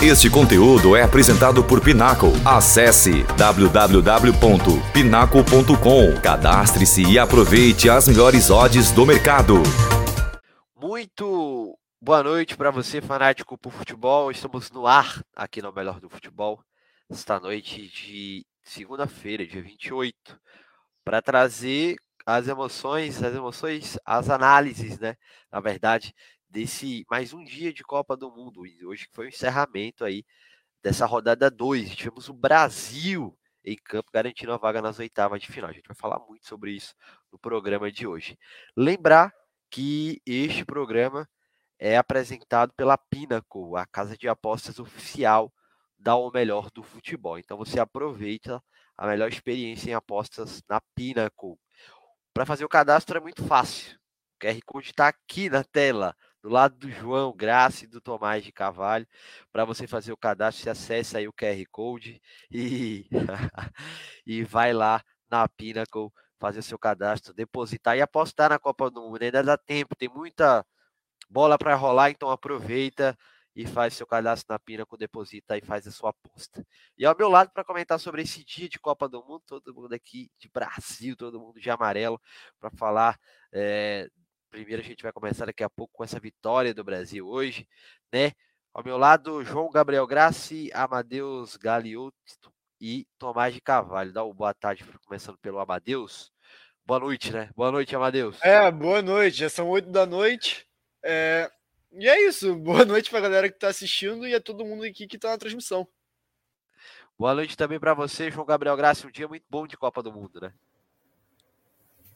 Este conteúdo é apresentado por Pinaco. Acesse www.pinaco.com. Cadastre-se e aproveite as melhores odds do mercado. Muito boa noite para você, fanático por futebol. Estamos no ar aqui no Melhor do Futebol, esta noite de segunda-feira, dia 28, para trazer as emoções, as emoções, as análises, né? Na verdade, desse mais um dia de Copa do Mundo. E hoje foi o encerramento aí dessa rodada 2. Tivemos o Brasil em campo garantindo a vaga nas oitavas de final. A gente vai falar muito sobre isso no programa de hoje. Lembrar que este programa é apresentado pela Pinnacle, a casa de apostas oficial da O Melhor do Futebol. Então você aproveita a melhor experiência em apostas na Pinnacle. Para fazer o cadastro é muito fácil. O QR Code está aqui na tela do lado do João Graça e do Tomás de Carvalho. Para você fazer o cadastro, você acessa aí o QR Code e, e vai lá na Pinnacle fazer o seu cadastro, depositar e apostar na Copa do Mundo. Ainda dá tempo, tem muita bola para rolar, então aproveita e faz seu cadastro na Pinnacle, deposita e faz a sua aposta. E ao meu lado para comentar sobre esse dia de Copa do Mundo, todo mundo aqui de Brasil, todo mundo de amarelo, para falar é, Primeiro a gente vai começar daqui a pouco com essa vitória do Brasil hoje, né? Ao meu lado, João Gabriel Grassi, Amadeus Galiotto e Tomás de Carvalho. Dá uma boa tarde, começando pelo Amadeus. Boa noite, né? Boa noite, Amadeus. É, boa noite. Já são oito da noite. É... E é isso. Boa noite para a galera que está assistindo e a todo mundo aqui que está na transmissão. Boa noite também para você, João Gabriel Grassi. Um dia muito bom de Copa do Mundo, né?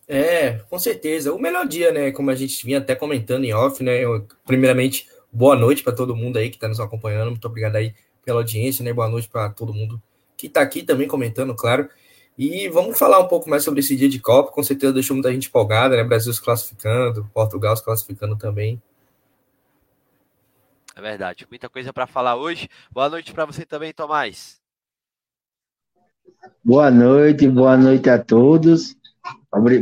É, com certeza. O melhor dia, né? Como a gente vinha até comentando em off, né? Eu, primeiramente, boa noite para todo mundo aí que está nos acompanhando. Muito obrigado aí pela audiência, né? Boa noite para todo mundo que está aqui também comentando, claro. E vamos falar um pouco mais sobre esse dia de Copa. Com certeza deixou muita gente empolgada, né? Brasil se classificando, Portugal se classificando também. É verdade. Muita coisa para falar hoje. Boa noite para você também, Tomás. Boa noite, boa noite a todos.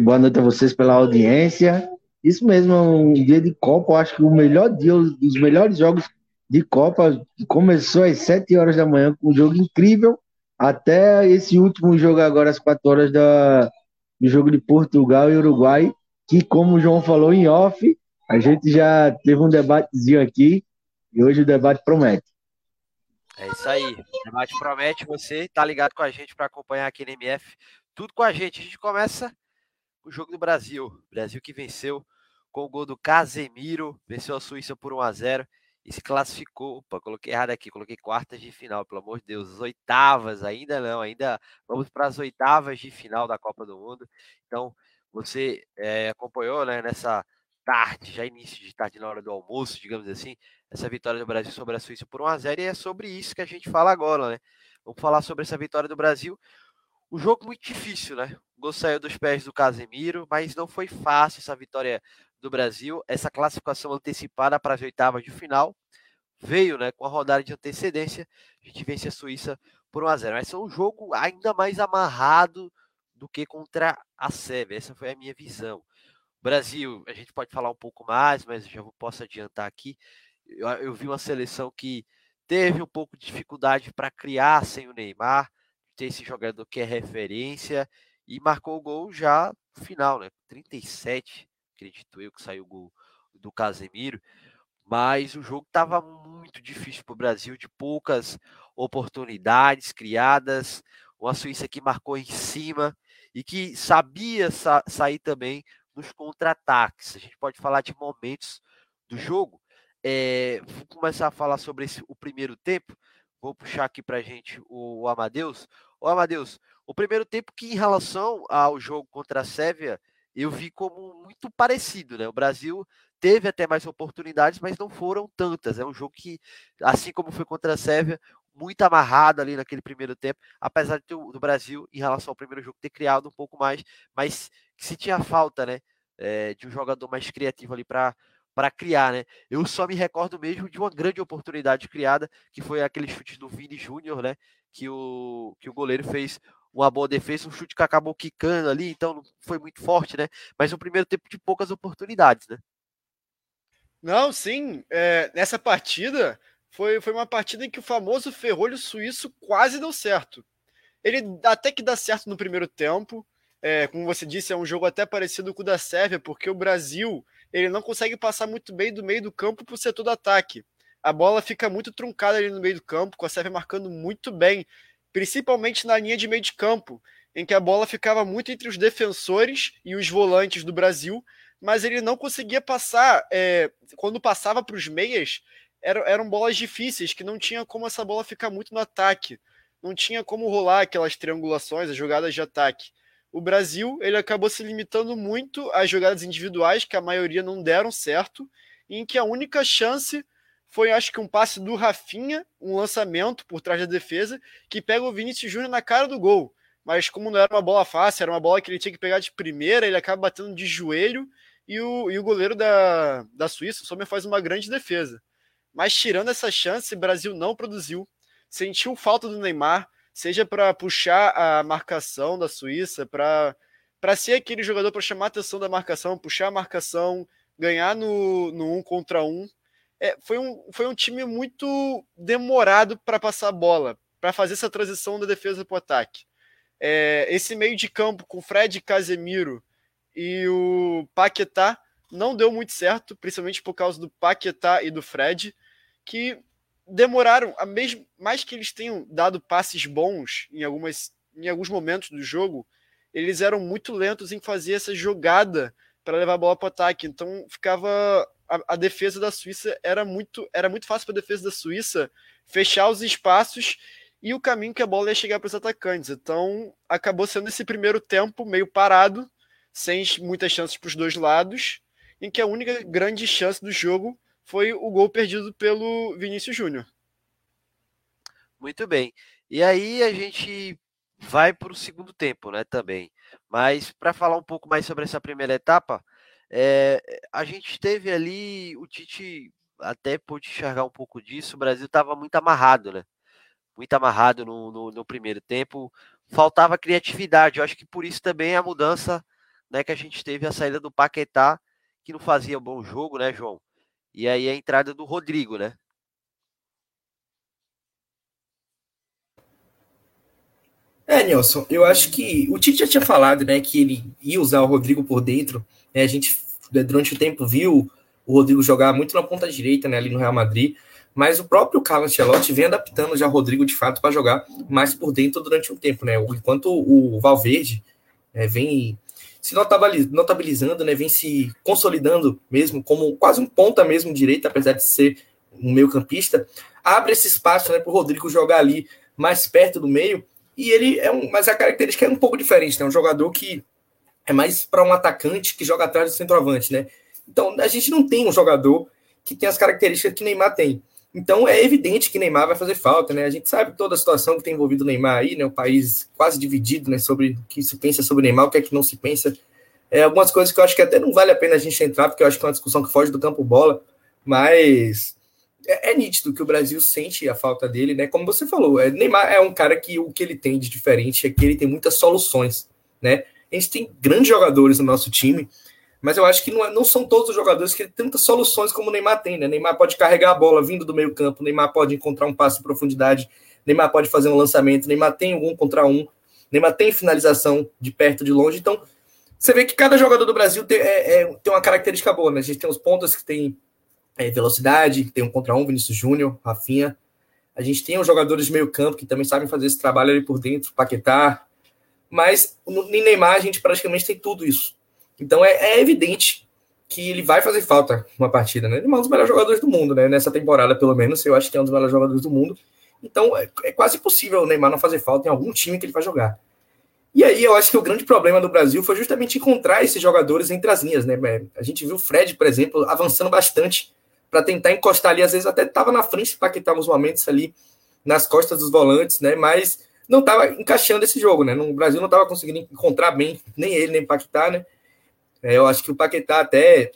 Boa noite a vocês pela audiência. Isso mesmo, um dia de Copa, eu acho que o melhor dia, dos melhores jogos de Copa, começou às 7 horas da manhã, com um jogo incrível, até esse último jogo agora, às 4 horas da, do jogo de Portugal e Uruguai, que, como o João falou em off, a gente já teve um debatezinho aqui, e hoje o debate promete. É isso aí, o debate promete, você tá ligado com a gente para acompanhar aqui no MF tudo com a gente. A gente começa o jogo do Brasil. Brasil que venceu com o gol do Casemiro, venceu a Suíça por 1 a 0 e se classificou. Opa, coloquei errado aqui, coloquei quartas de final, pelo amor de Deus, as oitavas, ainda não, ainda vamos para as oitavas de final da Copa do Mundo. Então, você é, acompanhou né, nessa tarde, já início de tarde na hora do almoço, digamos assim, essa vitória do Brasil sobre a Suíça por 1 a 0 e é sobre isso que a gente fala agora, né? Vamos falar sobre essa vitória do Brasil. O jogo muito difícil, né? O gol saiu dos pés do Casemiro, mas não foi fácil essa vitória do Brasil. Essa classificação antecipada para as oitavas de final veio, né, com a rodada de antecedência. A gente vence a Suíça por 1 a 0. Mas é um jogo ainda mais amarrado do que contra a Sérvia. Essa foi a minha visão. Brasil, a gente pode falar um pouco mais, mas já posso adiantar aqui. Eu, eu vi uma seleção que teve um pouco de dificuldade para criar sem o Neymar ter esse jogador que é referência e marcou o gol já no final, né? 37, acredito eu, que saiu o gol do Casemiro. Mas o jogo estava muito difícil para o Brasil, de poucas oportunidades criadas. Uma Suíça que marcou em cima e que sabia sa sair também nos contra-ataques. A gente pode falar de momentos do jogo. É, vou começar a falar sobre esse, o primeiro tempo. Vou puxar aqui para gente o Amadeus. Ô, Amadeus, o primeiro tempo que em relação ao jogo contra a Sérvia, eu vi como muito parecido, né? O Brasil teve até mais oportunidades, mas não foram tantas. É um jogo que, assim como foi contra a Sérvia, muito amarrado ali naquele primeiro tempo, apesar do Brasil, em relação ao primeiro jogo, ter criado um pouco mais, mas se tinha falta, né? É, de um jogador mais criativo ali para para criar, né? Eu só me recordo mesmo de uma grande oportunidade criada, que foi aquele chute do Vini Júnior, né? Que o, que o goleiro fez uma boa defesa, um chute que acabou quicando ali, então não foi muito forte, né? Mas um primeiro tempo de poucas oportunidades, né? Não, sim. É, nessa partida foi, foi uma partida em que o famoso ferrolho suíço quase deu certo. Ele até que dá certo no primeiro tempo, é, como você disse, é um jogo até parecido com o da Sérvia, porque o Brasil ele não consegue passar muito bem do meio do campo para o setor do ataque. A bola fica muito truncada ali no meio do campo, com a Sérvia marcando muito bem, principalmente na linha de meio de campo, em que a bola ficava muito entre os defensores e os volantes do Brasil, mas ele não conseguia passar. É, quando passava para os meias, eram, eram bolas difíceis, que não tinha como essa bola ficar muito no ataque. Não tinha como rolar aquelas triangulações, as jogadas de ataque. O Brasil ele acabou se limitando muito às jogadas individuais, que a maioria não deram certo, e em que a única chance foi, acho que, um passe do Rafinha, um lançamento por trás da defesa, que pega o Vinícius Júnior na cara do gol. Mas como não era uma bola fácil, era uma bola que ele tinha que pegar de primeira, ele acaba batendo de joelho e o, e o goleiro da, da Suíça, o Sommer, faz uma grande defesa. Mas tirando essa chance, o Brasil não produziu. Sentiu falta do Neymar, seja para puxar a marcação da Suíça, para ser aquele jogador para chamar a atenção da marcação, puxar a marcação, ganhar no, no um contra um. É, foi, um, foi um time muito demorado para passar a bola, para fazer essa transição da defesa para o ataque. É, esse meio de campo com Fred Casemiro e o Paquetá não deu muito certo, principalmente por causa do Paquetá e do Fred, que demoraram, a mesmo, mais que eles tenham dado passes bons em, algumas, em alguns momentos do jogo, eles eram muito lentos em fazer essa jogada para levar a bola para o ataque. Então ficava a, a, defesa da Suíça era muito era muito fácil para a defesa da Suíça fechar os espaços e o caminho que a bola ia chegar para os atacantes. Então acabou sendo esse primeiro tempo meio parado, sem muitas chances para os dois lados, em que a única grande chance do jogo foi o gol perdido pelo Vinícius Júnior. Muito bem. E aí a gente vai para o segundo tempo, né, também. Mas para falar um pouco mais sobre essa primeira etapa, é, a gente teve ali, o Tite até pôde enxergar um pouco disso, o Brasil estava muito amarrado, né? Muito amarrado no, no, no, primeiro tempo, faltava criatividade. Eu acho que por isso também a mudança né, que a gente teve a saída do Paquetá, que não fazia bom jogo, né, João? E aí a entrada do Rodrigo, né? É, Nelson, eu acho que o Tite já tinha falado, né, que ele ia usar o Rodrigo por dentro. Né, a gente, né, durante o tempo, viu o Rodrigo jogar muito na ponta direita, né, ali no Real Madrid. Mas o próprio Carlos Ancelotti vem adaptando já o Rodrigo, de fato, para jogar mais por dentro durante um tempo, né? Enquanto o Valverde é, vem se notabilizando, né, vem se consolidando mesmo como quase um ponta mesmo direito, apesar de ser um meio campista, abre esse espaço né, para o Rodrigo jogar ali mais perto do meio, e ele é um, mas a característica é um pouco diferente, né, um jogador que é mais para um atacante que joga atrás do centroavante, né, então a gente não tem um jogador que tem as características que Neymar tem, então é evidente que Neymar vai fazer falta, né? A gente sabe toda a situação que tem envolvido Neymar aí, né? O país quase dividido, né? Sobre o que se pensa sobre Neymar, o que é que não se pensa. É, algumas coisas que eu acho que até não vale a pena a gente entrar, porque eu acho que é uma discussão que foge do campo bola, mas é, é nítido que o Brasil sente a falta dele, né? Como você falou, é, Neymar é um cara que o que ele tem de diferente é que ele tem muitas soluções, né? A gente tem grandes jogadores no nosso time, mas eu acho que não, é, não são todos os jogadores que têm tantas soluções como o Neymar tem, né? Neymar pode carregar a bola vindo do meio campo, Neymar pode encontrar um passe em profundidade, Neymar pode fazer um lançamento, Neymar tem um contra um, Neymar tem finalização de perto, de longe, então você vê que cada jogador do Brasil tem, é, é, tem uma característica boa, né? A gente tem os pontas que tem é, velocidade, tem um contra um, Vinícius Júnior, Rafinha. A gente tem os jogadores de meio campo que também sabem fazer esse trabalho ali por dentro, Paquetá. Mas no, Neymar a gente praticamente tem tudo isso. Então é, é, evidente que ele vai fazer falta uma partida, né? Ele é um dos melhores jogadores do mundo, né? Nessa temporada, pelo menos, eu acho que é um dos melhores jogadores do mundo. Então é, é quase impossível o Neymar não fazer falta em algum time que ele vai jogar. E aí eu acho que o grande problema do Brasil foi justamente encontrar esses jogadores entre as linhas, né? É, a gente viu o Fred, por exemplo, avançando bastante para tentar encostar ali, às vezes até estava na frente para que os momentos ali nas costas dos volantes, né? Mas não estava encaixando esse jogo, né? No Brasil não estava conseguindo encontrar bem nem ele nem Paquetá, né? É, eu acho que o Paquetá até.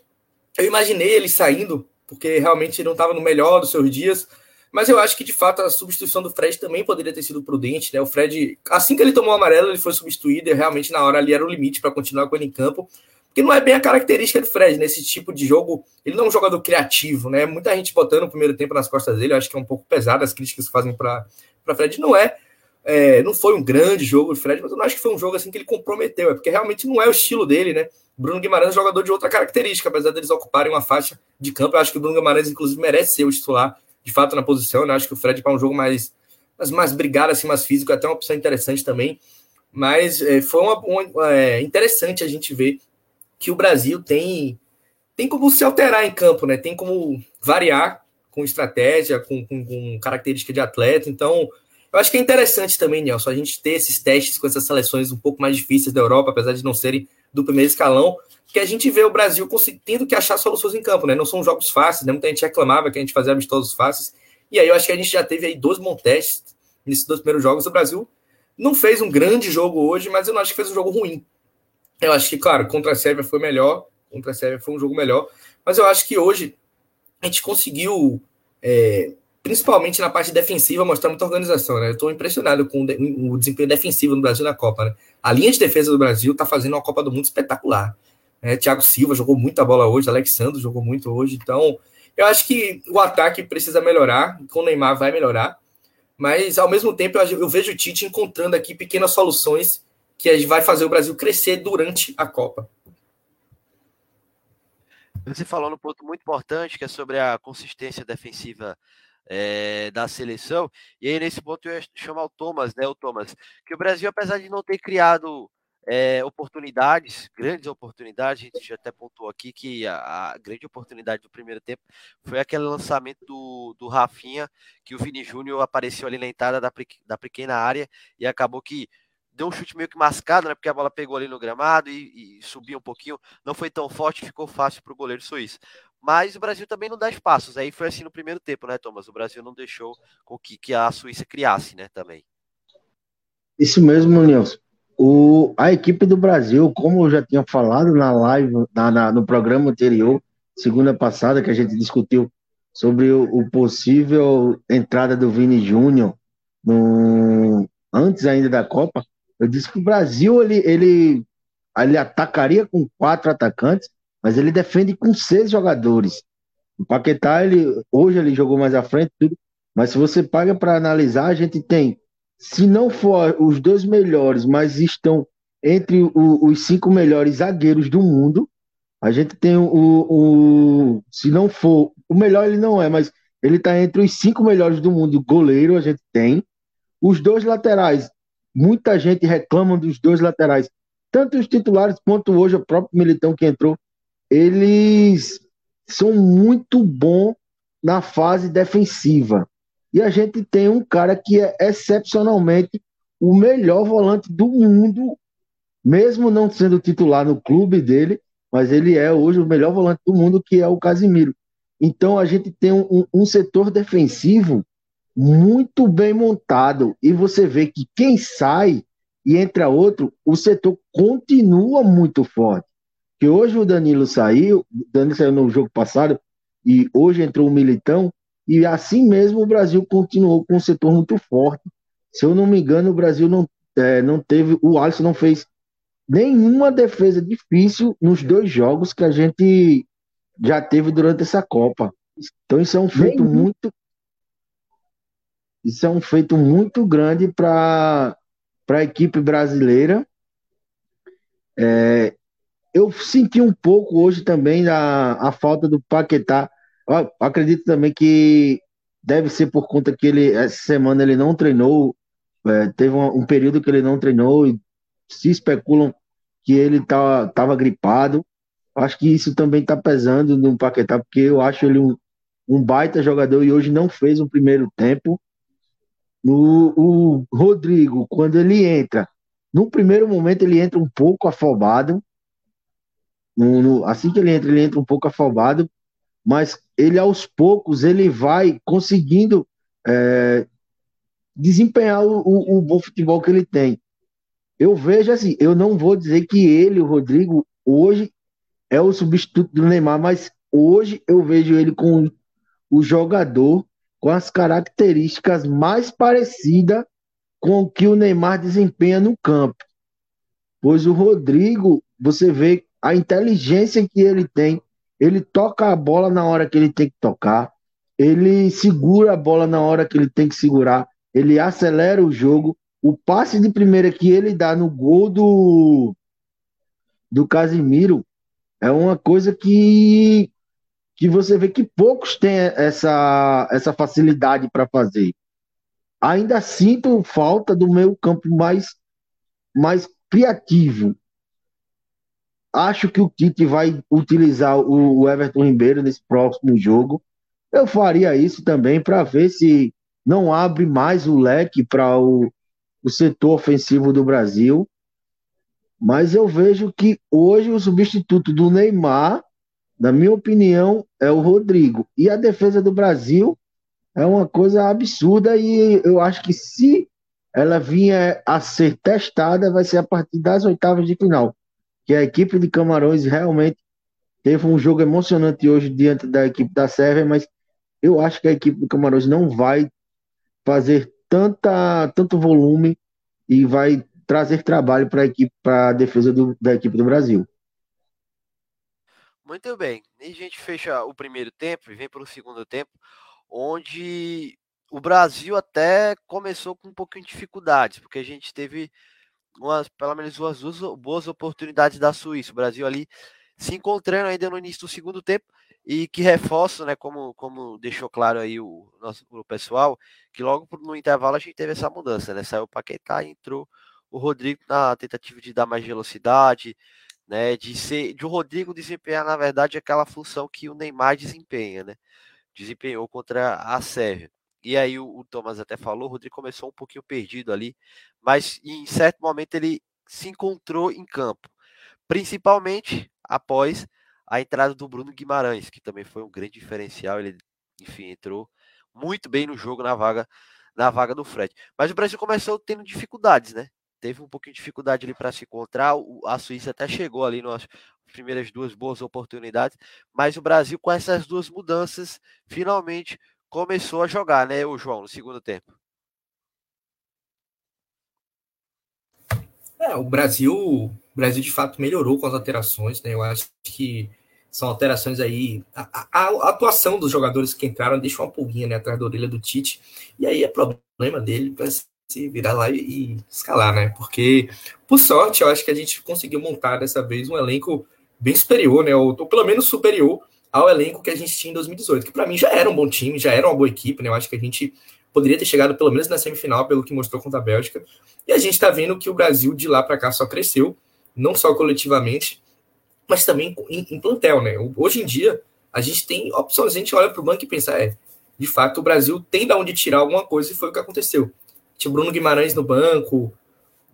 Eu imaginei ele saindo, porque realmente ele não estava no melhor dos seus dias. Mas eu acho que, de fato, a substituição do Fred também poderia ter sido prudente, né? O Fred, assim que ele tomou o amarelo, ele foi substituído, e realmente na hora ali era o limite para continuar com ele em campo. Que não é bem a característica do Fred, nesse tipo de jogo, ele não é um jogador criativo, né? Muita gente botando o primeiro tempo nas costas dele, eu acho que é um pouco pesado as críticas que fazem para Fred. Não é, é, não foi um grande jogo do Fred, mas eu não acho que foi um jogo assim que ele comprometeu, é porque realmente não é o estilo dele, né? Bruno Guimarães é um jogador de outra característica, apesar deles ocuparem uma faixa de campo, eu acho que o Bruno Guimarães, inclusive, merece ser o titular de fato na posição, né? Eu acho que o Fred para um jogo mais, mais, mais brigado, assim, mais físico, é até uma opção interessante também. Mas é, foi uma, uma é, interessante a gente ver que o Brasil tem tem como se alterar em campo, né? Tem como variar com estratégia, com, com, com característica de atleta. Então, eu acho que é interessante também, Nelson, a gente ter esses testes com essas seleções um pouco mais difíceis da Europa, apesar de não serem do primeiro escalão, que a gente vê o Brasil tendo que achar soluções em campo, né? Não são jogos fáceis, né? Muita gente reclamava que a gente fazia amistosos fáceis. E aí eu acho que a gente já teve aí dois bons testes nesses dois primeiros jogos. O Brasil não fez um grande jogo hoje, mas eu não acho que fez um jogo ruim. Eu acho que, claro, contra a Sérvia foi melhor, contra a Sérvia foi um jogo melhor, mas eu acho que hoje a gente conseguiu, é, principalmente na parte defensiva, mostrar muita organização. Né? Eu estou impressionado com o desempenho defensivo no Brasil na Copa. Né? A linha de defesa do Brasil está fazendo uma Copa do Mundo espetacular. Né? Thiago Silva jogou muita bola hoje, Alexandre jogou muito hoje, então eu acho que o ataque precisa melhorar, com o Neymar vai melhorar, mas ao mesmo tempo eu, eu vejo o Tite encontrando aqui pequenas soluções que vai fazer o Brasil crescer durante a Copa. Você falou um ponto muito importante, que é sobre a consistência defensiva é, da seleção. E aí, nesse ponto, eu ia chamar o Thomas, né? O Thomas, que o Brasil, apesar de não ter criado é, oportunidades, grandes oportunidades, a gente já até pontuou aqui que a, a, grande oportunidade do primeiro tempo foi aquele lançamento do, do Rafinha, que o Vini Júnior apareceu ali na entrada da, da pequena área e acabou que deu um chute meio que mascado, né? Porque a bola pegou ali no gramado e, e subiu um pouquinho. Não foi tão forte, ficou fácil para o goleiro suíço. Mas o Brasil também não dá espaços. Aí foi assim no primeiro tempo, né, Thomas? O Brasil não deixou com que, que a Suíça criasse, né, também. Isso mesmo, Nilson. O, a equipe do Brasil, como eu já tinha falado na live, na, na, no programa anterior, segunda passada, que a gente discutiu sobre o, o possível entrada do Vini Júnior antes ainda da Copa, eu disse que o Brasil ele, ele, ele atacaria com quatro atacantes, mas ele defende com seis jogadores. O Paquetá, ele, hoje ele jogou mais à frente, tudo, mas se você paga para analisar, a gente tem, se não for os dois melhores, mas estão entre o, os cinco melhores zagueiros do mundo, a gente tem o, o, se não for, o melhor ele não é, mas ele está entre os cinco melhores do mundo, goleiro a gente tem, os dois laterais, Muita gente reclama dos dois laterais, tanto os titulares quanto hoje o próprio Militão que entrou. Eles são muito bons na fase defensiva. E a gente tem um cara que é excepcionalmente o melhor volante do mundo, mesmo não sendo titular no clube dele, mas ele é hoje o melhor volante do mundo, que é o Casimiro. Então a gente tem um, um setor defensivo muito bem montado. E você vê que quem sai e entra outro, o setor continua muito forte. Que hoje o Danilo saiu, o Danilo saiu no jogo passado, e hoje entrou o Militão, e assim mesmo o Brasil continuou com um setor muito forte. Se eu não me engano, o Brasil não, é, não teve, o Alisson não fez nenhuma defesa difícil nos dois jogos que a gente já teve durante essa Copa. Então isso é um feito muito isso é um feito muito grande para a equipe brasileira. É, eu senti um pouco hoje também a, a falta do Paquetá. Eu acredito também que deve ser por conta que ele essa semana ele não treinou, é, teve um, um, período que ele não treinou e se especulam que ele estava tava gripado. Acho que isso também está pesando no Paquetá, porque eu acho ele um, um baita jogador e hoje não fez um primeiro tempo. O, o Rodrigo, quando ele entra, no primeiro momento ele entra um pouco afobado. No, no, assim que ele entra, ele entra um pouco afobado, mas ele aos poucos ele vai conseguindo é, desempenhar o, o, o, bom futebol que ele tem. Eu vejo assim, eu não vou dizer que ele, o Rodrigo, hoje é o substituto do Neymar, mas hoje eu vejo ele com o jogador com as características mais parecidas com o que o Neymar desempenha no campo. Pois o Rodrigo, você vê a inteligência que ele tem. Ele toca a bola na hora que ele tem que tocar, ele segura a bola na hora que ele tem que segurar, ele acelera o jogo. O passe de primeira que ele dá no gol do, do Casimiro é uma coisa que, que você vê que poucos têm essa, essa facilidade para fazer. Ainda sinto falta do meu campo mais, mais criativo. Acho que o Tite vai utilizar o, Everton Ribeiro nesse próximo jogo. Eu faria isso também para ver se não abre mais o leque para o, o setor ofensivo do Brasil. Mas eu vejo que hoje o substituto do Neymar, na minha opinião, é o Rodrigo. E a defesa do Brasil é uma coisa absurda e eu acho que se ela vinha a ser testada, vai ser a partir das oitavas de final. Que a equipe de Camarões realmente teve um jogo emocionante hoje diante da equipe da Sérvia, mas eu acho que a equipe do Camarões não vai fazer tanta, tanto volume e vai trazer trabalho para a equipe, para a defesa do, da equipe do Brasil. Muito bem. E a gente fecha o primeiro tempo e vem para o segundo tempo, onde o Brasil até começou com um pouquinho de dificuldades, porque a gente teve umas, pelo menos umas duas boas oportunidades da Suíça. O Brasil ali se encontrando ainda no início do segundo tempo e que reforça, né, como, como deixou claro aí o nosso o pessoal, que logo no intervalo a gente teve essa mudança, né? Saiu o Paquetá e entrou o Rodrigo na tentativa de dar mais velocidade, né, de ser de o Rodrigo desempenhar na verdade aquela função que o Neymar desempenha, né? Desempenhou contra a Sérvia. E aí o, o Thomas até falou, o Rodrigo começou um pouquinho perdido ali, mas em certo momento ele se encontrou em campo, principalmente após a entrada do Bruno Guimarães, que também foi um grande diferencial. Ele, enfim, entrou muito bem no jogo na vaga na vaga do Fred. Mas o Brasil começou tendo dificuldades, né? Teve um pouquinho de dificuldade ali para se encontrar. A Suíça até chegou ali nas primeiras duas boas oportunidades, mas o Brasil com essas duas mudanças finalmente começou a jogar, né, o João, no segundo tempo. É, o Brasil, o Brasil de fato melhorou com as alterações, né? Eu acho que são alterações aí. A, a, a, atuação dos jogadores que entraram deixou uma pulguinha né, atrás da orelha do Tite. E aí é problema dele para se virar lá e, escalar, né? Porque, por sorte, eu acho que a gente conseguiu montar dessa vez um elenco bem superior, né? Ou, ou pelo menos superior ao elenco que a gente tinha em 2018, que para mim já era um bom time, já era uma boa equipe, né? Eu acho que a gente poderia ter chegado pelo menos na semifinal, pelo que mostrou contra a Bélgica. E a gente está vendo que o Brasil de lá para cá só cresceu, não só coletivamente, mas também em, em, plantel, né? Hoje em dia, a gente tem opções, a gente olha para o banco e pensa, é, de fato, o Brasil tem da onde tirar alguma coisa e foi o que aconteceu. Tinha Bruno Guimarães no banco,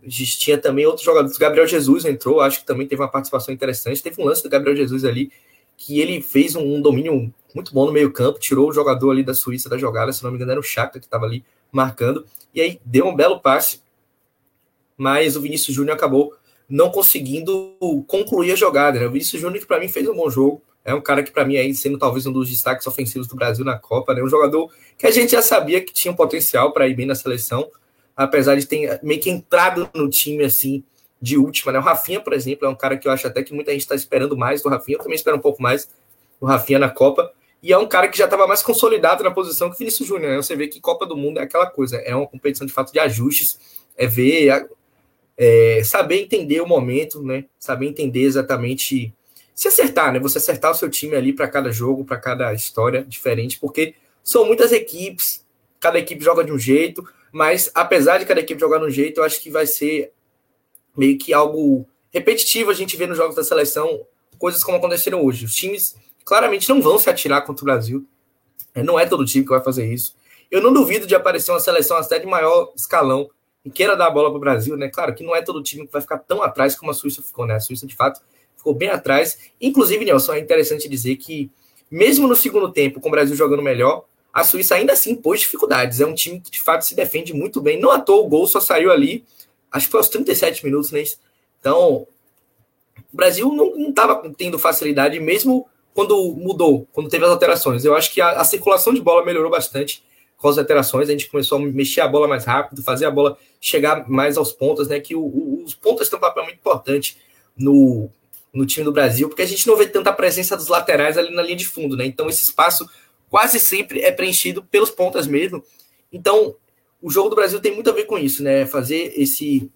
tinha também outros jogadores, Gabriel Jesus entrou, acho que também teve uma participação interessante, teve um lance do Gabriel Jesus ali, que ele fez um, um domínio muito bom no meio campo, tirou o jogador ali da Suíça da jogada, se não me engano era o Chaka que estava ali marcando, e aí deu um belo passe, mas o Vinícius Júnior acabou não conseguindo concluir a jogada. Né? O Vinícius Júnior, que para mim fez um bom jogo, é um cara que para mim aí sendo talvez um dos destaques ofensivos do Brasil na Copa, né? Um jogador que a gente já sabia que tinha um potencial para ir bem na seleção, apesar de ter meio que entrado no time assim de última, né? O Rafinha, por exemplo, é um cara que eu acho até que muita gente está esperando mais do Rafinha, eu também espero um pouco mais do Rafinha na Copa, e é um cara que já estava mais consolidado na posição que o Vinícius Júnior. Né? Você vê que Copa do Mundo é aquela coisa, é uma competição de fato de ajustes, é ver, é, saber entender o momento, né? Saber entender exatamente se acertar, né? Você acertar o seu time ali para cada jogo, para cada história diferente, porque são muitas equipes, cada equipe joga de um jeito, mas apesar de cada equipe jogar de um jeito, eu acho que vai ser meio que algo repetitivo a gente ver nos jogos da seleção coisas como aconteceram hoje. Os times claramente não vão se atirar contra o Brasil. É, não é todo time que vai fazer isso. Eu não duvido de aparecer uma seleção até de maior escalão e queira dar a bola para o Brasil, né? Claro que não é todo time que vai ficar tão atrás como a Suíça ficou, né? A Suíça, de fato, ficou bem atrás. Inclusive, Nelson, é interessante dizer que, mesmo no segundo tempo, com o Brasil jogando melhor, a Suíça ainda assim pôs dificuldades. É um time que, de fato, se defende muito bem. Não à toa, o gol só saiu ali acho que foi aos 37 minutos, né? Então, o Brasil não estava tendo facilidade, mesmo quando mudou, quando teve as alterações. Eu acho que a, a, circulação de bola melhorou bastante com as alterações. A gente começou a mexer a bola mais rápido, fazer a bola chegar mais aos pontas, né? Que o, o, os pontas têm um papel muito importante no, no time do Brasil, porque a gente não vê tanta presença dos laterais ali na linha de fundo, né? Então esse espaço quase sempre é preenchido pelos pontas mesmo. Então, o jogo do Brasil tem muito a ver com isso, né? Fazer esse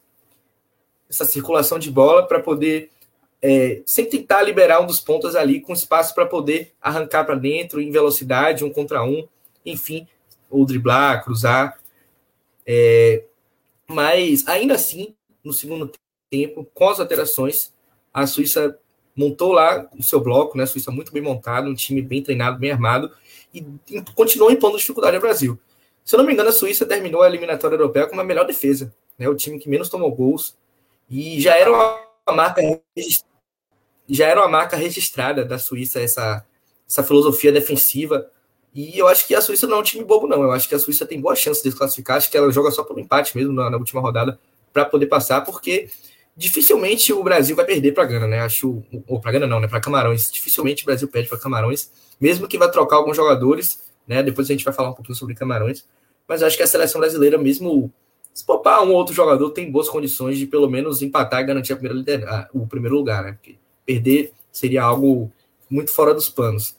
essa circulação de bola para poder é, sempre tentar liberar um dos pontas ali com espaço para poder arrancar para dentro em velocidade, um contra um, enfim, ou driblar, cruzar. É, mas ainda assim, no segundo tempo, com as alterações, a Suíça montou lá o seu bloco, né? A Suíça muito bem montado, um time bem treinado, bem armado, e continuou impondo dificuldade ao Brasil. Se eu não me engano, a Suíça terminou a eliminatória europeia com uma melhor defesa, né? O time que menos tomou gols e já era uma marca já era uma marca registrada da Suíça essa essa filosofia defensiva. E eu acho que a Suíça não é um time bobo, não. Eu acho que a Suíça tem boa chance de se classificar. Acho que ela joga só pelo empate mesmo na, na última rodada para poder passar, porque dificilmente o Brasil vai perder para Gana, né? Acho, ou para Gana não, né? Para Camarões. Dificilmente o Brasil perde para Camarões, mesmo que vá trocar alguns jogadores, né? Depois a gente vai falar um pouquinho sobre Camarões. Mas acho que a seleção brasileira, mesmo se poupar um ou outro jogador, tem boas condições de pelo menos empatar e garantir primeira, o primeiro lugar, né? Porque perder seria algo muito fora dos planos.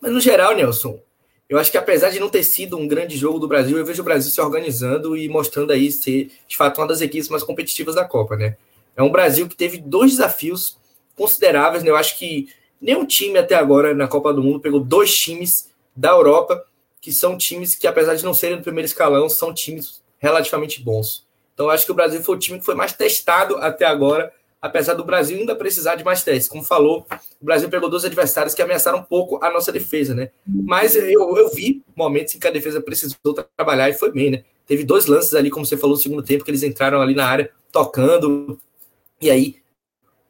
Mas no geral, Nelson, eu acho que apesar de não ter sido um grande jogo do Brasil, eu vejo o Brasil se organizando e mostrando aí ser, de fato, uma das equipes mais competitivas da Copa, né? É um Brasil que teve dois desafios consideráveis, né? Eu acho que nenhum time até agora na Copa do Mundo pegou dois times da Europa, que são times que, apesar de não serem do primeiro escalão, são times relativamente bons. Então, eu acho que o Brasil foi o time que foi mais testado até agora, apesar do Brasil ainda precisar de mais testes. Como falou, o Brasil pegou dois adversários que ameaçaram um pouco a nossa defesa, né? Mas eu, eu vi momentos em que a defesa precisou trabalhar e foi bem, né? Teve dois lances ali, como você falou, no segundo tempo, que eles entraram ali na área tocando, e aí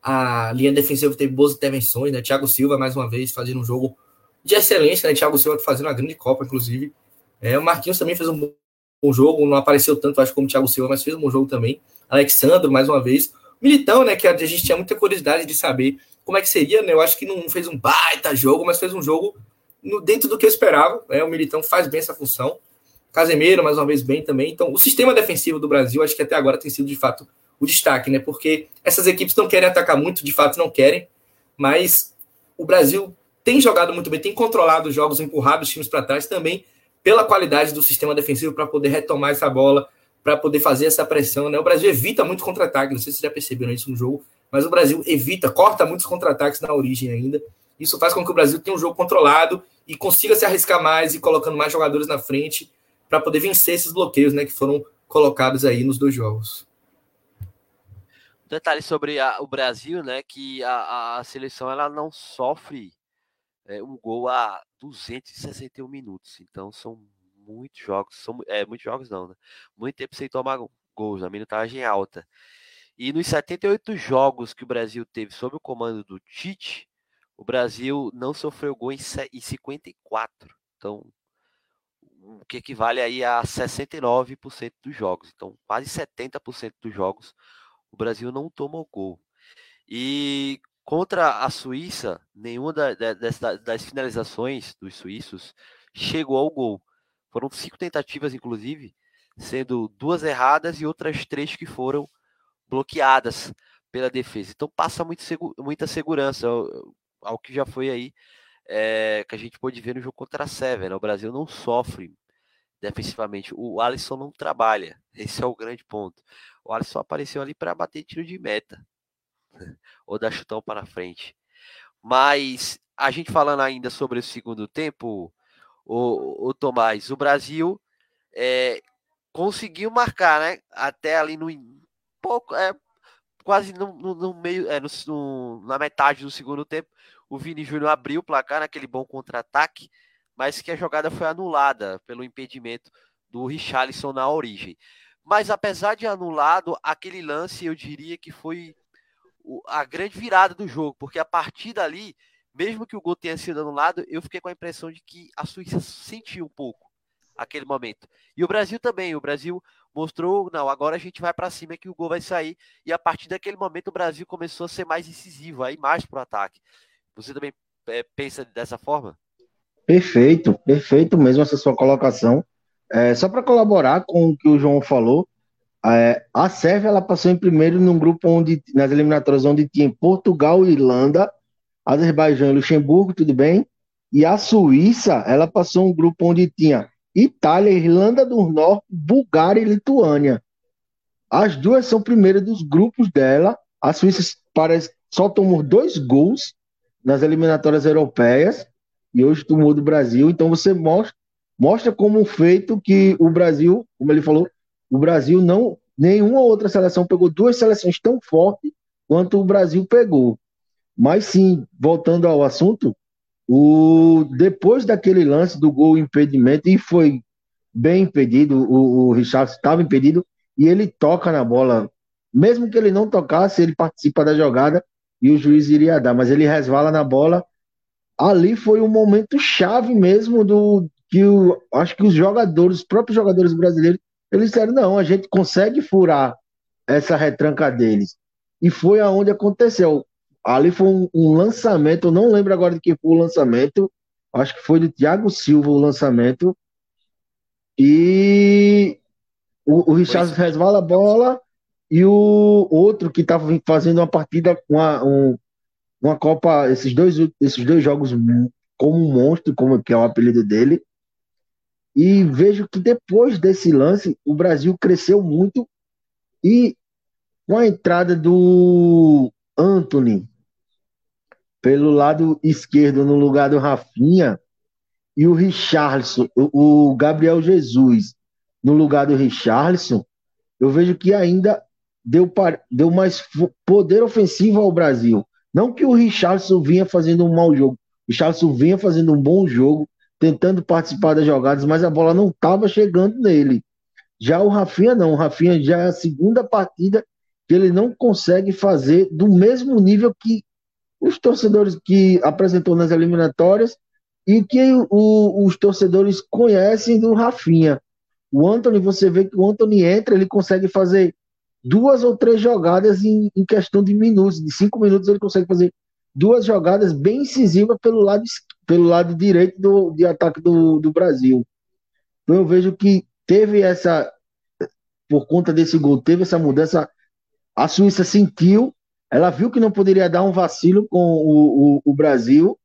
a linha defensiva teve boas intervenções, né? Thiago Silva, mais uma vez, fazendo um jogo de excelência, né? Thiago Silva fazendo uma grande Copa, inclusive. É, o Marquinhos também fez um bom jogo, não apareceu tanto, acho, como o Thiago Silva, mas fez um bom jogo também. Alexandre, mais uma vez. Militão, né? Que a gente tinha muita curiosidade de saber como é que seria, né? Eu acho que não fez um baita jogo, mas fez um jogo no, dentro do que eu esperava. Né? O Militão faz bem essa função. Casemiro, mais uma vez, bem também. Então, o sistema defensivo do Brasil, acho que até agora tem sido, de fato, o destaque, né? Porque essas equipes não querem atacar muito, de fato não querem, mas o Brasil tem jogado muito bem, tem controlado os jogos, empurrado os times para trás também pela qualidade do sistema defensivo para poder retomar essa bola, para poder fazer essa pressão, né? O Brasil evita muito contra-ataque, não sei se vocês já perceberam isso no jogo, mas o Brasil evita, corta muitos contra-ataques na origem ainda. Isso faz com que o Brasil tenha um jogo controlado e consiga se arriscar mais e colocando mais jogadores na frente para poder vencer esses bloqueios, né, que foram colocados aí nos dois jogos detalhe sobre a, o Brasil, né? Que a, a seleção ela não sofre é, um gol a 261 minutos. Então são muitos jogos, são é, muitos jogos não, né? Muito tempo sem tomar gols, a minutagem alta. E nos 78 jogos que o Brasil teve sob o comando do Tite, o Brasil não sofreu gol em, em 54. Então, o que equivale aí a 69% dos jogos. Então, quase 70% dos jogos o Brasil não tomou gol. E contra a Suíça, nenhuma da, da, das, das finalizações dos suíços chegou ao gol. Foram cinco tentativas, inclusive, sendo duas erradas e outras três que foram bloqueadas pela defesa. Então passa muito muita segurança ao, ao, que já foi aí é, que a gente pôde ver no jogo contra a Seven. Né? O Brasil não sofre defensivamente. O Alisson não trabalha. Esse é o grande ponto. O Alisson apareceu ali para bater tiro de meta. Ou dar chutão para frente. Mas a gente falando ainda sobre o segundo tempo, o, o Tomás, o Brasil é, conseguiu marcar, né? Até ali no pouco, é, quase no, no, no meio, é, no, na metade do segundo tempo, o Vini Júnior abriu o placar naquele bom contra-ataque mas que a jogada foi anulada pelo impedimento do Richarlison na origem. Mas apesar de anulado, aquele lance eu diria que foi a grande virada do jogo, porque a partir dali, mesmo que o gol tenha sido anulado, eu fiquei com a impressão de que a Suíça sentiu um pouco aquele momento. E o Brasil também, o Brasil mostrou, não, agora a gente vai para cima que o gol vai sair, e a partir daquele momento o Brasil começou a ser mais incisivo, aí mais pro ataque. Você também é, pensa dessa forma? Perfeito, perfeito mesmo essa sua colocação. É, só para colaborar com o que o João falou, é, a Sérvia ela passou em primeiro num grupo onde, nas eliminatórias onde tinha Portugal, Irlanda, Azerbaijão e Luxemburgo, tudo bem? E a Suíça, ela passou um grupo onde tinha Itália, Irlanda do Norte, Bulgária e Lituânia. As duas são primeiras dos grupos dela. A Suíça parece, só tomou dois gols nas eliminatórias europeias e hoje tomou do Brasil. Então você mostra, mostra como um feito que o Brasil, como ele falou, o Brasil não, nenhuma outra seleção pegou duas seleções tão fortes quanto o Brasil pegou. Mas sim, voltando ao assunto, o, depois daquele lance do gol impedimento, e foi bem impedido, o, o Richard estava impedido, e ele toca na bola. Mesmo que ele não tocasse, ele participa da jogada e o juiz iria dar, mas ele resvala na bola. Ali foi um momento chave mesmo do que o, acho que os jogadores, os próprios jogadores brasileiros, eles disseram: não, a gente consegue furar essa retranca deles. E foi aonde aconteceu. Ali foi um, um lançamento, eu não lembro agora de quem foi o lançamento, acho que foi do Thiago Silva o lançamento. E o, o Richard resvala a bola e o outro que estava fazendo uma partida, uma, um, uma Copa, esses dois, esses dois jogos como um monstro, como que é o apelido dele, e vejo que depois desse lance, o Brasil cresceu muito e com a entrada do Anthony pelo lado esquerdo no lugar do Rafinha e o Richarlison, o Gabriel Jesus no lugar do Richarlison, eu vejo que ainda deu, deu mais poder ofensivo ao Brasil. Não que o Richarlison vinha fazendo um mau jogo, o Richarlison vinha fazendo um bom jogo, tentando participar das jogadas, mas a bola não estava chegando nele. Já o Rafinha não, o Rafinha já é a segunda partida que ele não consegue fazer do mesmo nível que os torcedores que apresentou nas eliminatórias e que o, os torcedores conhecem do Rafinha. O Anthony, você vê que o Anthony entra, ele consegue fazer duas ou três jogadas em, em questão de minutos, de cinco minutos ele consegue fazer duas jogadas bem incisivas pelo lado, pelo lado direito do, de ataque do, do Brasil. Então eu vejo que teve essa, por conta desse gol, teve essa mudança. A Suíça sentiu, ela viu que não poderia dar um vacilo com o, o, o Brasil,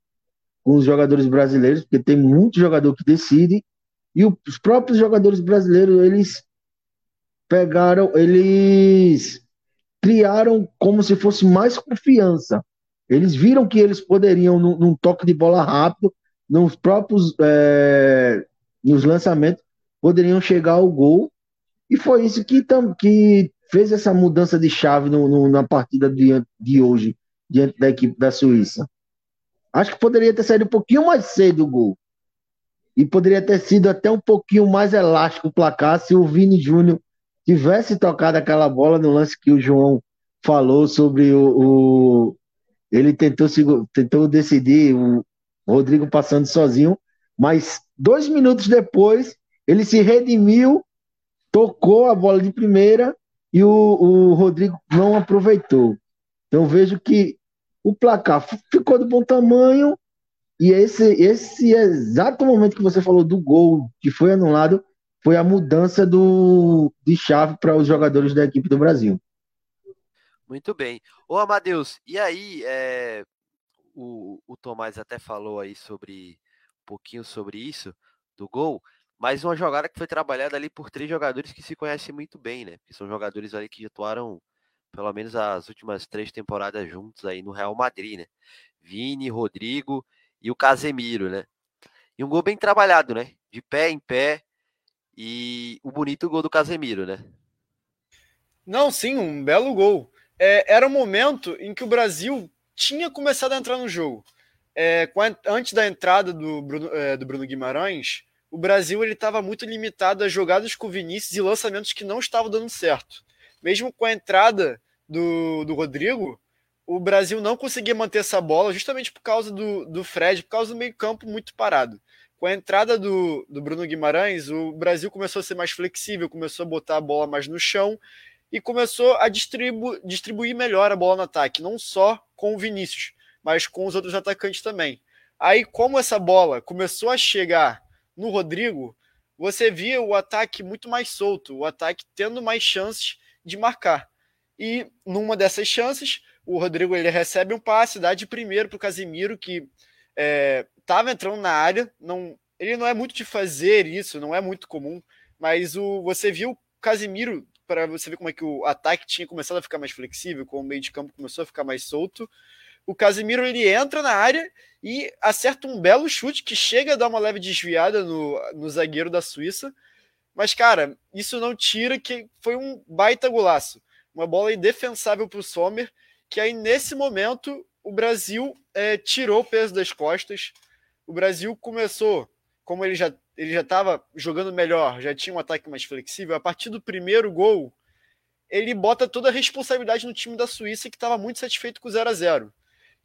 com os jogadores brasileiros, porque tem muito jogador que decide, e os próprios jogadores brasileiros, eles pegaram, eles criaram como se fosse mais confiança. Eles viram que eles poderiam, num, num toque de bola rápido, nos próprios é, nos lançamentos, poderiam chegar ao gol. E foi isso que, tam, que fez essa mudança de chave no, no, na partida de, de hoje, diante da equipe da Suíça. Acho que poderia ter saído um pouquinho mais cedo o gol. E poderia ter sido até um pouquinho mais elástico o placar se o Vini Júnior tivesse tocado aquela bola no lance que o João falou sobre o, o ele tentou, tentou decidir, o Rodrigo passando sozinho, mas dois minutos depois ele se redimiu, tocou a bola de primeira e o, o Rodrigo não aproveitou. Então vejo que o placar ficou de bom tamanho e esse, esse exato momento que você falou do gol que foi anulado foi a mudança do, de chave para os jogadores da equipe do Brasil. Muito bem. Ô, Amadeus, e aí, é, o, o Tomás até falou aí sobre um pouquinho sobre isso, do gol, mas uma jogada que foi trabalhada ali por três jogadores que se conhecem muito bem, né? Que são jogadores ali que atuaram pelo menos as últimas três temporadas juntos aí no Real Madrid, né? Vini, Rodrigo e o Casemiro, né? E um gol bem trabalhado, né? De pé em pé. E o bonito gol do Casemiro, né? Não, sim, um belo gol é, era um momento em que o Brasil tinha começado a entrar no jogo. É, antes da entrada do Bruno, é, do Bruno Guimarães, o Brasil ele estava muito limitado a jogadas com Vinícius e lançamentos que não estavam dando certo. Mesmo com a entrada do, do Rodrigo, o Brasil não conseguia manter essa bola justamente por causa do, do Fred, por causa do meio-campo muito parado. Com a entrada do, do Bruno Guimarães, o Brasil começou a ser mais flexível, começou a botar a bola mais no chão e começou a distribu distribuir melhor a bola no ataque, não só com o Vinícius, mas com os outros atacantes também. Aí, como essa bola começou a chegar no Rodrigo, você via o ataque muito mais solto, o ataque tendo mais chances de marcar. E numa dessas chances, o Rodrigo ele recebe um passe, dá de primeiro para o Casimiro, que estava é, entrando na área. Não, ele não é muito de fazer isso, não é muito comum, mas o, você viu o Casimiro, para você ver como é que o ataque tinha começado a ficar mais flexível, como o meio de campo começou a ficar mais solto. O Casimiro ele entra na área e acerta um belo chute que chega a dar uma leve desviada no, no zagueiro da Suíça. Mas, cara, isso não tira que foi um baita golaço. Uma bola indefensável para o Sommer, que aí nesse momento o Brasil é, tirou o peso das costas. O Brasil começou, como ele já ele já estava jogando melhor, já tinha um ataque mais flexível. A partir do primeiro gol, ele bota toda a responsabilidade no time da Suíça, que estava muito satisfeito com o 0 a 0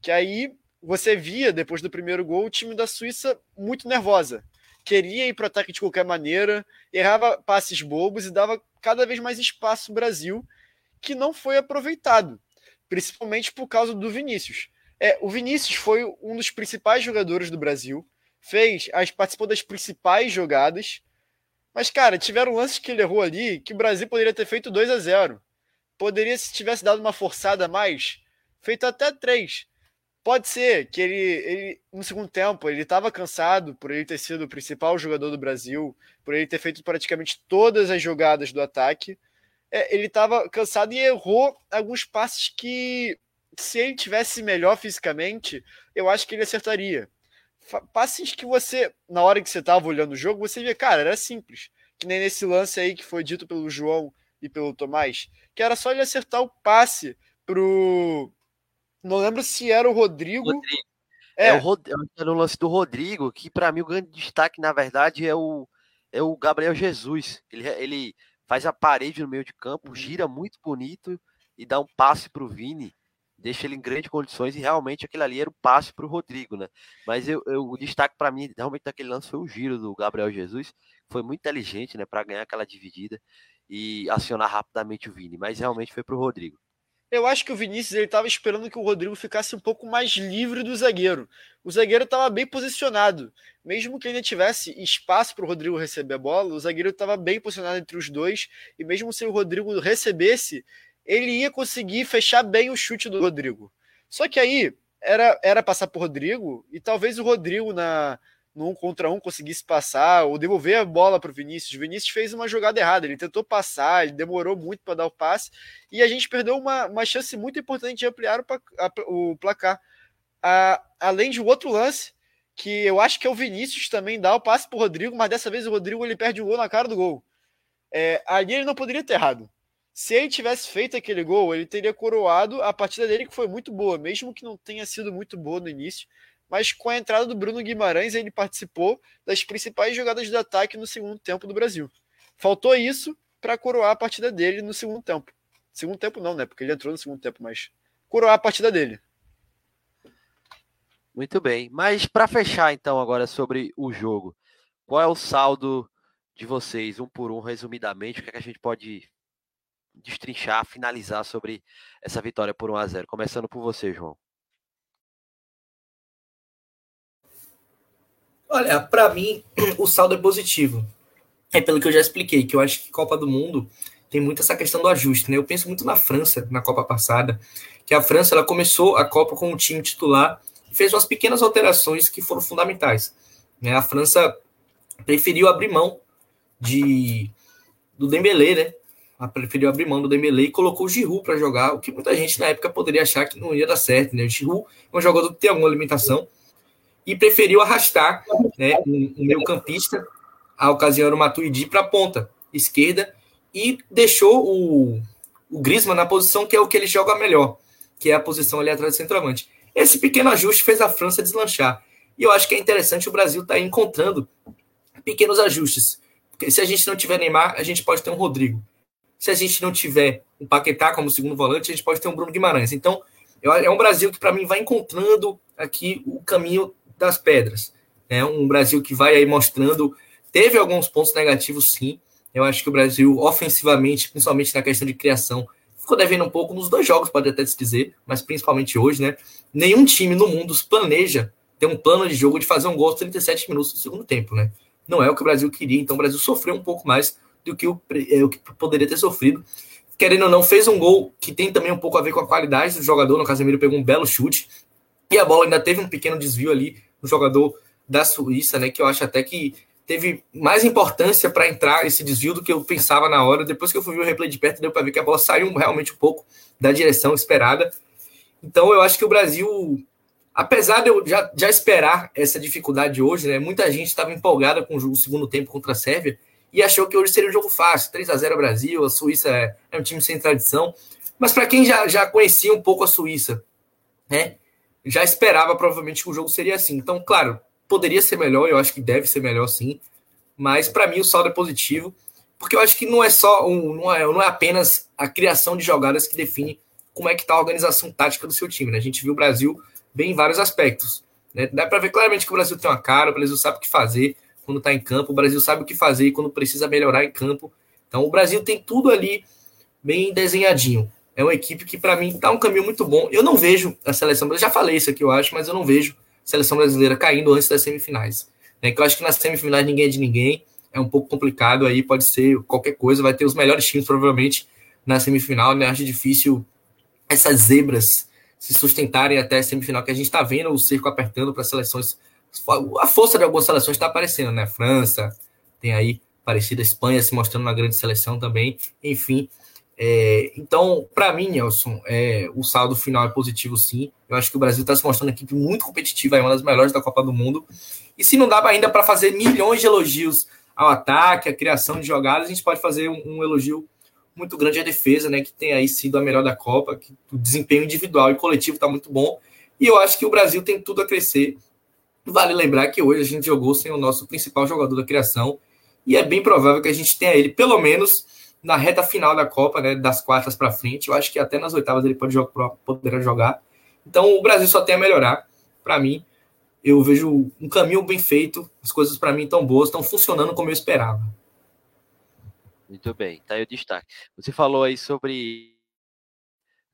Que aí você via, depois do primeiro gol, o time da Suíça muito nervosa. Queria ir para o ataque de qualquer maneira, errava passes bobos e dava cada vez mais espaço ao Brasil, que não foi aproveitado, principalmente por causa do Vinícius. É, o Vinícius foi um dos principais jogadores do Brasil, fez, as, participou das principais jogadas, mas, cara, tiveram lances que ele errou ali que o Brasil poderia ter feito 2 a 0 Poderia, se tivesse dado uma forçada a mais, feito até 3. Pode ser que ele, ele no segundo tempo, ele estava cansado por ele ter sido o principal jogador do Brasil, por ele ter feito praticamente todas as jogadas do ataque. É, ele estava cansado e errou alguns passes que, se ele tivesse melhor fisicamente, eu acho que ele acertaria. Passes que você, na hora que você estava olhando o jogo, você via, cara, era simples. Que nem nesse lance aí que foi dito pelo João e pelo Tomás, que era só ele acertar o passe pro, não lembro se era o Rodrigo. Rodrigo. É, é o, Rod... é o lance do Rodrigo, que para mim o grande destaque, na verdade, é o, é o Gabriel Jesus. Ele, ele faz a parede no meio de campo, uhum. gira muito bonito e dá um passe para o Vini, deixa ele em grandes condições e realmente aquele ali era o passe para o Rodrigo, né? Mas eu, eu o destaque para mim realmente daquele lance foi o giro do Gabriel Jesus, foi muito inteligente, né, para ganhar aquela dividida e acionar rapidamente o Vini, mas realmente foi para o Rodrigo. Eu acho que o Vinícius ele estava esperando que o Rodrigo ficasse um pouco mais livre do zagueiro. O zagueiro estava bem posicionado. Mesmo que ele tivesse espaço para o Rodrigo receber a bola, o zagueiro estava bem posicionado entre os dois. E mesmo se o Rodrigo recebesse, ele ia conseguir fechar bem o chute do Rodrigo. Só que aí era, era passar por Rodrigo e talvez o Rodrigo na, no um contra um conseguisse passar ou devolver a bola para o Vinícius. O Vinícius fez uma jogada errada, ele tentou passar, ele demorou muito para dar o passe e a gente perdeu uma, uma chance muito importante de ampliar o, a, o placar. A, além de outro lance, que eu acho que é o Vinícius também dá o passe para o Rodrigo, mas dessa vez o Rodrigo ele perde o gol na cara do gol. É, ali ele não poderia ter errado. Se ele tivesse feito aquele gol, ele teria coroado a partida dele, que foi muito boa, mesmo que não tenha sido muito boa no início mas com a entrada do Bruno Guimarães, ele participou das principais jogadas de ataque no segundo tempo do Brasil. Faltou isso para coroar a partida dele no segundo tempo. Segundo tempo não, né? Porque ele entrou no segundo tempo, mas coroar a partida dele. Muito bem. Mas para fechar então agora sobre o jogo, qual é o saldo de vocês, um por um, resumidamente, o que, é que a gente pode destrinchar, finalizar sobre essa vitória por 1 a 0 Começando por você, João. Olha, para mim, o saldo é positivo. É pelo que eu já expliquei, que eu acho que Copa do Mundo tem muito essa questão do ajuste, né? Eu penso muito na França, na Copa passada, que a França ela começou a Copa com o time titular e fez umas pequenas alterações que foram fundamentais. Né? A França preferiu abrir mão de do Dembélé, né? Ela preferiu abrir mão do Dembélé e colocou o Giroud para jogar, o que muita gente na época poderia achar que não ia dar certo, né? O Giroud é um jogador que tem alguma limitação, e preferiu arrastar né, um, um meio campista, a ocasião era o Matuidi, para a ponta esquerda e deixou o, o Griezmann na posição que é o que ele joga melhor, que é a posição ali atrás do centroavante. Esse pequeno ajuste fez a França deslanchar. E eu acho que é interessante o Brasil estar tá encontrando pequenos ajustes. Porque se a gente não tiver Neymar, a gente pode ter um Rodrigo. Se a gente não tiver um Paquetá como segundo volante, a gente pode ter um Bruno Guimarães. Então, é um Brasil que, para mim, vai encontrando aqui o caminho das pedras. É um Brasil que vai aí mostrando. Teve alguns pontos negativos, sim. Eu acho que o Brasil, ofensivamente, principalmente na questão de criação, ficou devendo um pouco nos dois jogos, pode até se dizer, mas principalmente hoje, né? Nenhum time no mundo planeja ter um plano de jogo de fazer um gol aos 37 minutos do segundo tempo, né? não é o que o Brasil queria, então o Brasil sofreu um pouco mais do que o, é, o que poderia ter sofrido. Querendo ou não, fez um gol que tem também um pouco a ver com a qualidade do jogador. No Casemiro pegou um belo chute e a bola ainda teve um pequeno desvio ali no jogador da Suíça, né? Que eu acho até que teve mais importância para entrar esse desvio do que eu pensava na hora. Depois que eu fui ver o replay de perto, deu para ver que a bola saiu realmente um pouco da direção esperada. Então eu acho que o Brasil, apesar de eu já, já esperar essa dificuldade hoje, né? Muita gente estava empolgada com o segundo tempo contra a Sérvia e achou que hoje seria um jogo fácil, 3 a 0 Brasil, a Suíça é, é um time sem tradição. Mas para quem já, já conhecia um pouco a Suíça, né? Já esperava provavelmente que o jogo seria assim. Então, claro, poderia ser melhor, eu acho que deve ser melhor sim. Mas para mim o saldo é positivo, porque eu acho que não é só um, não, é, não é apenas a criação de jogadas que define como é que está a organização tática do seu time. Né? A gente viu o Brasil bem em vários aspectos. Né? Dá para ver claramente que o Brasil tem uma cara, o Brasil sabe o que fazer quando está em campo, o Brasil sabe o que fazer quando precisa melhorar em campo. Então o Brasil tem tudo ali bem desenhadinho. É uma equipe que, para mim, está um caminho muito bom. Eu não vejo a seleção, eu já falei isso aqui, eu acho, mas eu não vejo a seleção brasileira caindo antes das semifinais. Né? Que eu acho que nas semifinais ninguém é de ninguém, é um pouco complicado aí, pode ser qualquer coisa, vai ter os melhores times, provavelmente, na semifinal, né? Acho difícil essas zebras se sustentarem até a semifinal, que a gente está vendo o cerco apertando para seleções a força de algumas seleções está aparecendo, né? França, tem aí parecida Espanha se mostrando uma grande seleção também. Enfim, é, então, para mim, Nelson, é, o saldo final é positivo sim. Eu acho que o Brasil está se mostrando uma equipe muito competitiva, é uma das melhores da Copa do Mundo. E se não dá ainda para fazer milhões de elogios ao ataque, à criação de jogadas, a gente pode fazer um, um, elogio muito grande à defesa, né? Que tem aí sido a melhor da Copa, que o desempenho individual e coletivo está muito bom. E eu acho que o Brasil tem tudo a crescer Vale lembrar que hoje a gente jogou sem o nosso principal jogador da criação e é bem provável que a gente tenha ele pelo menos na reta final da Copa, né, das quartas para frente. Eu acho que até nas oitavas ele pode jogar, poderá jogar. Então o Brasil só tem a melhorar. Para mim, eu vejo um caminho bem feito. As coisas para mim estão boas, estão funcionando como eu esperava. Muito bem, tá aí o destaque. Você falou aí sobre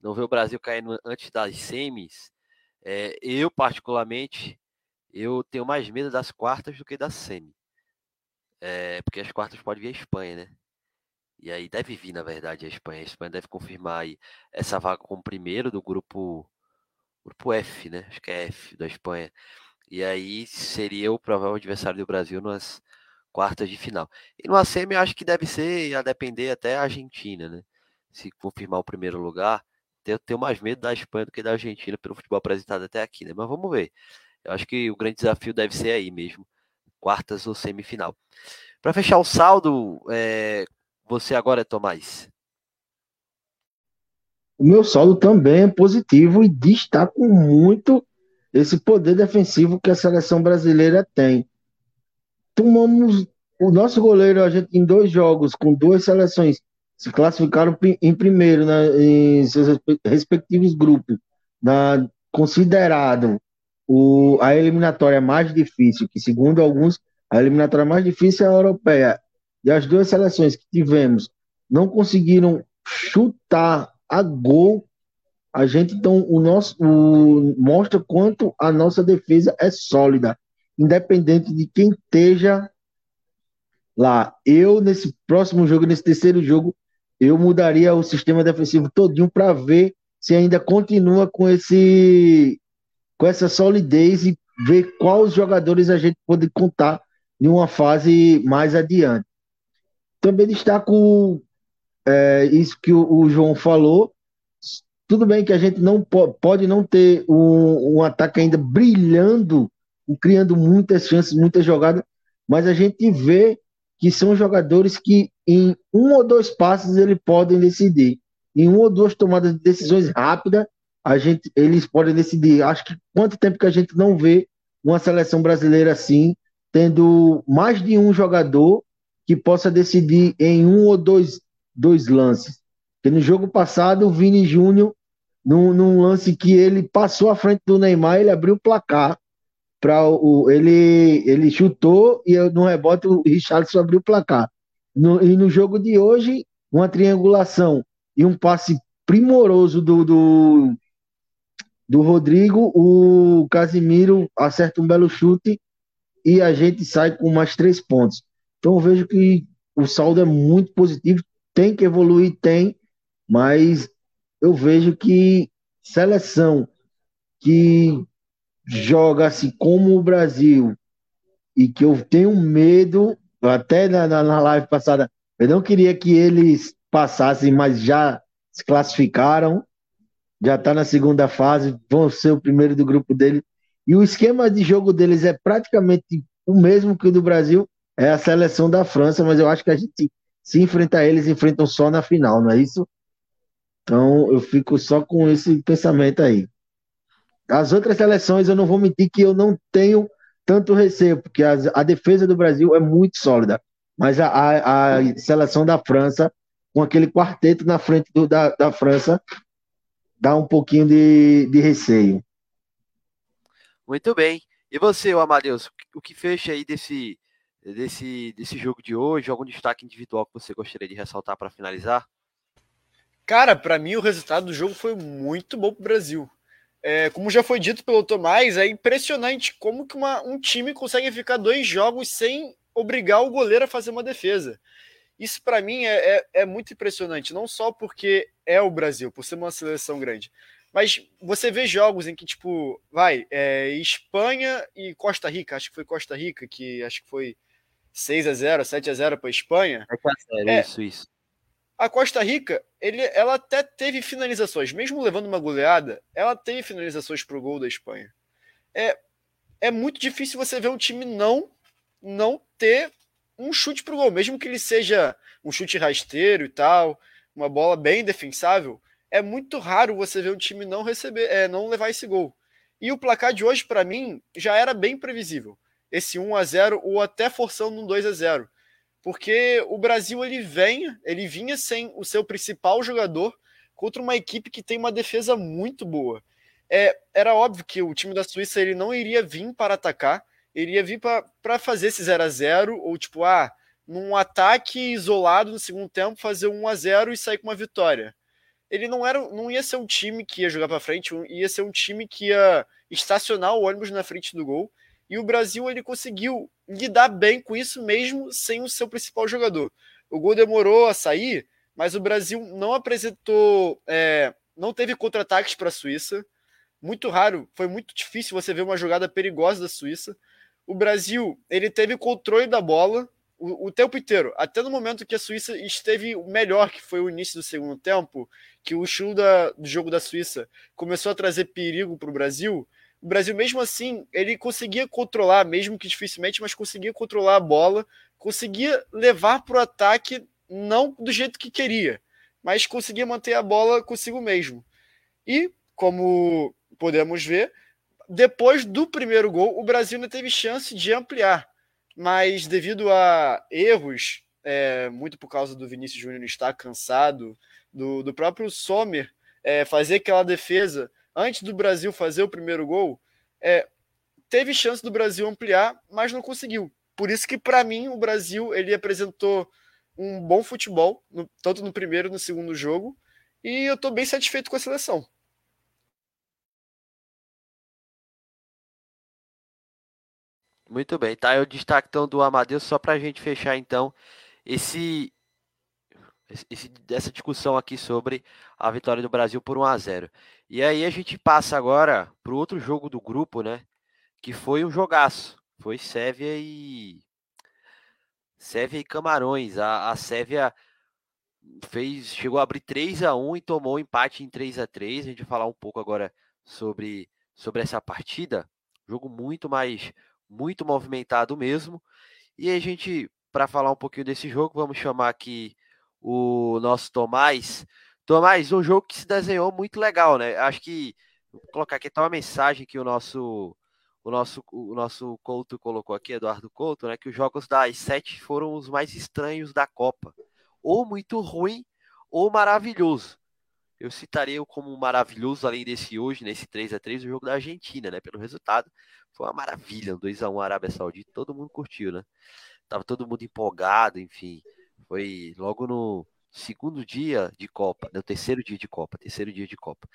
não ver o Brasil caindo antes das semis. É, eu, particularmente, eu tenho mais medo das quartas do que da semi. É, porque as quartas pode vir a Espanha, né? E aí deve vir, na verdade, a Espanha. A Espanha deve confirmar aí essa vaga como primeiro do grupo grupo F, né? Acho que é F da Espanha. E aí seria o provável adversário do Brasil nas quartas de final. E no semi eu acho que deve ser a depender até a Argentina, né? Se confirmar o primeiro lugar, eu tenho mais medo da Espanha do que da Argentina pelo futebol apresentado até aqui, né? Mas vamos ver. Eu acho que o grande desafio deve ser aí mesmo, quartas ou semifinal. Para fechar o saldo, é, você agora, Tomás. O meu saldo também é positivo e destaco muito esse poder defensivo que a seleção brasileira tem. Tomamos o nosso goleiro, a gente em dois jogos com duas seleções se classificaram em primeiro né, em seus respectivos grupos, na, considerado o, a eliminatória mais difícil, que segundo alguns, a eliminatória mais difícil é a europeia. E as duas seleções que tivemos não conseguiram chutar a gol. A gente então o nosso o, mostra quanto a nossa defesa é sólida, independente de quem esteja lá. Eu nesse próximo jogo, nesse terceiro jogo, eu mudaria o sistema defensivo todinho para ver se ainda continua com esse com essa solidez e ver quais jogadores a gente pode contar em uma fase mais adiante. Também destaco é, isso que o, o, João falou. Tudo bem que a gente não pode não ter um, um ataque ainda brilhando, criando muitas chances, muitas jogadas, mas a gente vê que são jogadores que em um ou dois passos eles podem decidir. Em uma ou duas tomadas de decisões rápidas, a gente, eles podem decidir. Acho que quanto tempo que a gente não vê uma seleção brasileira assim, tendo mais de um jogador que possa decidir em um ou dois, dois lances. Porque no jogo passado, o Vini Júnior, num, num, lance que ele passou à frente do Neymar, ele abriu o placar. Pra o, ele, ele chutou e no rebote o Richardson abriu o placar. No, e no jogo de hoje, uma triangulação e um passe primoroso do, do, do Rodrigo, o Casimiro acerta um belo chute e a gente sai com mais três pontos. Então eu vejo que o saldo é muito positivo, tem que evoluir, tem, mas eu vejo que seleção que joga assim como o Brasil e que eu tenho medo, até na, na live passada, eu não queria que eles passassem, mas já se classificaram, já está na segunda fase, vão ser o primeiro do grupo dele. E o esquema de jogo deles é praticamente o mesmo que o do Brasil, é a seleção da França, mas eu acho que a gente se enfrentar eles, enfrentam só na final, não é isso? Então eu fico só com esse pensamento aí. As outras seleções, eu não vou mentir que eu não tenho tanto receio, porque a, a defesa do Brasil é muito sólida. Mas a, a, a, seleção da França, com aquele quarteto na frente do, da, da França, dá um pouquinho de, de receio. Muito bem. E você, Amadeus, o que fecha aí desse, desse, desse jogo de hoje? Algum destaque individual que você gostaria de ressaltar para finalizar? Cara, para mim o resultado do jogo foi muito bom para o Brasil. É, como já foi dito pelo Tomás, é impressionante como que uma, um time consegue ficar dois jogos sem obrigar o goleiro a fazer uma defesa. Isso para mim é, é, é, muito impressionante, não só porque é o Brasil, por ser uma seleção grande, mas você vê jogos em que, tipo, vai, é, Espanha e Costa Rica, acho que foi Costa Rica, que acho que foi 6 a 0 7 a 0 para Espanha. É, é, isso, isso a Costa Rica, ele, ela até teve finalizações, mesmo levando uma goleada, ela teve finalizações para o gol da Espanha. É, é muito difícil você ver um time não não ter um chute para o gol, mesmo que ele seja um chute rasteiro e tal, uma bola bem defensável. É muito raro você ver um time não receber, é, não levar esse gol. E o placar de hoje, para mim, já era bem previsível. Esse 1 a 0 ou até forçando um 2 a 0 porque o Brasil ele vem, ele vinha sem o seu principal jogador contra uma equipe que tem uma defesa muito boa. É, era óbvio que o time da Suíça ele não iria vir para atacar, iria vir para fazer esse 0 a 0 ou tipo, ah, num ataque isolado no segundo tempo, fazer 1 a 0 e sair com uma vitória. Ele não era, não ia ser um time que ia jogar para frente, ia ser um time que ia estacionar o ônibus na frente do gol e o Brasil ele conseguiu lidar bem com isso mesmo sem o seu principal jogador. O gol demorou a sair, mas o Brasil não apresentou, é, não teve contra-ataques para a Suíça. Muito raro, foi muito difícil você ver uma jogada perigosa da Suíça. O Brasil ele teve controle da bola o, o tempo inteiro, até no momento que a Suíça esteve melhor, que foi o início do segundo tempo, que o estilo da, do jogo da Suíça começou a trazer perigo para o Brasil o Brasil, mesmo assim, ele conseguia controlar, mesmo que dificilmente, mas conseguia controlar a bola, conseguia levar para o ataque, não do jeito que queria, mas conseguia manter a bola consigo mesmo. E, como podemos ver, depois do primeiro gol, o Brasil ainda teve chance de ampliar, mas devido a erros, é, muito por causa do Vinícius Júnior estar cansado, do, do próprio Sommer é, fazer aquela defesa antes do Brasil fazer o primeiro gol, é, teve chance do Brasil ampliar, mas não conseguiu. Por isso que, para mim, o Brasil ele apresentou um bom futebol, no, tanto no primeiro e no segundo jogo, e eu estou bem satisfeito com a seleção. Muito bem, tá? Eu destaque então do Amadeus só para a gente fechar então esse, esse, essa discussão aqui sobre a vitória do Brasil por 1 a 0. E aí a gente passa agora para o outro jogo do grupo, né? Que foi um jogaço. Foi Sérvia e. Sérvia e Camarões. A, a Sérvia fez, chegou a abrir 3 a 1 e tomou um empate em 3 a 3 A gente vai falar um pouco agora sobre, sobre essa partida. Jogo muito mais, muito movimentado mesmo. E a gente, para falar um pouquinho desse jogo, vamos chamar aqui o nosso Tomás Tomás, um jogo que se desenhou muito legal, né? Acho que vou colocar aqui tá uma mensagem que o nosso o nosso o nosso Couto colocou aqui, Eduardo Couto, né, que os jogos das sete foram os mais estranhos da Copa, ou muito ruim ou maravilhoso. Eu citaria como maravilhoso além desse hoje, nesse 3 a 3 o jogo da Argentina, né, pelo resultado. Foi uma maravilha, um 2 a 1 Arábia Saudita, todo mundo curtiu, né? Tava todo mundo empolgado, enfim. Foi logo no segundo dia de Copa, no terceiro dia de Copa, terceiro dia de Copa.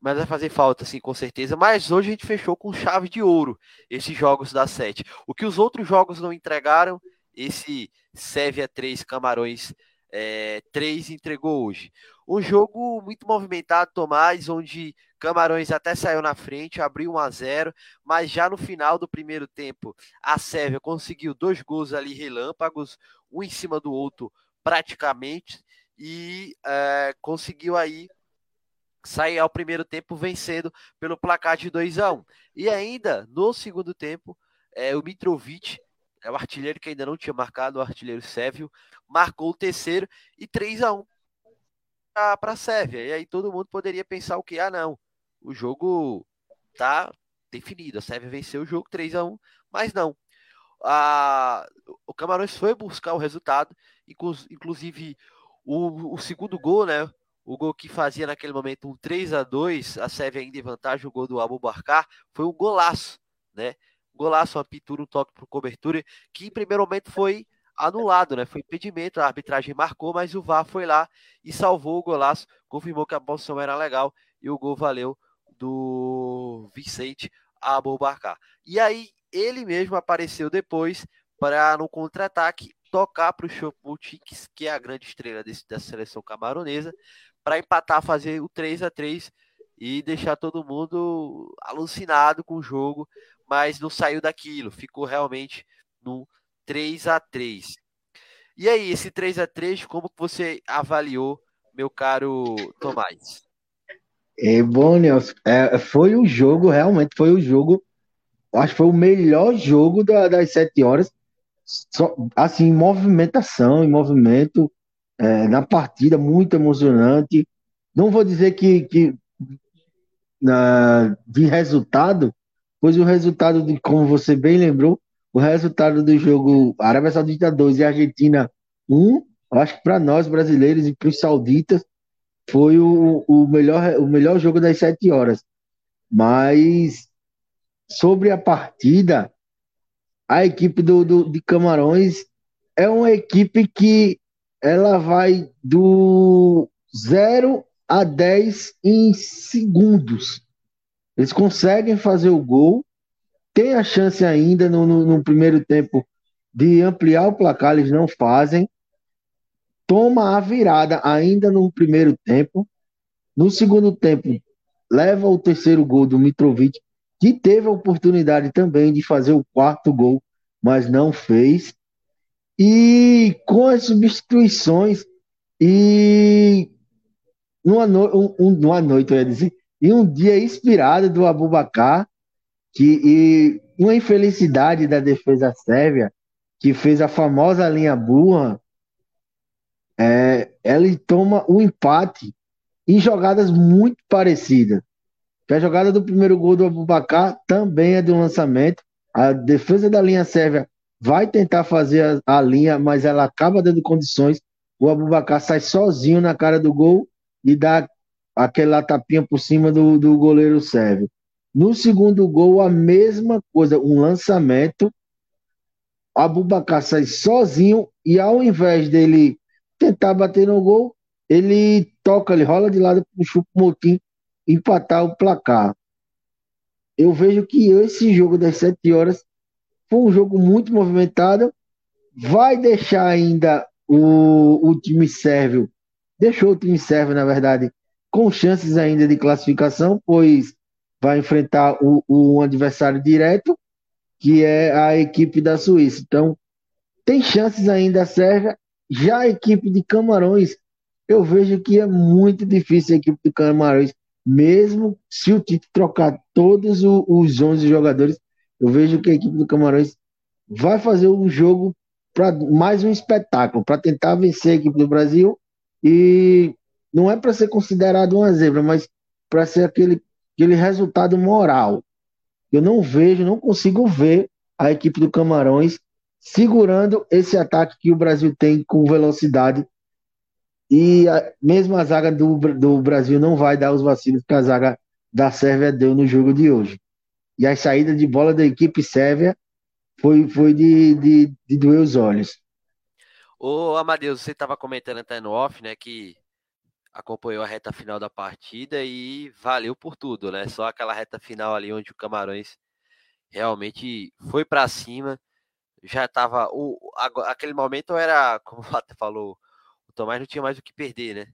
mas vai fazer falta, sim, com certeza. Mas hoje a gente fechou com chave de ouro esses jogos da sete. O que os outros jogos não entregaram, esse Sérvia 3, Camarões é, 3 entregou hoje. Um jogo muito movimentado, Tomás, onde Camarões até saiu na frente, abriu 1 a 0, mas já no final do primeiro tempo, a Sérvia conseguiu dois gols ali relâmpagos, um em cima do outro praticamente, e é, conseguiu aí sair ao primeiro tempo vencendo pelo placar de 2 a 1 E ainda no segundo tempo, é, o Mitrovic, é o artilheiro que ainda não tinha marcado, o artilheiro Sérvio, marcou o terceiro e 3 a 1 para a Sérvia. E aí todo mundo poderia pensar o que? Ah, não, o jogo tá definido. A Sérvia venceu o jogo 3 a 1 mas não. A, o Camarões foi buscar o resultado, inclusive o, o segundo gol, né? O gol que fazia naquele momento um 3 a 2 a Sérvia ainda em vantagem, o gol do Abubacar, foi um golaço, né? Golaço, uma pintura, um toque por cobertura, que em primeiro momento foi anulado, né? Foi impedimento, a arbitragem marcou, mas o VAR foi lá e salvou o golaço, confirmou que a posição era legal e o gol valeu do Vicente Abubacar. E aí ele mesmo apareceu depois para no contra-ataque tocar para o Choupo-Moting, que é a grande estrela desse, dessa seleção camaronesa, para empatar, fazer o 3 a 3 e deixar todo mundo alucinado com o jogo, mas não saiu daquilo, ficou realmente no 3 a 3 E aí, esse 3 a 3 como você avaliou, meu caro Tomás? É, bom, Nelson, é, foi o jogo, realmente foi o jogo, acho que foi o melhor jogo da, das sete horas, só, assim, movimentação, em movimento, é, na partida, muito emocionante. Não vou dizer que, que na, de resultado, pois o resultado, de, como você bem lembrou, o resultado do jogo Arábia Saudita 2 e Argentina 1, acho que para nós brasileiros e para os sauditas foi o, o, melhor, o melhor jogo das sete horas. Mas sobre a partida, a equipe do, do, de Camarões é uma equipe que ela vai do 0 a 10 em segundos. Eles conseguem fazer o gol, tem a chance ainda no, no, no primeiro tempo de ampliar o placar, eles não fazem. Toma a virada ainda no primeiro tempo. No segundo tempo, leva o terceiro gol do Mitrovic, que teve a oportunidade também de fazer o quarto gol, mas não fez. E com as substituições e numa, no, um, numa noite, eu ia dizer, e um dia inspirado do Abubacar, que, e uma infelicidade da defesa sérvia, que fez a famosa linha burra, é, ele toma o um empate em jogadas muito parecidas. A jogada do primeiro gol do Abubacar também é de um lançamento. A defesa da linha sérvia vai tentar fazer a, a linha, mas ela acaba dando condições. O Abubacar sai sozinho na cara do gol e dá aquela tapinha por cima do, do goleiro sérvio. No segundo gol, a mesma coisa, um lançamento. Abubacar sai sozinho e ao invés dele tentar bater no gol, ele toca, ele rola de lado para o Chupo Motim empatar o placar. Eu vejo que esse jogo das sete horas foi um jogo muito movimentado. Vai deixar ainda o, o time sérvio, deixou o time sérvio, na verdade, com chances ainda de classificação, pois vai enfrentar o, o adversário direto, que é a equipe da Suíça. Então, tem chances ainda a Sérvia. Já a equipe de Camarões, eu vejo que é muito difícil a equipe de Camarões, mesmo se o Tite trocar todos os 11 jogadores, eu vejo que a equipe do Camarões vai fazer um jogo para mais um espetáculo, para tentar vencer a equipe do Brasil. E não é para ser considerado uma zebra, mas para ser aquele, aquele resultado moral. Eu não vejo, não consigo ver a equipe do Camarões segurando esse ataque que o Brasil tem com velocidade. E a, mesmo a zaga do, do Brasil não vai dar os vacilos que a zaga da Sérvia deu no jogo de hoje. E a saída de bola da equipe sérvia foi, foi de, de, de doer os olhos. Ô, Amadeus, você estava comentando até no off, né, que acompanhou a reta final da partida e valeu por tudo, né? Só aquela reta final ali onde o Camarões realmente foi para cima, já estava o aquele momento era, como o Fata falou, o Tomás não tinha mais o que perder, né?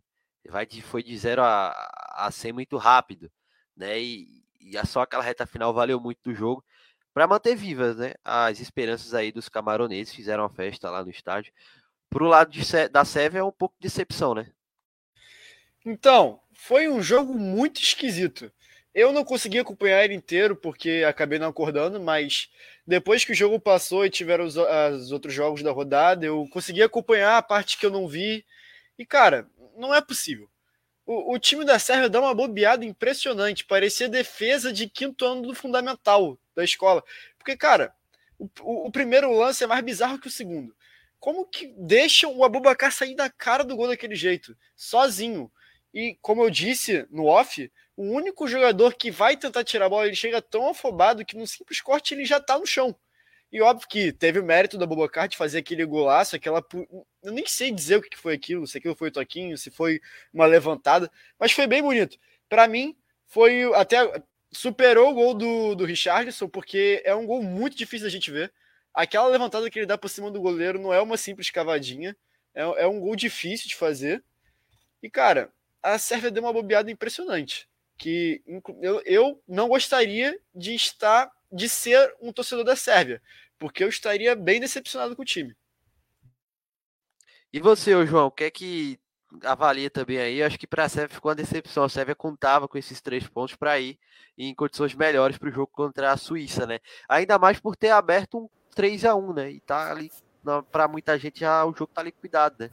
Vai de, foi de 0 a, a 100 muito rápido, né? E, e só aquela reta final valeu muito do jogo para manter vivas, né? As esperanças aí dos camaroneses fizeram a festa lá no estádio. Pro lado de, da Sérvia é um pouco de decepção, né? Então, foi um jogo muito esquisito. Eu não consegui acompanhar ele inteiro porque acabei não acordando, mas depois que o jogo passou e tiveram os, os outros jogos da rodada, eu consegui acompanhar a parte que eu não vi. E, cara, não é possível. O, o time da Sérvia dá uma bobeada impressionante. Parecia defesa de quinto ano do fundamental da escola. Porque, cara, o, o, o primeiro lance é mais bizarro que o segundo. Como que deixam o Abubacar sair da cara do gol daquele jeito? Sozinho. E, como eu disse no off, o único jogador que vai tentar tirar a bola, ele chega tão afobado que no simples corte ele já tá no chão. E óbvio que teve o mérito da Bobocar de fazer aquele golaço, aquela. Eu nem sei dizer o que foi aquilo, se aquilo foi toquinho, se foi uma levantada, mas foi bem bonito. Para mim, foi até. Superou o gol do, do Richardson, porque é um gol muito difícil da gente ver. Aquela levantada que ele dá por cima do goleiro não é uma simples cavadinha, é, é um gol difícil de fazer. E, cara, a Sérvia deu uma bobeada impressionante. Que eu, eu não gostaria de estar, de ser um torcedor da Sérvia, porque eu estaria bem decepcionado com o time. E você, João, o que é que avalia também aí? Acho que para a Sérvia ficou uma decepção. A Sérvia contava com esses três pontos para ir em condições melhores para o jogo contra a Suíça, né? Ainda mais por ter aberto um 3 a 1 né? E tá ali, para muita gente, já o jogo tá liquidado, né?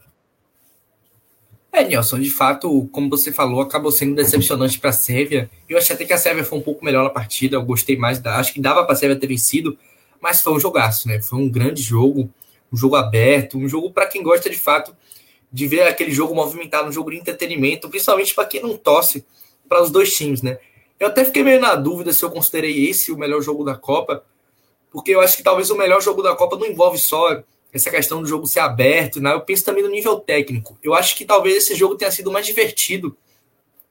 É, Nelson, de fato, como você falou, acabou sendo decepcionante para a Sérvia. Eu achei até que a Sérvia foi um pouco melhor na partida, eu gostei mais da. Acho que dava para a Sérvia ter vencido, mas foi um jogaço, né? Foi um grande jogo, um jogo aberto, um jogo para quem gosta de fato de ver aquele jogo movimentado, um jogo de entretenimento, principalmente para quem não torce para os dois times, né? Eu até fiquei meio na dúvida se eu considerei esse o melhor jogo da Copa, porque eu acho que talvez o melhor jogo da Copa não envolve só essa questão do jogo ser aberto, né? eu penso também no nível técnico. Eu acho que talvez esse jogo tenha sido mais divertido.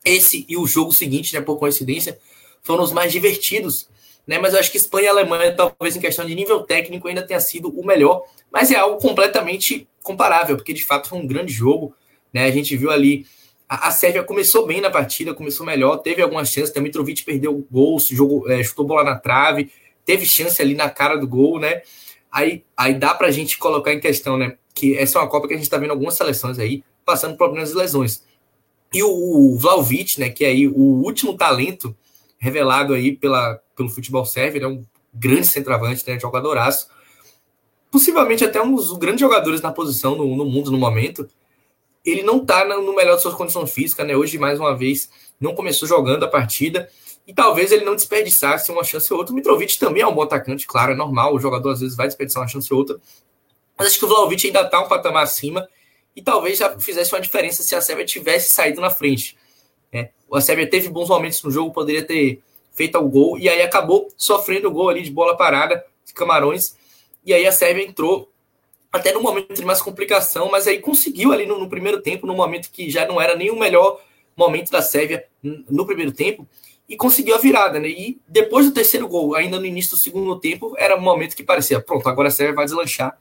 Esse e o jogo seguinte, né, por coincidência, foram os mais divertidos. Né? Mas eu acho que Espanha e Alemanha, talvez em questão de nível técnico, ainda tenha sido o melhor. Mas é algo completamente comparável, porque de fato foi um grande jogo. Né? A gente viu ali. A, a Sérvia começou bem na partida, começou melhor, teve algumas chances. Também Mitrovic perdeu o gol, jogou, é, chutou bola na trave, teve chance ali na cara do gol, né? Aí, aí dá para a gente colocar em questão, né? Que essa é uma Copa que a gente está vendo algumas seleções aí passando problemas de lesões. E o, o Vlaovic, né? Que é aí o último talento revelado aí pela, pelo futebol sérvio, é né, um grande centroavante, né? Jogadoraço. Possivelmente até um dos grandes jogadores na posição no, no mundo no momento. Ele não está no melhor de suas condições físicas, né? Hoje, mais uma vez, não começou jogando a partida e talvez ele não desperdiçasse uma chance ou outra. O Mitrovic também é um bom atacante, claro, é normal, o jogador às vezes vai desperdiçar uma chance ou outra. Mas acho que o Vlaovic ainda está um patamar acima e talvez já fizesse uma diferença se a Sérvia tivesse saído na frente. Né? A Sérvia teve bons momentos no jogo, poderia ter feito o gol e aí acabou sofrendo o gol ali de bola parada de Camarões. E aí a Sérvia entrou até no momento de mais complicação, mas aí conseguiu ali no, no primeiro tempo, no momento que já não era nem o melhor momento da Sérvia no primeiro tempo, e conseguiu a virada, né? E depois do terceiro gol, ainda no início do segundo tempo, era um momento que parecia, pronto, agora a Sérvia vai deslanchar.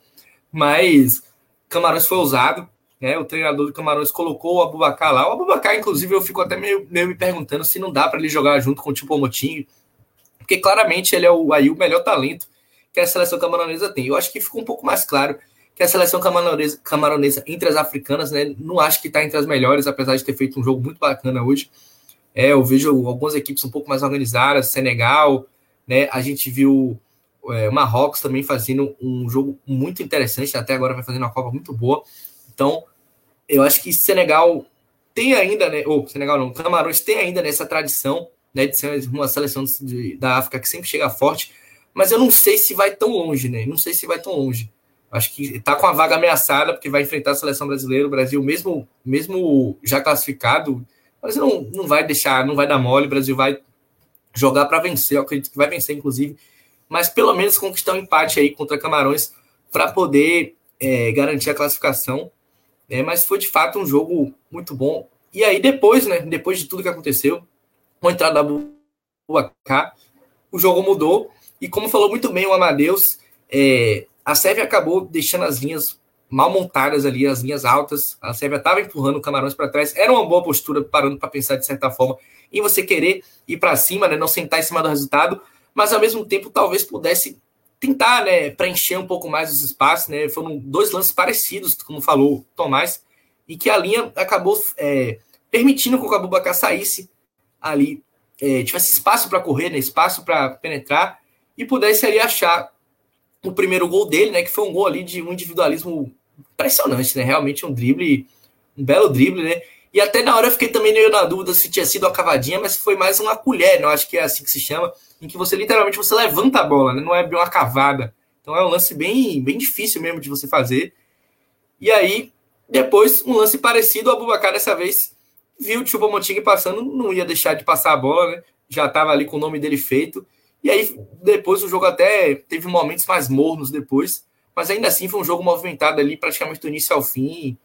Mas Camarões foi ousado, né? O treinador do Camarões colocou o Abubacar lá. O Abubacar, inclusive, eu fico até meio, meio me perguntando se não dá para ele jogar junto com o Tipo Motinho, porque claramente ele é o, aí o melhor talento que a seleção camaronesa tem. Eu acho que ficou um pouco mais claro que a seleção camaronesa, camaronesa entre as africanas, né? Não acho que está entre as melhores, apesar de ter feito um jogo muito bacana hoje. É, eu vejo algumas equipes um pouco mais organizadas, Senegal, né? A gente viu é, Marrocos também fazendo um jogo muito interessante, até agora vai fazendo uma Copa muito boa. Então, eu acho que Senegal tem ainda, né? Ou Senegal não, Camarões tem ainda nessa tradição né, de ser uma seleção de, da África que sempre chega forte, mas eu não sei se vai tão longe, né? Não sei se vai tão longe. Acho que está com a vaga ameaçada, porque vai enfrentar a seleção brasileira. O Brasil, mesmo, mesmo já classificado, mas não, não vai deixar, não vai dar mole. O Brasil vai jogar para vencer. Eu acredito que vai vencer, inclusive. Mas pelo menos conquistar um empate aí contra Camarões para poder é, garantir a classificação. É, mas foi de fato um jogo muito bom. E aí depois, né, depois de tudo que aconteceu, com a entrada da Buacá, o jogo mudou. E como falou muito bem o Amadeus, é, a Sérvia acabou deixando as linhas mal montadas ali, as linhas altas. A Sérvia estava empurrando o Camarões para trás. Era uma boa postura, parando para pensar de certa forma em você querer ir para cima, né, não sentar em cima do resultado, mas ao mesmo tempo talvez pudesse tentar né, preencher um pouco mais os espaços. Né? Foram dois lances parecidos, como falou o Tomás, e que a linha acabou é, permitindo que o Abubakar saísse ali, é, tivesse espaço para correr, né, espaço para penetrar e pudesse ali achar o primeiro gol dele, né, que foi um gol ali de um individualismo impressionante, né, realmente um drible, um belo drible, né, e até na hora eu fiquei também meio na dúvida se tinha sido uma cavadinha, mas foi mais uma colher, né, acho que é assim que se chama, em que você literalmente você levanta a bola, né, não é bem uma cavada. Então é um lance bem, bem difícil mesmo de você fazer. E aí, depois, um lance parecido, o Abubacar dessa vez viu o Chupa Moting passando, não ia deixar de passar a bola, né? Já estava ali com o nome dele feito. E aí, depois, o jogo até teve momentos mais mornos depois, mas ainda assim foi um jogo movimentado ali, praticamente do início ao fim.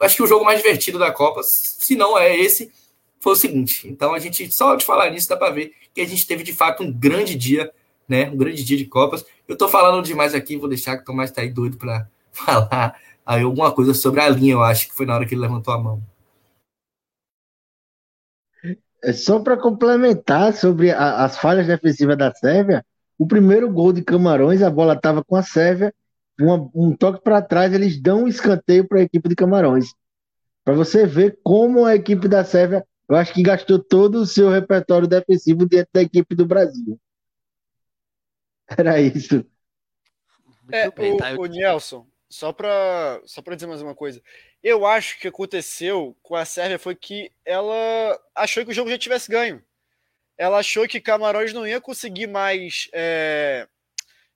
Acho que o jogo mais divertido da Copa, se não é esse, foi o seguinte. Então, a gente, só de falar nisso, dá para ver que a gente teve de fato um grande dia, né? Um grande dia de Copas. Eu tô falando demais aqui, vou deixar que o Tomás tá aí doido para falar aí alguma coisa sobre a linha, eu acho que foi na hora que ele levantou a mão. É só para complementar sobre a, as falhas defensivas da Sérvia, o primeiro gol de Camarões, a bola estava com a Sérvia, uma, um toque para trás, eles dão um escanteio para a equipe de Camarões. Para você ver como a equipe da Sérvia, eu acho que gastou todo o seu repertório defensivo dentro da equipe do Brasil. Era isso. É, o, o Nelson, só para só dizer mais uma coisa. Eu acho que o que aconteceu com a Sérvia foi que ela achou que o jogo já tivesse ganho. Ela achou que Camarões não ia conseguir mais é,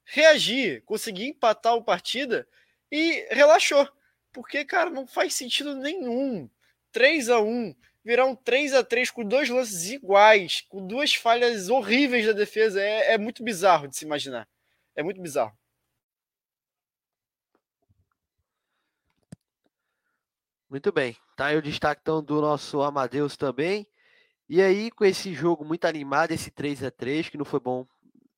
reagir, conseguir empatar a partida e relaxou. Porque, cara, não faz sentido nenhum. 3 a 1 virar um 3 a 3 com dois lances iguais, com duas falhas horríveis da defesa. É, é muito bizarro de se imaginar. É muito bizarro. Muito bem. Tá aí o destaque então, do nosso Amadeus também. E aí, com esse jogo muito animado, esse 3 a 3 que não foi bom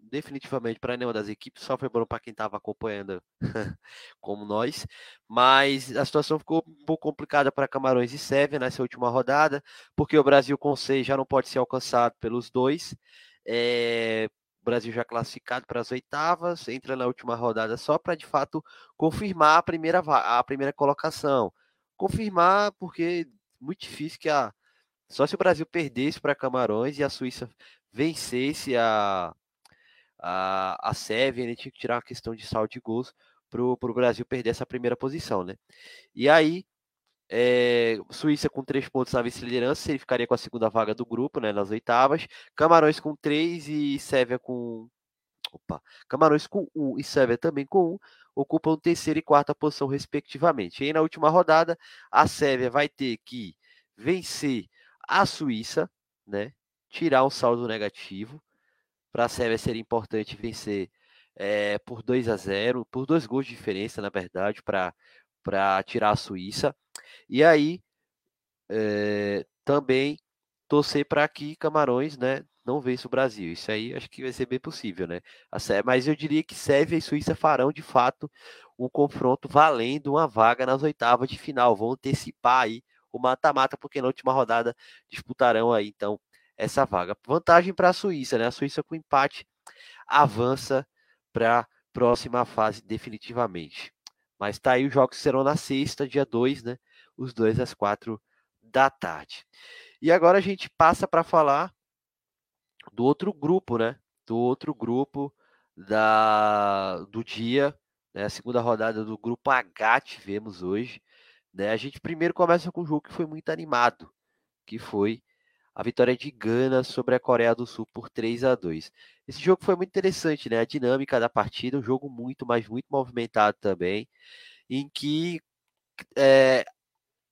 definitivamente para nenhuma das equipes, só foi bom para quem estava acompanhando como nós, mas a situação ficou um pouco complicada para Camarões e Sérvia nessa última rodada, porque o Brasil com 6 já não pode ser alcançado pelos dois, é, o Brasil já classificado para as oitavas, entra na última rodada só para de fato confirmar a primeira, a primeira colocação, confirmar, porque muito difícil que a. Só se o Brasil perdesse para Camarões e a Suíça vencesse a, a, a Sérvia, ele tinha que tirar a questão de saldo de gols para o Brasil perder essa primeira posição, né? E aí, é, Suíça com três pontos na vice-liderança, ele ficaria com a segunda vaga do grupo, né? Nas oitavas. Camarões com três e Sérvia com. Opa! Camarões com um e Sérvia também com um ocupam terceira e quarta posição, respectivamente. E aí, na última rodada, a Sérvia vai ter que vencer a Suíça, né? Tirar um saldo negativo. Para a Sérvia seria importante vencer é, por 2 a 0, por dois gols de diferença, na verdade, para tirar a Suíça. E aí é, também torcer para que Camarões, né, não vence o Brasil. Isso aí acho que vai ser bem possível, né? Mas eu diria que Sérvia e Suíça farão de fato um confronto valendo uma vaga nas oitavas de final. Vão antecipar aí o mata-mata, porque na última rodada disputarão aí então essa vaga. Vantagem para a Suíça, né? A Suíça com empate avança para a próxima fase definitivamente. Mas tá aí os jogos serão na sexta, dia 2, né? Os dois às quatro da tarde. E agora a gente passa para falar do outro grupo, né? Do outro grupo da, do dia, né? A segunda rodada do grupo H tivemos hoje. Né? A gente primeiro começa com um jogo que foi muito animado, que foi a vitória de Gana sobre a Coreia do Sul por 3 a 2. Esse jogo foi muito interessante, né? A dinâmica da partida, um jogo muito, mas muito movimentado também, em que é,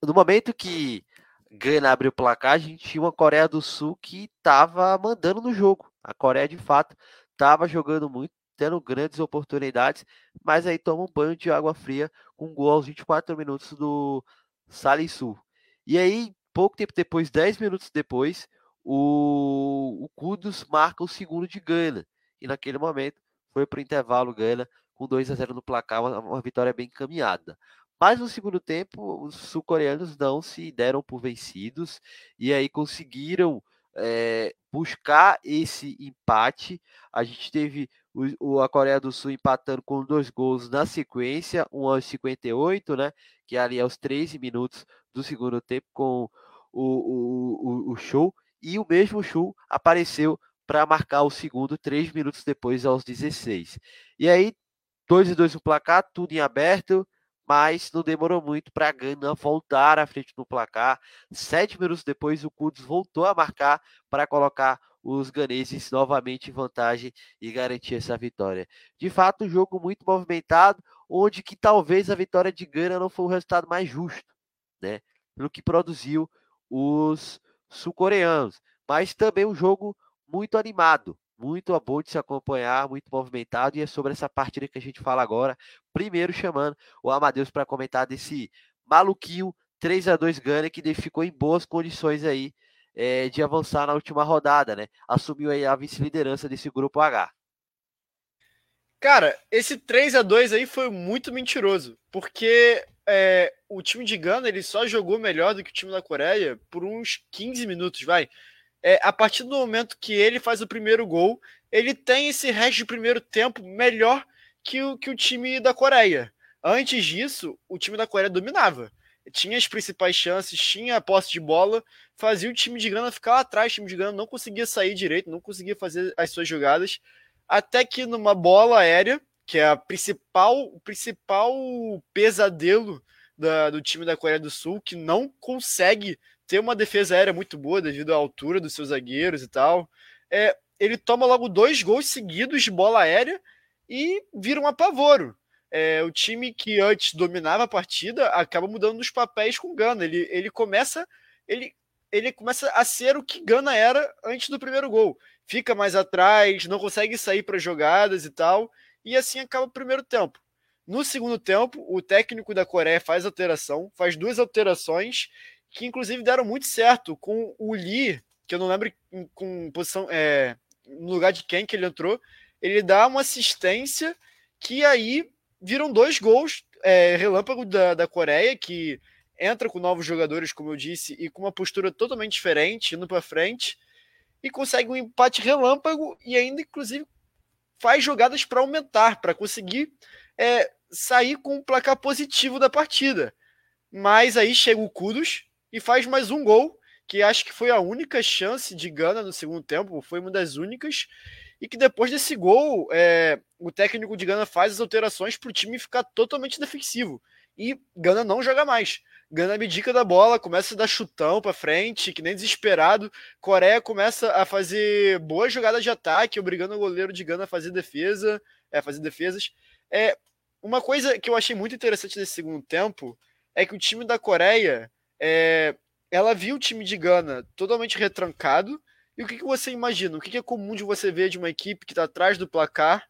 no momento que Gana abriu o placar, a gente tinha uma Coreia do Sul que estava mandando no jogo. A Coreia, de fato, estava jogando muito, tendo grandes oportunidades, mas aí toma um banho de água fria com um gol aos 24 minutos do Salisu. E aí, pouco tempo depois, 10 minutos depois, o, o Kudus marca o segundo de Gana. E naquele momento foi para o intervalo Gana com 2 a 0 no placar, uma, uma vitória bem encaminhada. Mas no segundo tempo, os sul-coreanos não se deram por vencidos e aí conseguiram é, buscar esse empate. A gente teve o, a Coreia do Sul empatando com dois gols na sequência, um aos 58, né? Que ali aos 13 minutos do segundo tempo com o, o, o, show. E o mesmo show apareceu para marcar o segundo, três minutos depois, aos 16. E aí, 2 e 2 no placar, tudo em aberto mas não demorou muito para a Gana voltar à frente no placar. Sete minutos depois, o Kudus voltou a marcar para colocar os ganeses novamente em vantagem e garantir essa vitória. De fato, um jogo muito movimentado, onde que talvez a vitória de Gana não foi o resultado mais justo, né? Pelo que produziu os sul-coreanos, mas também um jogo muito animado, muito bom de se acompanhar, muito movimentado, e é sobre essa partida que a gente fala agora. Primeiro chamando o Amadeus para comentar desse maluquinho 3 a 2 Gana que ficou em boas condições aí é, de avançar na última rodada, né? Assumiu aí a vice-liderança desse grupo H. Cara, esse 3 a 2 aí foi muito mentiroso, porque é, o time de Gana ele só jogou melhor do que o time da Coreia por uns 15 minutos, vai é, a partir do momento que ele faz o primeiro gol, ele tem esse resto de primeiro tempo melhor que o, que o time da Coreia. Antes disso, o time da Coreia dominava. Tinha as principais chances, tinha a posse de bola, fazia o time de Gana ficar lá atrás. O time de Gana não conseguia sair direito, não conseguia fazer as suas jogadas. Até que numa bola aérea, que é a principal, o principal pesadelo da, do time da Coreia do Sul, que não consegue ter uma defesa aérea muito boa devido à altura dos seus zagueiros e tal. É, ele toma logo dois gols seguidos de bola aérea e vira um apavoro. É, o time que antes dominava a partida acaba mudando os papéis com Gana. Ele, ele começa ele, ele começa a ser o que Gana era antes do primeiro gol. Fica mais atrás, não consegue sair para jogadas e tal, e assim acaba o primeiro tempo. No segundo tempo, o técnico da Coreia faz alteração, faz duas alterações que inclusive deram muito certo com o Lee, que eu não lembro com posição é, no lugar de quem que ele entrou, ele dá uma assistência que aí viram dois gols é, relâmpago da, da Coreia, que entra com novos jogadores, como eu disse, e com uma postura totalmente diferente, indo para frente, e consegue um empate relâmpago e ainda, inclusive, faz jogadas para aumentar, para conseguir é, sair com um placar positivo da partida. Mas aí chega o Kudos, e faz mais um gol, que acho que foi a única chance de Gana no segundo tempo, foi uma das únicas, e que depois desse gol, é, o técnico de Gana faz as alterações para o time ficar totalmente defensivo. E Gana não joga mais. Gana abdica da bola, começa a dar chutão para frente, que nem desesperado. Coreia começa a fazer boas jogadas de ataque, obrigando o goleiro de Gana a fazer defesa, é, fazer defesas. É, uma coisa que eu achei muito interessante nesse segundo tempo é que o time da Coreia é, ela viu o time de Gana totalmente retrancado. E o que, que você imagina? O que, que é comum de você ver de uma equipe que está atrás do placar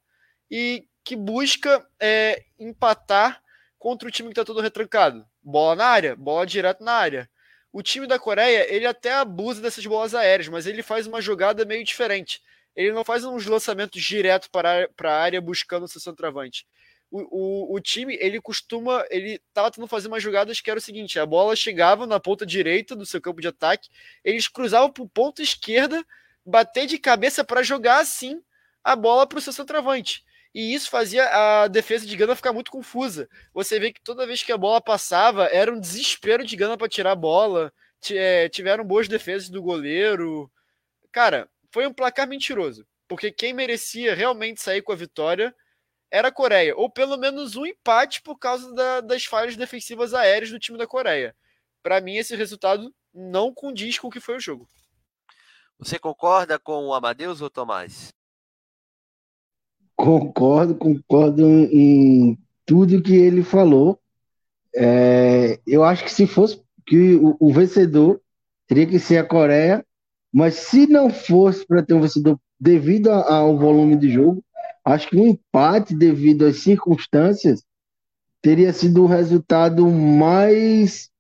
e que busca é, empatar contra o time que está todo retrancado? Bola na área, bola direto na área. O time da Coreia, ele até abusa dessas bolas aéreas, mas ele faz uma jogada meio diferente. Ele não faz uns lançamentos direto para a área buscando o seu centroavante o, o, o, time, ele costuma, ele tava tentando fazer umas jogadas que era o seguinte, a bola chegava na ponta direita do seu campo de ataque, eles cruzavam para o ponto esquerda, bater de cabeça para jogar assim a bola para o seu centroavante. E isso fazia a defesa de Gana ficar muito confusa. Você vê que toda vez que a bola passava, era um desespero de Gana para tirar a bola. É, tiveram boas defesas do goleiro. Cara, foi um placar mentiroso. Porque quem merecia realmente sair com a vitória era a Coreia, ou pelo menos um empate por causa da, das falhas defensivas aéreas do time da Coreia. Para mim, esse resultado não condiz com o que foi o jogo. Você concorda com o Amadeus ou Tomás? Concordo, concordo em tudo que ele falou. É, eu acho que se fosse que o, o, vencedor teria que ser a Coreia, mas se não fosse para ter um vencedor devido ao volume de jogo, Acho que um empate, devido às circunstâncias, teria sido o resultado mais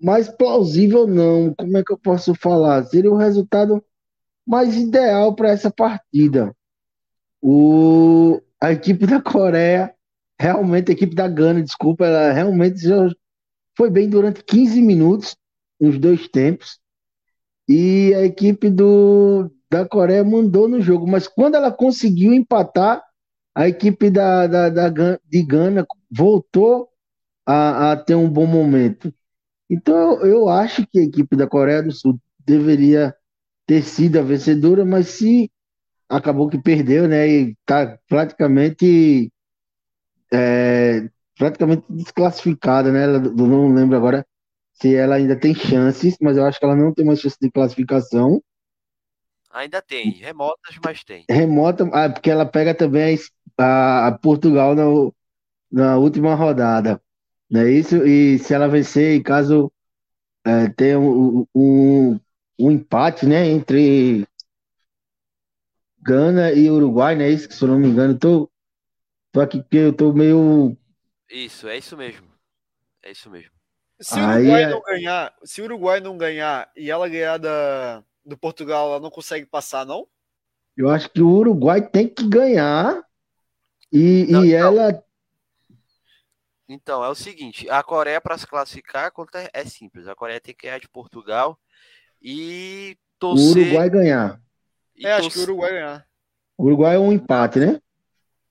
mais plausível, não. Como é que eu posso falar? Seria o resultado mais ideal para essa partida. O, a equipe da Coreia, realmente, a equipe da Gana, desculpa, ela realmente foi bem durante 15 minutos, nos dois tempos. E a equipe do, da Coreia mandou no jogo, mas quando ela conseguiu empatar, a equipe da, da, da de Gana voltou a, a, ter um bom momento. Então eu, eu acho que a equipe da Coreia do Sul deveria ter sido a vencedora, mas se acabou que perdeu, né? E tá praticamente é, praticamente desclassificada, né? Eu não lembro agora se ela ainda tem chances, mas eu acho que ela não tem mais chance de classificação. Ainda tem, remotas, mas tem. Remota, ah, porque ela pega também a, a Portugal no, na última rodada. Não é isso? E se ela vencer, e caso é, tenha um, um, um, empate, né, entre Gana e Uruguai, né? Isso, se eu não me engano, tô, tô aqui porque eu tô meio. Isso, é isso mesmo. É isso mesmo. Se o Uruguai Aí, não ganhar, se o Uruguai não ganhar e ela ganhar da, do Portugal, ela não consegue passar, não? Eu acho que o Uruguai tem que ganhar e, não, e ela. Então, é o seguinte: a Coreia, para se classificar, é simples. A Coreia tem que ganhar de Portugal e torcer. O Uruguai ganhar. É, acho que o Uruguai ganhar. O Uruguai é um empate, né?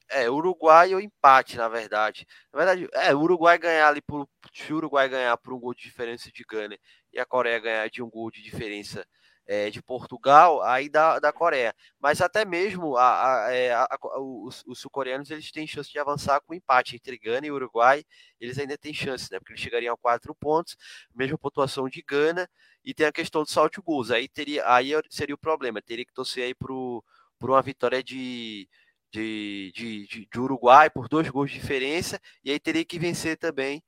É, Uruguai ou empate, na verdade. Na verdade, é, o Uruguai ganhar ali por. Se o Uruguai ganhar por um gol de diferença de Gana e a Coreia ganhar de um gol de diferença é, de Portugal, aí da, da Coreia. Mas até mesmo a, a, é, a, os, os sul-coreanos eles têm chance de avançar com empate entre Gana e Uruguai, eles ainda têm chance, né? Porque eles chegariam a quatro pontos, mesma pontuação de Gana, e tem a questão do salto gols. Aí, teria, aí seria o problema, teria que torcer aí por uma vitória de, de, de, de Uruguai por dois gols de diferença, e aí teria que vencer também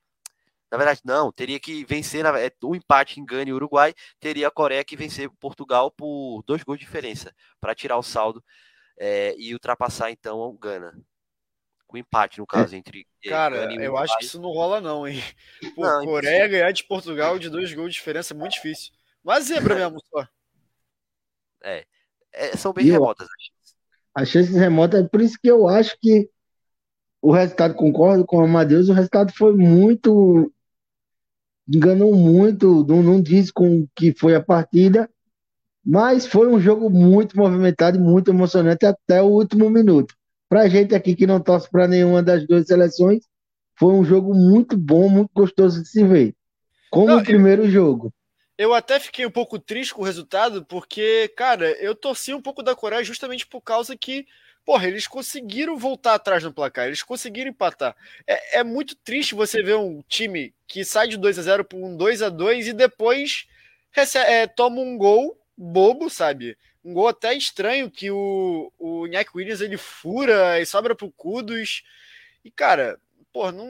na verdade, não, teria que vencer o é, um empate em Gana e Uruguai, teria a Coreia que vencer Portugal por dois gols de diferença para tirar o saldo é, e ultrapassar então o Gana. Com empate, no caso, entre. É, Cara, Gana e eu acho que isso não rola, não, hein? Pô, não, Coreia ganhar de Portugal de dois gols de diferença é muito difícil. Mas zebra mesmo, só. É. é são bem remotas as chances. As chances remotas, é por isso que eu acho que o resultado, concordo com o Amadeus, o resultado foi muito enganou muito, não, não diz com que foi a partida, mas foi um jogo muito movimentado e muito emocionante até o último minuto. Para a gente aqui que não torce para nenhuma das duas seleções, foi um jogo muito bom, muito gostoso de se ver. Como não, o primeiro eu, jogo. Eu até fiquei um pouco triste com o resultado, porque, cara, eu torci um pouco da Coreia justamente por causa que Porra, eles conseguiram voltar atrás no placar, eles conseguiram empatar. É, é muito triste você ver um time que sai de 2 a 0 para um 2 a 2 e depois recebe, é, toma um gol bobo, sabe? Um gol até estranho que o, o Williams ele fura e sobra pro Kudos. E, cara, pô, não,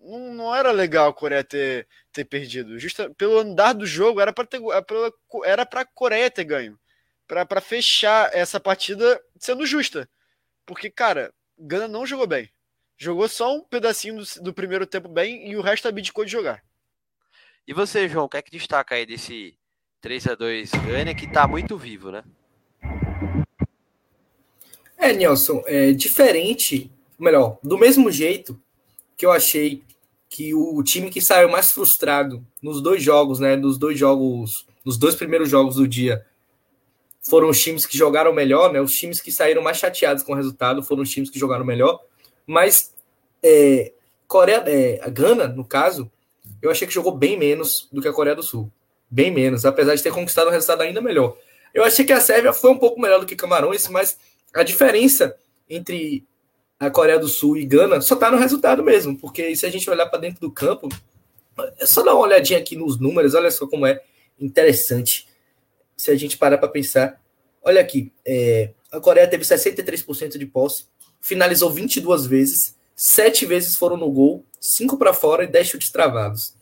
não, não era legal a Coreia ter, ter perdido. Justa, pelo andar do jogo, era para ter era para a Coreia ter ganho. Para fechar essa partida sendo justa. Porque, cara, Gana não jogou bem. Jogou só um pedacinho do, do primeiro tempo bem e o resto abdicou de jogar. E você, João, o que é que destaca aí desse 3 a 2 Gana que tá muito vivo, né? É, Nelson, é diferente, melhor, do mesmo jeito que eu achei que o time que saiu mais frustrado nos dois jogos, né, dos dois jogos, nos dois primeiros jogos do dia, foram os times que jogaram melhor, né? Os times que saíram mais chateados com o resultado foram os times que jogaram melhor. Mas é, Coreia, é, a Gana, no caso, eu achei que jogou bem menos do que a Coreia do Sul. Bem menos, apesar de ter conquistado um resultado ainda melhor. Eu achei que a Sérvia foi um pouco melhor do que Camarões, mas a diferença entre a Coreia do Sul e Gana só tá no resultado mesmo, porque se a gente olhar para dentro do campo, é só dar uma olhadinha aqui nos números, olha só como é interessante se a gente parar para pensar. Olha aqui, é, a Coreia teve 63% de posse, finalizou 22 vezes, 7 vezes foram no gol, 5 para fora e 10 chutes travados.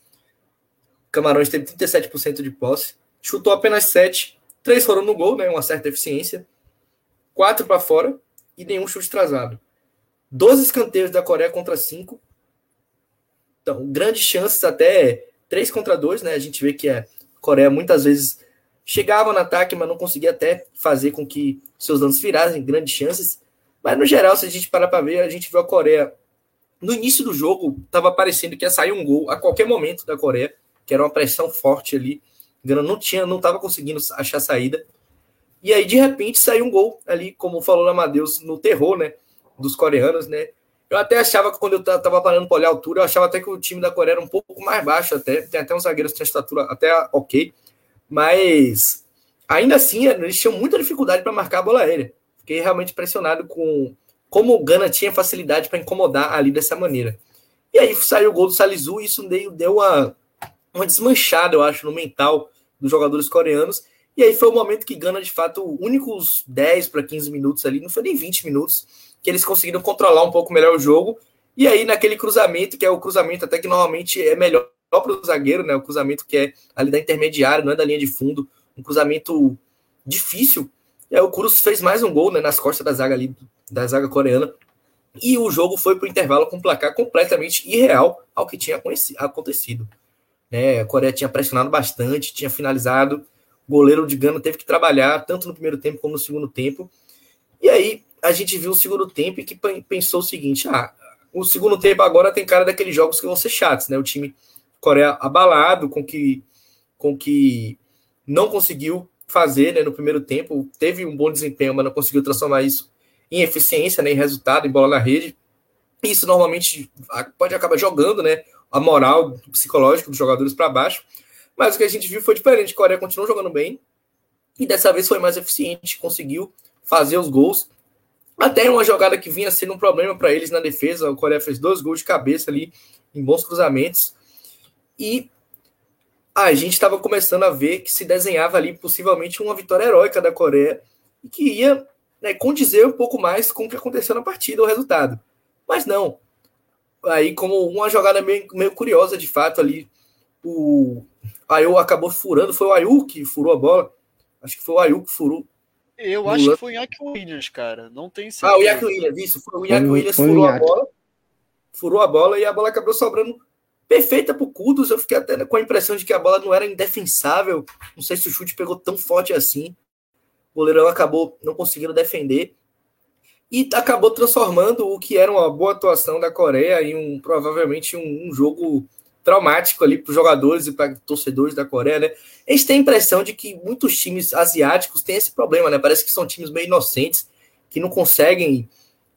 Camarões teve 37% de posse, chutou apenas 7, 3 foram no gol, né, uma certa eficiência, 4 para fora e nenhum chute travado. 12 escanteios da Coreia contra 5. Então, grandes chances até 3 contra 2, né? A gente vê que a Coreia muitas vezes chegava no ataque, mas não conseguia até fazer com que seus lances virassem grandes chances. Mas no geral, se a gente parar para ver, a gente viu a Coreia no início do jogo, estava parecendo que ia sair um gol a qualquer momento da Coreia, que era uma pressão forte ali. Não tinha, não estava conseguindo achar saída. E aí, de repente, saiu um gol ali, como falou o Amadeus, no terror, né? Dos coreanos, né? Eu até achava que quando eu estava parando para olhar a altura, eu achava até que o time da Coreia era um pouco mais baixo, até. Tem até uns zagueiros que têm estatura até ok. Mas ainda assim, eles tinham muita dificuldade para marcar a bola aérea. Fiquei realmente impressionado com como o Gana tinha facilidade para incomodar ali dessa maneira. E aí saiu o gol do Salizu e isso deu, uma, uma desmanchada, eu acho, no mental dos jogadores coreanos. E aí foi o momento que Gana, de fato, únicos 10 para 15 minutos ali, não foi nem 20 minutos, que eles conseguiram controlar um pouco melhor o jogo. E aí, naquele cruzamento, que é o cruzamento até que normalmente é melhor para o zagueiro, né? O cruzamento que é ali da intermediária, não é da linha de fundo, um cruzamento difícil. E aí o Cruz fez mais um gol né, nas costas da zaga ali, da zaga coreana. E o jogo foi para o intervalo com um placar completamente irreal ao que tinha acontecido. Né? A Coreia tinha pressionado bastante, tinha finalizado. O goleiro de Gana teve que trabalhar tanto no primeiro tempo como no segundo tempo. E aí a gente viu o segundo tempo e que pensou o seguinte: ah, o segundo tempo agora tem cara daqueles jogos que vão ser chatos, né? O time Coreia abalado com que com que não conseguiu fazer né, no primeiro tempo, teve um bom desempenho, mas não conseguiu transformar isso em eficiência, né, em resultado, em bola na rede. Isso normalmente pode acabar jogando né, a moral psicológica dos jogadores para baixo. Mas o que a gente viu foi diferente. Coreia continuou jogando bem e dessa vez foi mais eficiente, conseguiu fazer os gols. Até uma jogada que vinha sendo um problema para eles na defesa. A Coreia fez dois gols de cabeça ali em bons cruzamentos. E a gente estava começando a ver que se desenhava ali possivelmente uma vitória heróica da Coreia e que ia né, condizer um pouco mais com o que aconteceu na partida, o resultado. Mas não. Aí, como uma jogada meio, meio curiosa, de fato, ali, o Ayu acabou furando. Foi o Ayu que furou a bola. Acho que foi o Ayu que furou. Eu acho que foi o Yak Williams, cara. Não tem certeza. Ah, o Yak Williams, isso. Foi o Yak Williams furou a bola. Furou a bola e a bola acabou sobrando perfeita pro Kudos. Eu fiquei até com a impressão de que a bola não era indefensável. Não sei se o chute pegou tão forte assim. O goleirão acabou não conseguindo defender. E acabou transformando o que era uma boa atuação da Coreia em um provavelmente um, um jogo traumático ali para os jogadores e para torcedores da Coreia, né? A gente tem a impressão de que muitos times asiáticos têm esse problema, né? Parece que são times meio inocentes, que não conseguem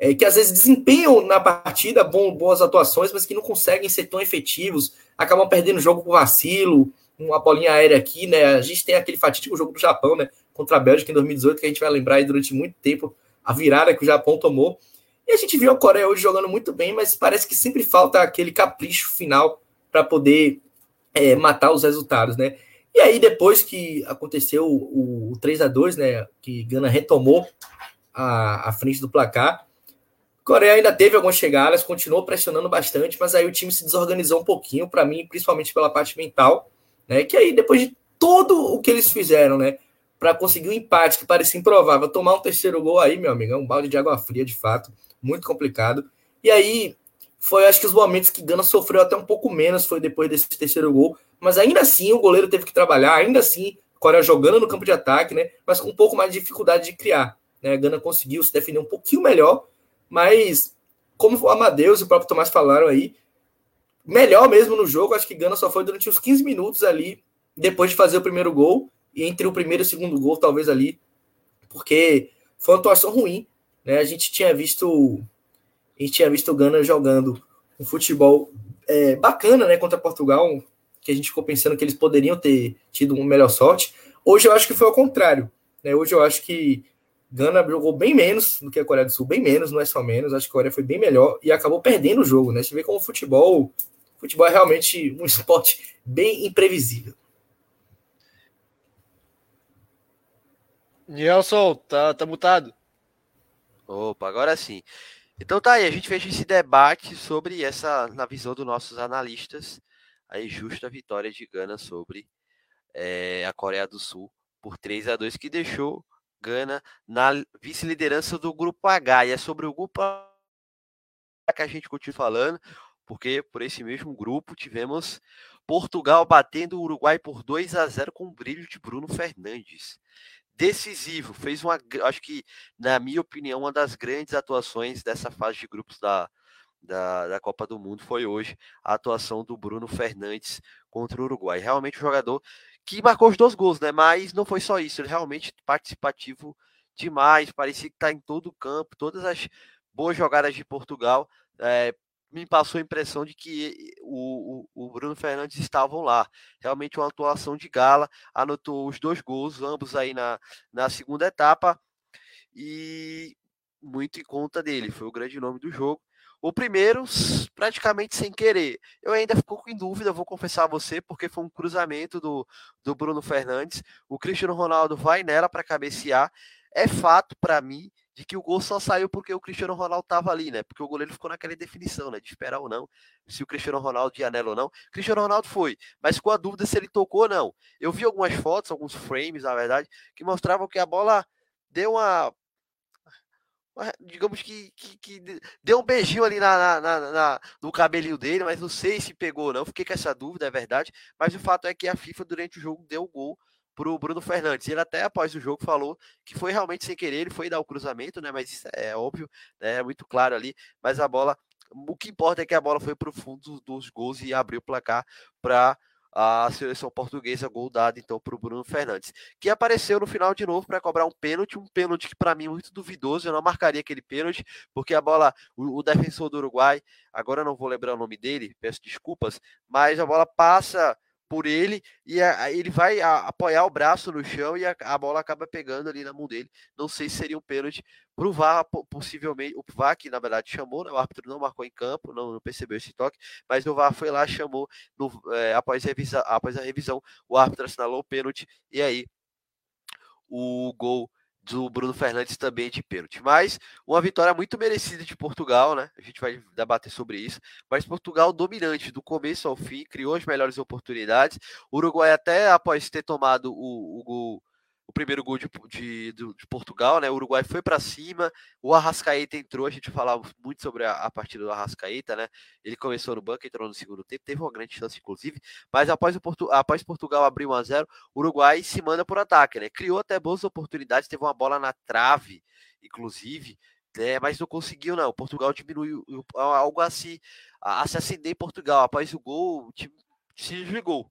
é, que às vezes desempenham na partida bom, boas atuações, mas que não conseguem ser tão efetivos, acabam perdendo o jogo por vacilo, uma bolinha aérea aqui, né? A gente tem aquele fatídico jogo do Japão, né? Contra a Bélgica em 2018, que a gente vai lembrar aí durante muito tempo a virada que o Japão tomou. E a gente viu a Coreia hoje jogando muito bem, mas parece que sempre falta aquele capricho final para poder é, matar os resultados, né? E aí, depois que aconteceu o, o 3 a 2 né? Que Gana retomou a, a frente do placar, Coreia ainda teve algumas chegadas, continuou pressionando bastante, mas aí o time se desorganizou um pouquinho, para mim, principalmente pela parte mental, né? Que aí, depois de todo o que eles fizeram, né? Para conseguir um empate que parecia improvável, tomar um terceiro gol aí, meu amigo, é um balde de água fria, de fato, muito complicado. E aí, foi acho que os momentos que Gana sofreu até um pouco menos, foi depois desse terceiro gol, mas ainda assim o goleiro teve que trabalhar, ainda assim, Coreia jogando no campo de ataque, né? Mas com um pouco mais de dificuldade de criar. Né? Gana conseguiu se defender um pouquinho melhor mas, como o Amadeus e o próprio Tomás falaram aí, melhor mesmo no jogo, acho que Gana só foi durante os 15 minutos ali, depois de fazer o primeiro gol, e entre o primeiro e o segundo gol, talvez ali, porque foi uma atuação ruim. Né? A gente tinha visto. A gente tinha visto o Gana jogando um futebol é, bacana né, contra Portugal, que a gente ficou pensando que eles poderiam ter tido uma melhor sorte. Hoje eu acho que foi ao contrário. Né? Hoje eu acho que Gana jogou bem menos do que a Coreia do Sul, bem menos, não é só menos. Acho que a Coreia foi bem melhor e acabou perdendo o jogo, né? Você vê como o futebol, futebol é realmente um esporte bem imprevisível. Nelson, tá, tá mutado. Opa, agora sim. Então tá aí, a gente fez esse debate sobre essa, na visão dos nossos analistas, a justa vitória de Gana sobre é, a Coreia do Sul por 3 a 2 que deixou Gana na vice-liderança do grupo H. E é sobre o grupo H que a gente continua falando, porque por esse mesmo grupo tivemos Portugal batendo o Uruguai por 2 a 0 com o brilho de Bruno Fernandes. Decisivo, fez uma, acho que, na minha opinião, uma das grandes atuações dessa fase de grupos da, da, da Copa do Mundo foi hoje a atuação do Bruno Fernandes contra o Uruguai. Realmente um jogador que marcou os dois gols, né? Mas não foi só isso, ele realmente participativo demais, parecia que está em todo o campo, todas as boas jogadas de Portugal. É, me passou a impressão de que o, o, o, Bruno Fernandes estavam lá. Realmente uma atuação de gala, anotou os dois gols, ambos aí na, na segunda etapa, e muito em conta dele, foi o grande nome do jogo. O primeiro, praticamente sem querer. Eu ainda fico com dúvida, vou confessar a você, porque foi um cruzamento do, do Bruno Fernandes. O Cristiano Ronaldo vai nela para cabecear. É fato para mim de que o gol só saiu porque o Cristiano Ronaldo estava ali, né? Porque o goleiro ficou naquela definição, né? De esperar ou não, se o Cristiano Ronaldo ia nela ou não. O Cristiano Ronaldo foi, mas com a dúvida se ele tocou ou não. Eu vi algumas fotos, alguns frames, na verdade, que mostravam que a bola deu uma digamos que, que, que, deu um beijinho ali na, na, na, no cabelinho dele, mas não sei se pegou ou não. Fiquei com essa dúvida, é verdade. Mas o fato é que a FIFA, durante o jogo, deu o gol pro Bruno Fernandes. Ele até após o jogo falou que foi realmente sem querer, ele foi dar o cruzamento, né? Mas isso é óbvio, né? É muito claro ali. Mas a bola, o que importa é que a bola foi para o fundo dos gols e abriu o placar para a seleção portuguesa, gol dado então para o Bruno Fernandes, que apareceu no final de novo para cobrar um pênalti, um pênalti que para mim é muito duvidoso, eu não marcaria aquele pênalti, porque a bola, o, o defensor do Uruguai, agora não vou lembrar o nome dele, peço desculpas, mas a bola passa por ele e a, ele vai a, apoiar o braço no chão e a, a, bola acaba pegando ali na mão dele. Não sei se seria um pênalti para o VAR, possivelmente. O VAR, que na verdade chamou, né, o árbitro não marcou em campo, não, não, percebeu esse toque, mas o VAR foi lá, chamou no, é, após, revisa, após a revisão, o árbitro assinalou o pênalti e aí o gol do Bruno Fernandes também de pênalti. Mas uma vitória muito merecida de Portugal, né? A gente vai debater sobre isso. Mas Portugal dominante do começo ao fim, criou as melhores oportunidades. O Uruguai, até após ter tomado o, o gol o primeiro gol de, de, de Portugal, né? O Uruguai foi para cima, o Arrascaeta entrou, a gente falava muito sobre a, a, partida do Arrascaeta, né? Ele começou no banco, entrou no segundo tempo, teve uma grande chance, inclusive, mas após, o Portu, após Portugal abrir 1 a 0 o Uruguai se manda por ataque, né? Criou até boas oportunidades, teve uma bola na trave, inclusive, né? mas não conseguiu, não. Portugal diminuiu algo assim, a, a se acender em Portugal. Após o gol, o time se desligou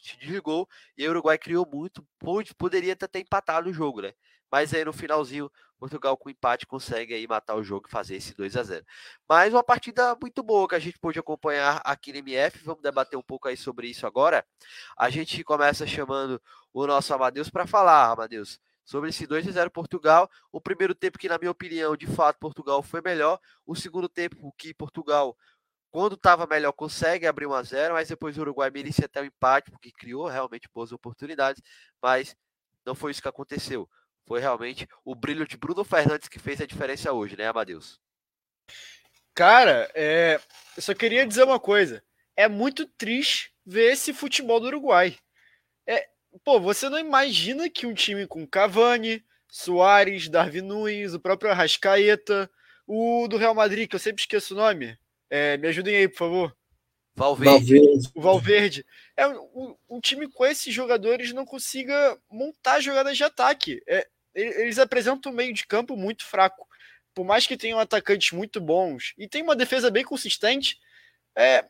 se desligou e o Uruguai criou muito, pode, poderia até empatado o jogo, né? Mas aí no finalzinho, Portugal com empate consegue aí matar o jogo e fazer esse 2 a 0. Mas uma partida muito boa que a gente pôde acompanhar aqui no MF. Vamos debater um pouco aí sobre isso agora. A gente começa chamando o nosso Amadeus para falar, Amadeus, sobre esse 2 a 0 Portugal. O primeiro tempo que na minha opinião, de fato, Portugal foi melhor. O segundo tempo que Portugal quando estava melhor, consegue abrir 1 a 0 mas depois o Uruguai merecia até o empate, porque criou realmente boas oportunidades, mas não foi isso que aconteceu. Foi realmente o brilho de Bruno Fernandes que fez a diferença hoje, né, Amadeus? Cara, é... eu só queria dizer uma coisa. É muito triste ver esse futebol do Uruguai. É... Pô, você não imagina que um time com Cavani, Soares, Darwin Nunes, o próprio Arrascaeta, o do Real Madrid, que eu sempre esqueço o nome, é, me ajudem aí, por favor. Valverde. Valverde. O Valverde. É um, um, time com esses jogadores não consiga montar jogadas de ataque. É, eles apresentam um meio de campo muito fraco. Por mais que tenham atacantes muito bons e tem uma defesa bem consistente, é,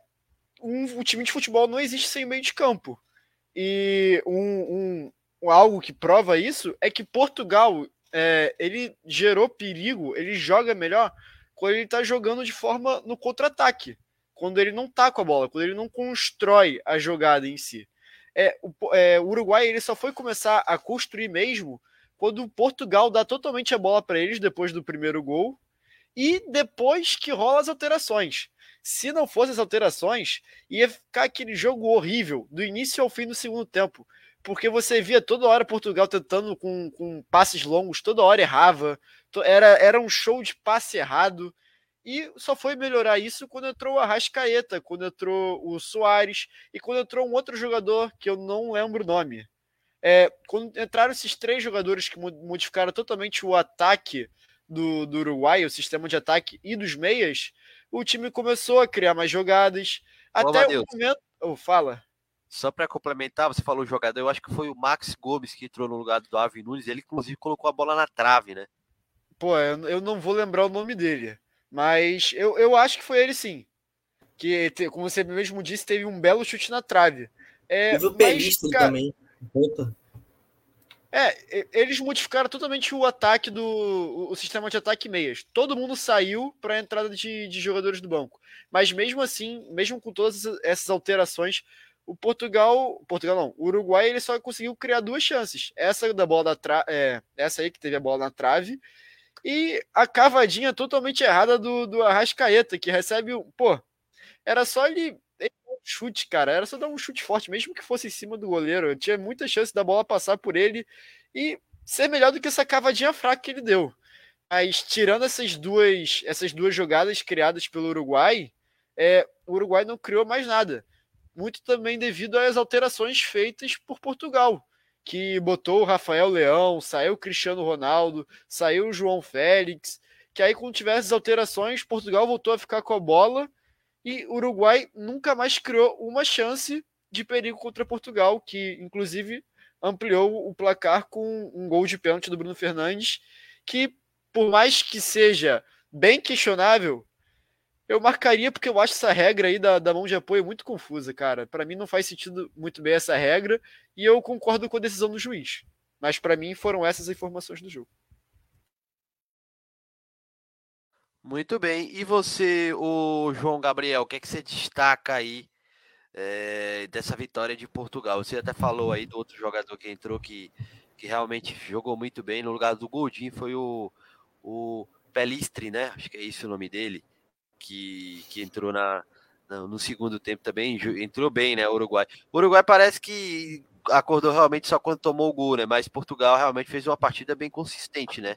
um, um time de futebol não existe sem meio de campo. E um, um, algo que prova isso é que Portugal é, ele gerou perigo, ele joga melhor quando ele está jogando de forma no contra-ataque, quando ele não tá com a bola, quando ele não constrói a jogada em si. É, o, é, o Uruguai ele só foi começar a construir mesmo quando Portugal dá totalmente a bola para eles depois do primeiro gol e depois que rola as alterações. Se não fossem as alterações, ia ficar aquele jogo horrível do início ao fim do segundo tempo porque você via toda hora Portugal tentando com, com passes longos, toda hora errava, era, era um show de passe errado, e só foi melhorar isso quando entrou o Arrascaeta, quando entrou o Soares e quando entrou um outro jogador que eu não lembro o nome. É, quando entraram esses três jogadores que modificaram totalmente o ataque do, do Uruguai, o sistema de ataque e dos meias, o time começou a criar mais jogadas. Até o momento. Oh, fala. Só para complementar, você falou jogador, eu acho que foi o Max Gomes que entrou no lugar do Davi Nunes, ele inclusive colocou a bola na trave, né? Pô, eu não vou lembrar o nome dele, mas eu, eu acho que foi ele sim. Que, como você mesmo disse, teve um belo chute na trave. É, Teve o Pelistri também. Ponta. É, eles modificaram totalmente o ataque do o sistema de ataque meias. Todo mundo saiu para a entrada de, de, jogadores do banco. Mas mesmo assim, mesmo com todas essas alterações, o Portugal, Portugal não, o Uruguai ele só conseguiu criar duas chances. Essa da bola da tra, é, essa aí que teve a bola na trave e a cavadinha totalmente errada do, do Arrascaeta que recebe o, pô, era só ele chute, cara. Era só dar um chute forte, mesmo que fosse em cima do goleiro. Eu tinha muita chance da bola passar por ele e ser melhor do que essa cavadinha fraca que ele deu. Mas tirando essas duas, essas duas jogadas criadas pelo Uruguai, é, o Uruguai não criou mais nada. Muito também devido às alterações feitas por Portugal, que botou o Rafael Leão, saiu o Cristiano Ronaldo, saiu o João Félix, que aí quando tivesse alterações, Portugal voltou a ficar com a bola e o Uruguai nunca mais criou uma chance de perigo contra Portugal, que inclusive ampliou o placar com um gol de pênalti do Bruno Fernandes, que por mais que seja bem questionável, eu marcaria porque eu acho essa regra aí da, da mão de apoio muito confusa, cara. Para mim não faz sentido muito bem essa regra e eu concordo com a decisão do juiz. Mas para mim foram essas informações do jogo. Muito bem. E você, o João Gabriel, o que, é que você destaca aí é, dessa vitória de Portugal? Você até falou aí do outro jogador que entrou que, que realmente jogou muito bem. No lugar do Goldin foi o, o Pelistri, né? Acho que é esse o nome dele, que, que entrou na, no segundo tempo também. Entrou bem, né? O Uruguai. O Uruguai parece que acordou realmente só quando tomou o gol, né? Mas Portugal realmente fez uma partida bem consistente, né?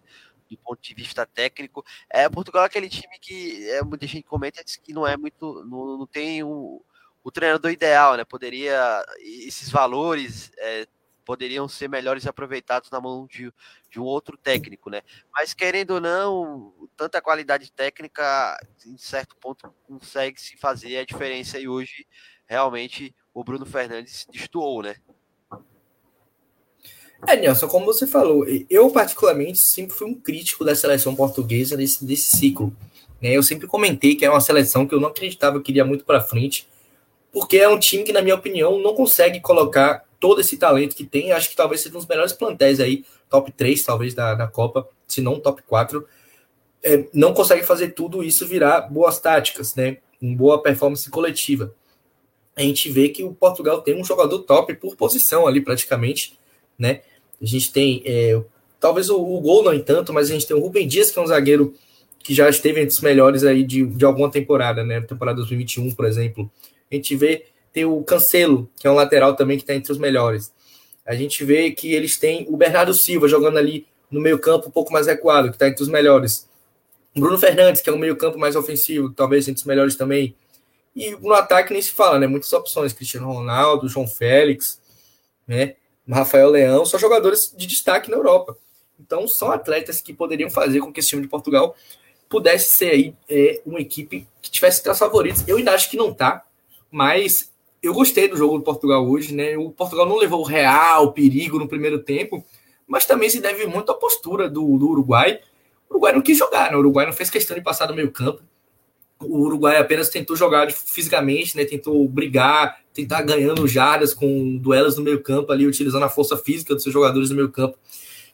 do ponto de vista técnico. É, Portugal é aquele time que é, muita gente comenta que não é muito, não, não tem o, o treinador ideal, né? Poderia esses valores é, poderiam ser melhores aproveitados na mão de, de um outro técnico, né? Mas querendo ou não, tanta qualidade técnica, em certo ponto, consegue se fazer a diferença e hoje realmente o Bruno Fernandes destoou, né? É, Nelson, como você falou, eu particularmente sempre fui um crítico da seleção portuguesa desse, desse ciclo. Né? Eu sempre comentei que é uma seleção que eu não acreditava que iria muito para frente, porque é um time que, na minha opinião, não consegue colocar todo esse talento que tem. Acho que talvez seja um dos melhores plantéis aí, top 3 talvez da, da Copa, se não top 4. É, não consegue fazer tudo isso virar boas táticas, né? Uma boa performance coletiva. A gente vê que o Portugal tem um jogador top por posição ali, praticamente né? A gente tem, é, talvez o, o, gol não em tanto, mas a gente tem o Rubem Dias, que é um zagueiro que já esteve entre os melhores aí de, de alguma temporada, né? Temporada 2021, por exemplo. A gente vê, tem o Cancelo, que é um lateral também que está entre os melhores. A gente vê que eles têm o Bernardo Silva jogando ali no meio campo um pouco mais recuado, que está entre os melhores. Bruno Fernandes, que é um meio campo mais ofensivo, talvez entre os melhores também. E no ataque nem se fala, né? Muitas opções. Cristiano Ronaldo, João Félix, né? Rafael Leão, são jogadores de destaque na Europa. Então, são atletas que poderiam fazer com que esse time de Portugal pudesse ser aí é, uma equipe que tivesse seus favoritos. Eu ainda acho que não tá, mas eu gostei do jogo do Portugal hoje, né? O Portugal não levou o real perigo no primeiro tempo, mas também se deve muito à postura do, do Uruguai. O Uruguai não quis jogar, né? O Uruguai não fez questão de passar do meio campo. O Uruguai apenas tentou jogar fisicamente, né? Tentou brigar, tentar ganhando jardas com duelos no meio campo ali, utilizando a força física dos seus jogadores no meio campo,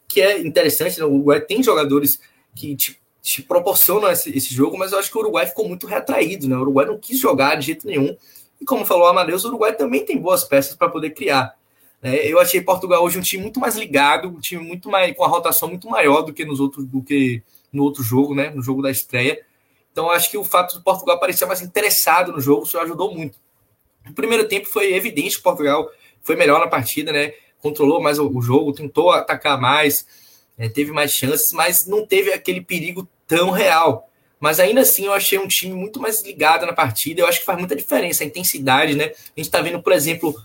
que é interessante, né? o Uruguai tem jogadores que te, te proporcionam esse, esse, jogo, mas eu acho que o Uruguai ficou muito retraído, né? O Uruguai não quis jogar de jeito nenhum. E como falou o Amadeus, o Uruguai também tem boas peças para poder criar. Né? Eu achei Portugal hoje um time muito mais ligado, um time muito mais com a rotação muito maior do que nos outros do que no outro jogo, né? No jogo da estreia. Então acho que o fato do Portugal parecer mais interessado no jogo isso ajudou muito. No primeiro tempo foi evidente que Portugal foi melhor na partida, né? Controlou mais o, jogo, tentou atacar mais, né? teve mais chances, mas não teve aquele perigo tão real. Mas ainda assim eu achei um time muito mais ligado na partida. Eu acho que faz muita diferença a intensidade, né? A gente tá vendo, por exemplo,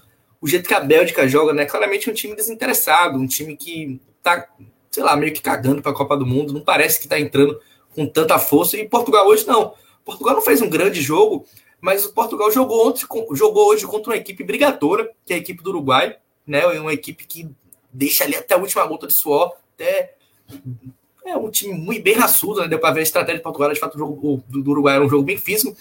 o jeito que a Bélgica joga, né? Claramente um time desinteressado, um time que tá, sei lá, meio que cagando para a Copa do Mundo, não parece que tá entrando com tanta força. E Portugal hoje não. Portugal não fez um grande jogo, Mas o Portugal jogou, ontem, jogou hoje contra uma equipe brigadora, que é a equipe do Uruguai, né? É uma equipe que deixa ali até a última gota de suor, até é um time muito bem raçudo, né? Deu para ver a estratégia de Portugal, de fato, o jogo do, Uruguai era um jogo bem físico,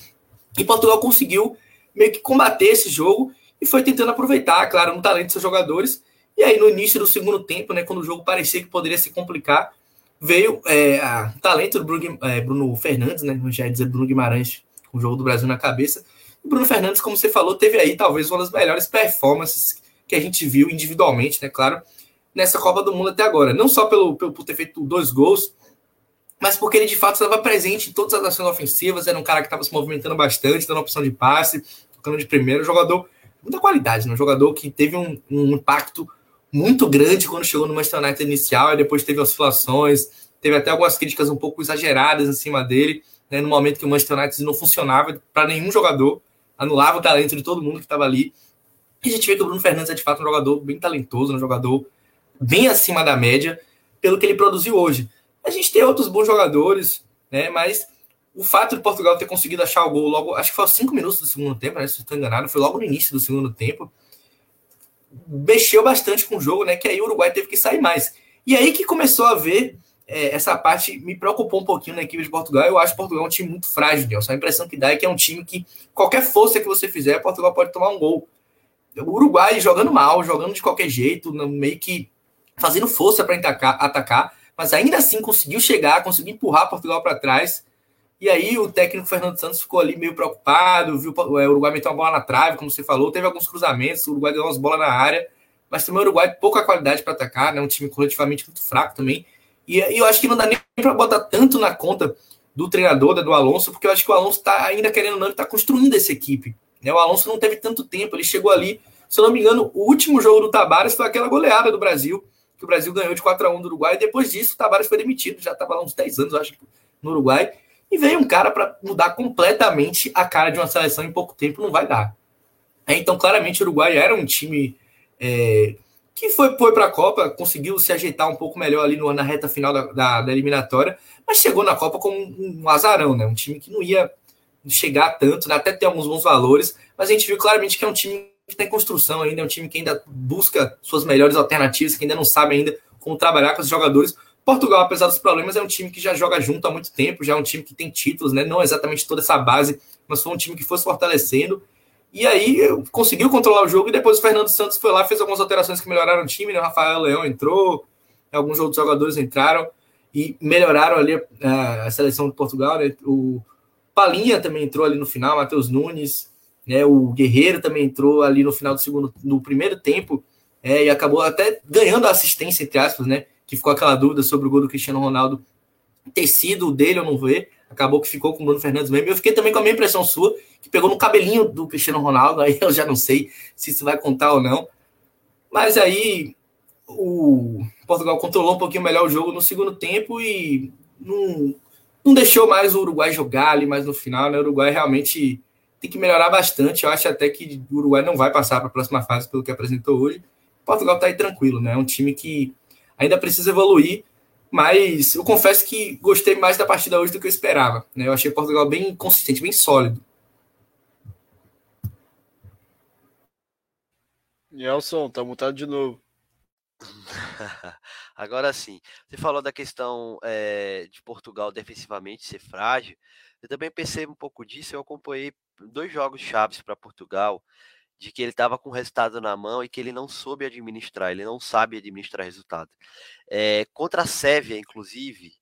e Portugal conseguiu meio que combater esse jogo e foi tentando aproveitar, claro, no talento dos seus jogadores. E aí, no início do segundo tempo, né, quando o jogo parecia que poderia se complicar, veio é, o talento do Bruno, é, Bruno Fernandes, né? Já ia dizer Bruno Guimarães, com o jogo do Brasil na cabeça. O Bruno Fernandes, como você falou, teve aí talvez uma das melhores performances que a gente viu individualmente, né? Claro, nessa Copa do Mundo até agora. Não só pelo, pelo por ter feito dois gols, mas porque ele de fato estava presente em todas as ações ofensivas. Era um cara que estava se movimentando bastante, dando opção de passe, tocando de primeiro. Jogador muita qualidade, né? um jogador que teve um, um impacto muito grande quando chegou no Manchester United inicial, e depois teve oscilações, teve até algumas críticas um pouco exageradas em cima dele, né, no momento que o Manchester United não funcionava para nenhum jogador, anulava o talento de todo mundo que estava ali. E a gente vê que o Bruno Fernandes é de fato um jogador bem talentoso, um jogador bem acima da média, pelo que ele produziu hoje. A gente tem outros bons jogadores, né, mas o fato de Portugal ter conseguido achar o gol logo, acho que foi aos cinco minutos do segundo tempo, né, se estou enganado, foi logo no início do segundo tempo, mexeu bastante com o jogo, né? Que aí o Uruguai teve que sair mais. E aí que começou a ver é, essa parte, me preocupou um pouquinho na equipe de Portugal. Eu acho Portugal um time muito frágil, Nelson. A impressão que dá é que é um time que qualquer força que você fizer, Portugal pode tomar um gol. O Uruguai jogando mal, jogando de qualquer jeito, meio que fazendo força para atacar, mas ainda assim conseguiu chegar, conseguiu empurrar Portugal para trás. E aí o técnico Fernando Santos ficou ali meio preocupado, viu o Uruguai meteu uma bola na trave, como você falou, teve alguns cruzamentos, o Uruguai deu umas bolas na área, mas também o Uruguai pouca qualidade para atacar, né? Um time coletivamente muito fraco também. E, e eu acho que não dá nem para botar tanto na conta do treinador, né, do Alonso, porque eu acho que o Alonso está ainda querendo não, está construindo essa equipe. Né? O Alonso não teve tanto tempo, ele chegou ali, se eu não me engano, o último jogo do Tabares foi aquela goleada do Brasil, que o Brasil ganhou de 4 a 1 do Uruguai, e depois disso o Tabares foi demitido, já estava lá uns 10 anos, acho, no Uruguai. E veio um cara para mudar completamente a cara de uma seleção em pouco tempo, não vai dar. É, então, claramente, o Uruguai era um time é, que foi, foi para a Copa, conseguiu se ajeitar um pouco melhor ali no, na reta final da, da, da, eliminatória, mas chegou na Copa com um, um azarão, né? Um time que não ia chegar tanto, né? até ter alguns bons valores, mas a gente viu claramente que é um time que está construção ainda, é um time que ainda busca suas melhores alternativas, que ainda não sabe ainda como trabalhar com os jogadores. Portugal, apesar dos problemas, é um time que já joga junto há muito tempo, já é um time que tem títulos, né? Não exatamente toda essa base, mas foi um time que foi se fortalecendo. E aí conseguiu controlar o jogo e depois o Fernando Santos foi lá, fez algumas alterações que melhoraram o time, né? O Rafael Leão entrou, alguns outros jogadores entraram e melhoraram ali a, a seleção de Portugal, né? O Palinha também entrou ali no final, Matheus Nunes, né? O Guerreiro também entrou ali no final do segundo, no primeiro tempo, é, e acabou até ganhando a assistência, entre aspas, né? que ficou aquela dúvida sobre o gol do Cristiano Ronaldo ter sido dele ou não ver. Acabou que ficou com o Bruno Fernandes mesmo. Eu fiquei também com a minha impressão sua, que pegou no cabelinho do Cristiano Ronaldo. Aí eu já não sei se isso vai contar ou não. Mas aí o Portugal controlou um pouquinho melhor o jogo no segundo tempo e não, não deixou mais o Uruguai jogar ali mais no final. Né? O Uruguai realmente tem que melhorar bastante. Eu acho até que o Uruguai não vai passar para a próxima fase pelo que apresentou hoje. Portugal está aí tranquilo, né? É um time que ainda precisa evoluir, mas eu confesso que gostei mais da partida hoje do que eu esperava. Né? Eu achei Portugal bem consistente, bem sólido. Nelson, tá mutado de novo. Agora sim, você falou da questão é, de Portugal defensivamente ser frágil. Eu também percebo um pouco disso. Eu acompanhei dois jogos chaves para Portugal de que ele estava com o resultado na mão e que ele não soube administrar, ele não sabe administrar resultado. É, contra a Sérvia, inclusive,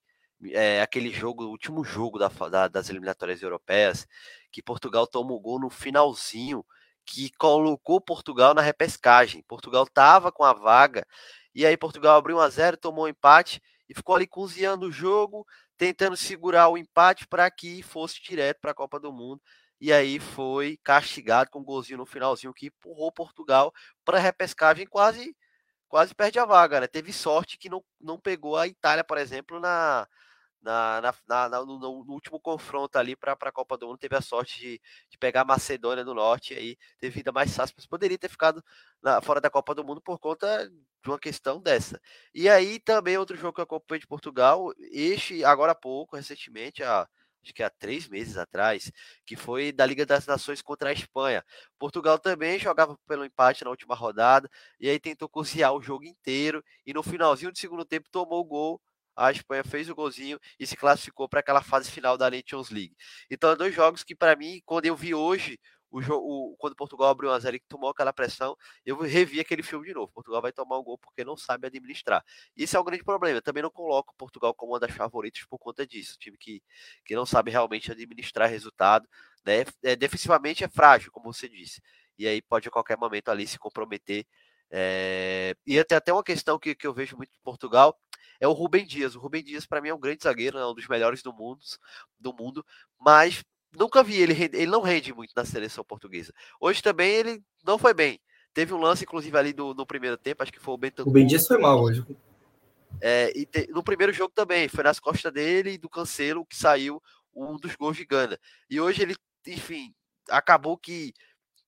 é, aquele jogo, o último jogo da, da, das eliminatórias europeias, que Portugal tomou gol no finalzinho, que colocou Portugal na repescagem. Portugal estava com a vaga, e aí Portugal abriu 1 a 0 tomou um empate e ficou ali cozinhando o jogo, tentando segurar o empate para que fosse direto para a Copa do Mundo e aí foi castigado com um golzinho no finalzinho que empurrou Portugal para a repescagem quase quase perde a vaga, né? Teve sorte que não, não pegou a Itália, por exemplo, na, na, na, na no, no, último confronto ali para a Copa do Mundo, teve a sorte de, de pegar a Macedônia do Norte, aí teve vida mais fácil, mas poderia ter ficado na, fora da Copa do Mundo por conta de uma questão dessa. E aí também outro jogo que eu acompanhei de Portugal, este agora há pouco, recentemente, há acho que há três meses atrás, que foi da Liga das Nações contra a Espanha. Portugal também jogava pelo empate na última rodada, e aí tentou cozinhar o jogo inteiro, e no finalzinho do segundo tempo tomou o gol. A Espanha fez o golzinho e se classificou para aquela fase final da Nations League. Então, dois jogos que, para mim, quando eu vi hoje o jogo, quando Portugal abriu 1x0 e tomou aquela pressão, eu revi aquele filme de novo. Portugal vai tomar um gol porque não sabe administrar. Isso é um grande problema. Eu também não coloco Portugal como uma das favoritas por conta disso. Um time que, que não sabe realmente administrar resultado. Né? É, defensivamente é frágil, como você disse. E aí pode a qualquer momento ali se comprometer. É... E até, até uma questão que, que eu vejo muito em Portugal é o Rubem Dias. O Rubem Dias, para mim, é um grande zagueiro, é um dos melhores do mundo, do mundo mas nunca vi ele, ele não rende muito na seleção portuguesa. Hoje também ele não foi bem. Teve um lance, inclusive, ali do, no primeiro tempo, acho que foi o Bentancur. O Ben Dias foi mal hoje. É, e te, no primeiro jogo também, foi nas costas dele e do Cancelo que saiu um dos gols de Gana. E hoje ele, enfim, acabou que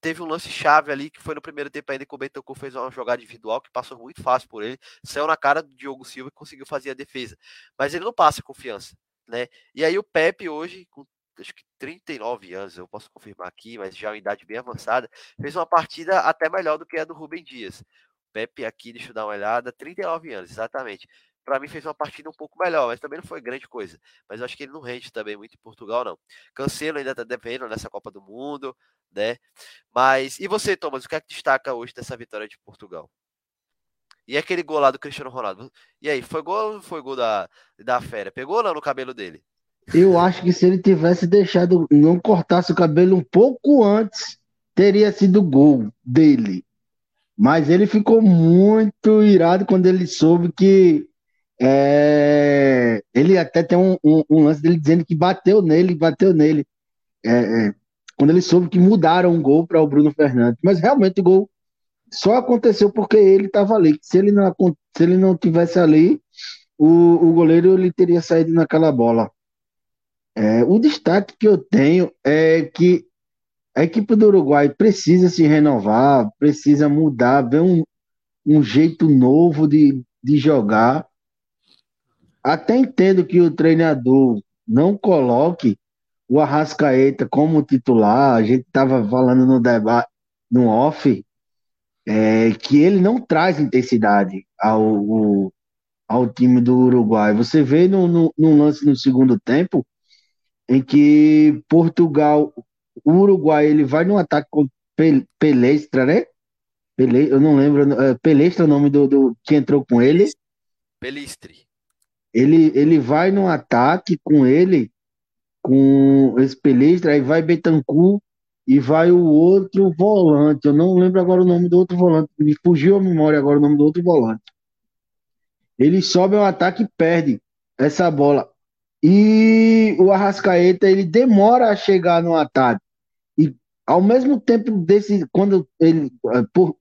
teve um lance chave ali, que foi no primeiro tempo ainda que o Bentancur fez uma jogada individual que passou muito fácil por ele, saiu na cara do Diogo Silva e conseguiu fazer a defesa. Mas ele não passa confiança, né? E aí o Pepe hoje, com acho que 39 anos, eu posso confirmar aqui, mas já é uma idade bem avançada, fez uma partida até melhor do que a do Rubem Dias. Pepe aqui, deixa eu dar uma olhada, 39 anos, exatamente. Para mim fez uma partida um pouco melhor, mas também não foi grande coisa. Mas eu acho que ele não rende também muito em Portugal, não. Cancelo ainda está devendo nessa Copa do Mundo, né? Mas, e você, Thomas, o que é que destaca hoje dessa vitória de Portugal? E aquele gol lá do Cristiano Ronaldo? E aí, foi gol ou não foi gol da, da fera? Pegou ou não no cabelo dele? Eu acho que se ele tivesse deixado, não cortasse o cabelo um pouco antes, teria sido gol dele. Mas ele ficou muito irado quando ele soube que. É, ele até tem um, um, um, lance dele dizendo que bateu nele, bateu nele. É, é, quando ele soube que mudaram o gol para o Bruno Fernandes. Mas realmente o gol só aconteceu porque ele estava ali. Se ele não, se ele não tivesse ali, o, o goleiro ele teria saído naquela bola. É, o destaque que eu tenho é que a equipe do Uruguai precisa se renovar, precisa mudar, ver um, um jeito novo de, de jogar. Até entendo que o treinador não coloque o Arrascaeta como titular. A gente estava falando no debate, no off, é, que ele não traz intensidade ao, ao time do Uruguai. Você vê no, no, no lance no segundo tempo, em que Portugal, Uruguai, ele vai no ataque com Pelestra, né? Pele, eu não lembro, é, Pelestra é o nome do, do que entrou com ele. Pelistre. Ele, ele vai no ataque com ele, com esse Pelestra, aí vai Betancourt e vai o outro volante. Eu não lembro agora o nome do outro volante, me fugiu a memória agora o nome do outro volante. Ele sobe ao ataque e perde essa bola. E o Arrascaeta ele demora a chegar no ataque. E ao mesmo tempo desse quando ele eh, por,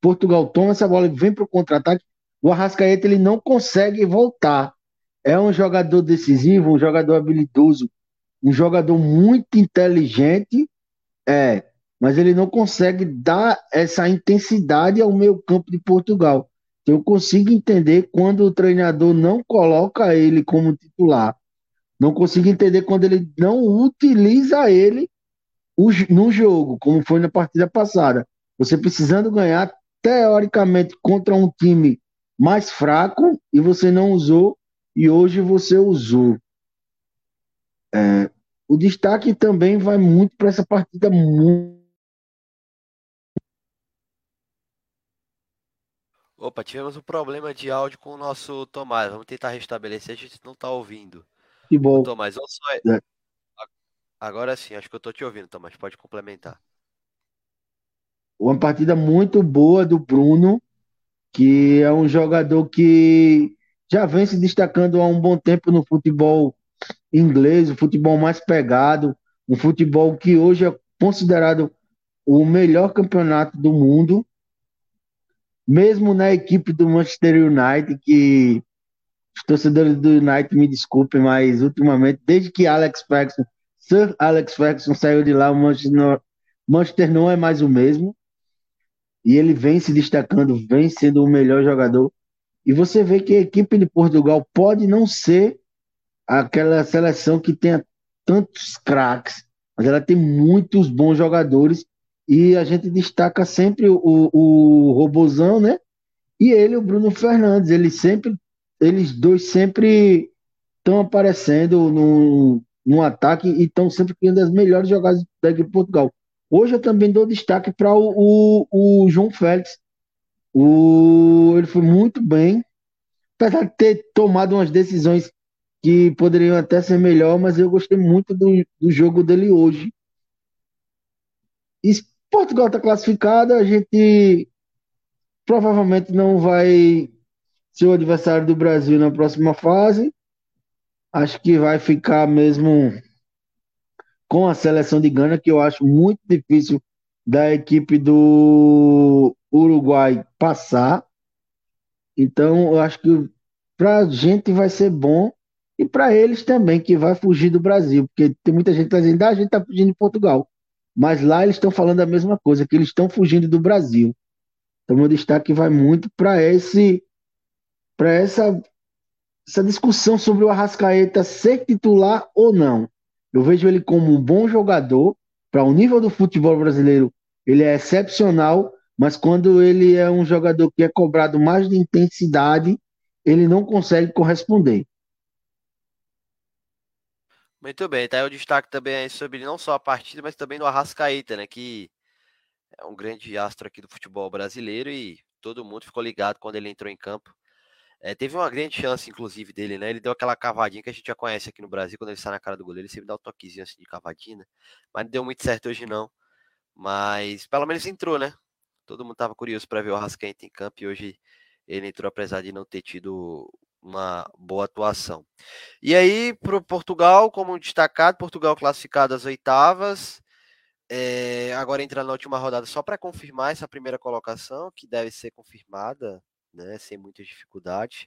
Portugal toma essa bola e vem para o contra-ataque, o Arrascaeta ele não consegue voltar. É um jogador decisivo, um jogador habilidoso, um jogador muito inteligente, é, mas ele não consegue dar essa intensidade ao meio campo de Portugal. Eu consigo entender quando o treinador não coloca ele como titular. Não consigo entender quando ele não utiliza ele no jogo, como foi na partida passada. Você precisando ganhar, teoricamente, contra um time mais fraco e você não usou, e hoje você usou. É, o destaque também vai muito para essa partida muito Opa, tivemos um problema de áudio com o nosso Tomás. Vamos tentar restabelecer, a gente não está ouvindo. Que bom. Tomás, só... é. agora sim, acho que eu estou te ouvindo, Tomás. Pode complementar. Uma partida muito boa do Bruno, que é um jogador que já vem se destacando há um bom tempo no futebol inglês, o futebol mais pegado, um futebol que hoje é considerado o melhor campeonato do mundo mesmo na equipe do Manchester United, que os torcedores do United me desculpem, mas ultimamente, desde que Alex Ferguson, Sir Alex Ferguson saiu de lá, o Manchester, Manchester não é mais o mesmo. E ele vem se destacando, vem sendo o melhor jogador. E você vê que a equipe de Portugal pode não ser aquela seleção que tenha tantos craques, mas ela tem muitos bons jogadores e a gente destaca sempre o, o Robozão, né? E ele, o Bruno Fernandes, eles sempre, eles dois sempre estão aparecendo no, no ataque e estão sempre criando as melhores jogadas da equipe de Portugal. Hoje eu também dou destaque para o, o, o, João Félix. O, ele foi muito bem, apesar de ter tomado umas decisões que poderiam até ser melhor, mas eu gostei muito do, do jogo dele hoje. Portugal está classificado, a gente provavelmente não vai ser o adversário do Brasil na próxima fase. Acho que vai ficar mesmo com a seleção de Gana, que eu acho muito difícil da equipe do Uruguai passar. Então, eu acho que para a gente vai ser bom e para eles também, que vai fugir do Brasil, porque tem muita gente tá dizendo, ah, a gente está fugindo de Portugal. Mas lá eles estão falando a mesma coisa, que eles estão fugindo do Brasil. Então, meu destaque vai muito para esse para essa essa discussão sobre o Arrascaeta ser titular ou não. Eu vejo ele como um bom jogador para o nível do futebol brasileiro. Ele é excepcional, mas quando ele é um jogador que é cobrado mais de intensidade, ele não consegue corresponder. Muito bem, tá aí o destaque também sobre não só a partida, mas também do Arrascaeta, né? Que é um grande astro aqui do futebol brasileiro e todo mundo ficou ligado quando ele entrou em campo. É, teve uma grande chance, inclusive, dele, né? Ele deu aquela cavadinha que a gente já conhece aqui no Brasil, quando ele sai na cara do goleiro, ele sempre dá um toquezinho assim de cavadinha, né? Mas não deu muito certo hoje, não. Mas pelo menos entrou, né? Todo mundo tava curioso para ver o Arrascaeta em campo e hoje ele entrou, apesar de não ter tido uma boa atuação. E aí, para o Portugal, como destacado, Portugal classificado às oitavas. É, agora entra na última rodada só para confirmar essa primeira colocação, que deve ser confirmada, né, sem muitas dificuldades.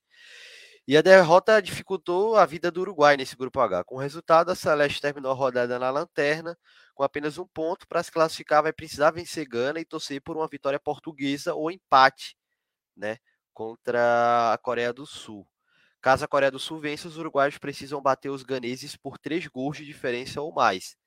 E a derrota dificultou a vida do Uruguai nesse grupo H. Com o resultado, a Celeste terminou a rodada na lanterna, com apenas um ponto. Para se classificar, vai precisar vencer Gana e torcer por uma vitória portuguesa ou empate né, contra a Coreia do Sul. Caso a Coreia do Sul vença, os uruguaios precisam bater os ganeses por três gols de diferença ou mais.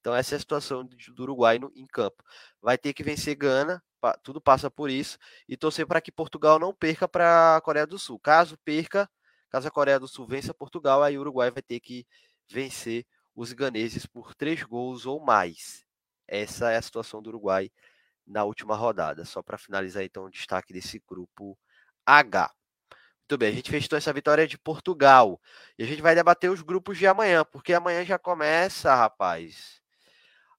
Então essa é a situação do Uruguai no, em campo. Vai ter que vencer Gana, tudo passa por isso, e torcer para que Portugal não perca para a Coreia do Sul. Caso perca, caso a Coreia do Sul vença Portugal, aí o Uruguai vai ter que vencer os ganeses por três gols ou mais. Essa é a situação do Uruguai na última rodada. Só para finalizar então o destaque desse grupo H. Muito bem, a gente fechou essa vitória de Portugal. E a gente vai debater os grupos de amanhã, porque amanhã já começa, rapaz,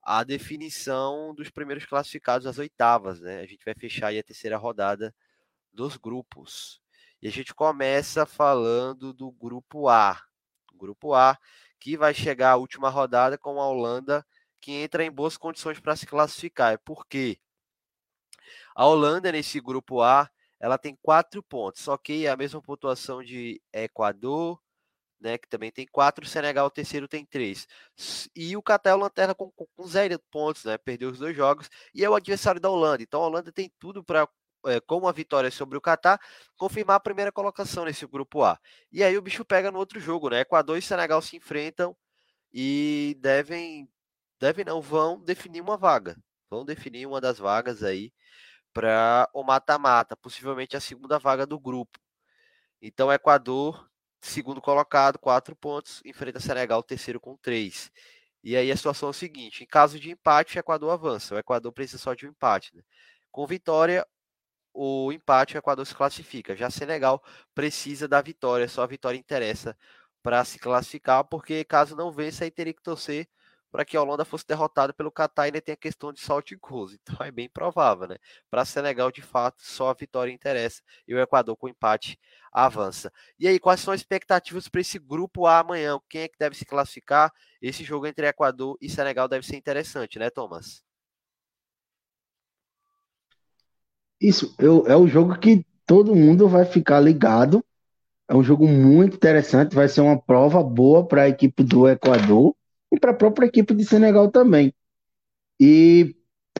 a definição dos primeiros classificados às oitavas, né? A gente vai fechar aí a terceira rodada dos grupos. E a gente começa falando do grupo A. Grupo A, que vai chegar à última rodada com a Holanda, que entra em boas condições para se classificar. É porque a Holanda, nesse grupo A, ela tem quatro pontos, só que a mesma pontuação de Equador, né, que também tem quatro, Senegal, o terceiro tem três. E o Catar é o lanterna com, com zero pontos, né, perdeu os dois jogos, e é o adversário da Holanda. Então a Holanda tem tudo para, é, com uma vitória sobre o Catar, confirmar a primeira colocação nesse grupo A. E aí o bicho pega no outro jogo, né? Equador e Senegal se enfrentam e devem, devem não, vão definir uma vaga. Vão definir uma das vagas aí para o mata-mata, possivelmente a segunda vaga do grupo. Então, Equador, segundo colocado, quatro pontos, enfrenta Senegal, terceiro com três. E aí a situação é a seguinte: em caso de empate, o Equador avança. O Equador precisa só de um empate. Né? Com vitória, o empate, o Equador se classifica. Já Senegal precisa da vitória, só a vitória interessa para se classificar, porque caso não vença, aí teria que torcer para que a Holanda fosse derrotada pelo Catar ainda tem a questão de salto e gols. Então é bem provável, né? Para Senegal, de fato, só a vitória interessa e o Equador com empate avança. E aí, quais são as expectativas para esse grupo A amanhã? Quem é que deve se classificar? Esse jogo entre Equador e Senegal deve ser interessante, né, Thomas? Isso, eu, é o jogo que todo mundo vai ficar ligado. É um jogo muito interessante, vai ser uma prova boa para a equipe do Equador e para a própria equipe de Senegal também. E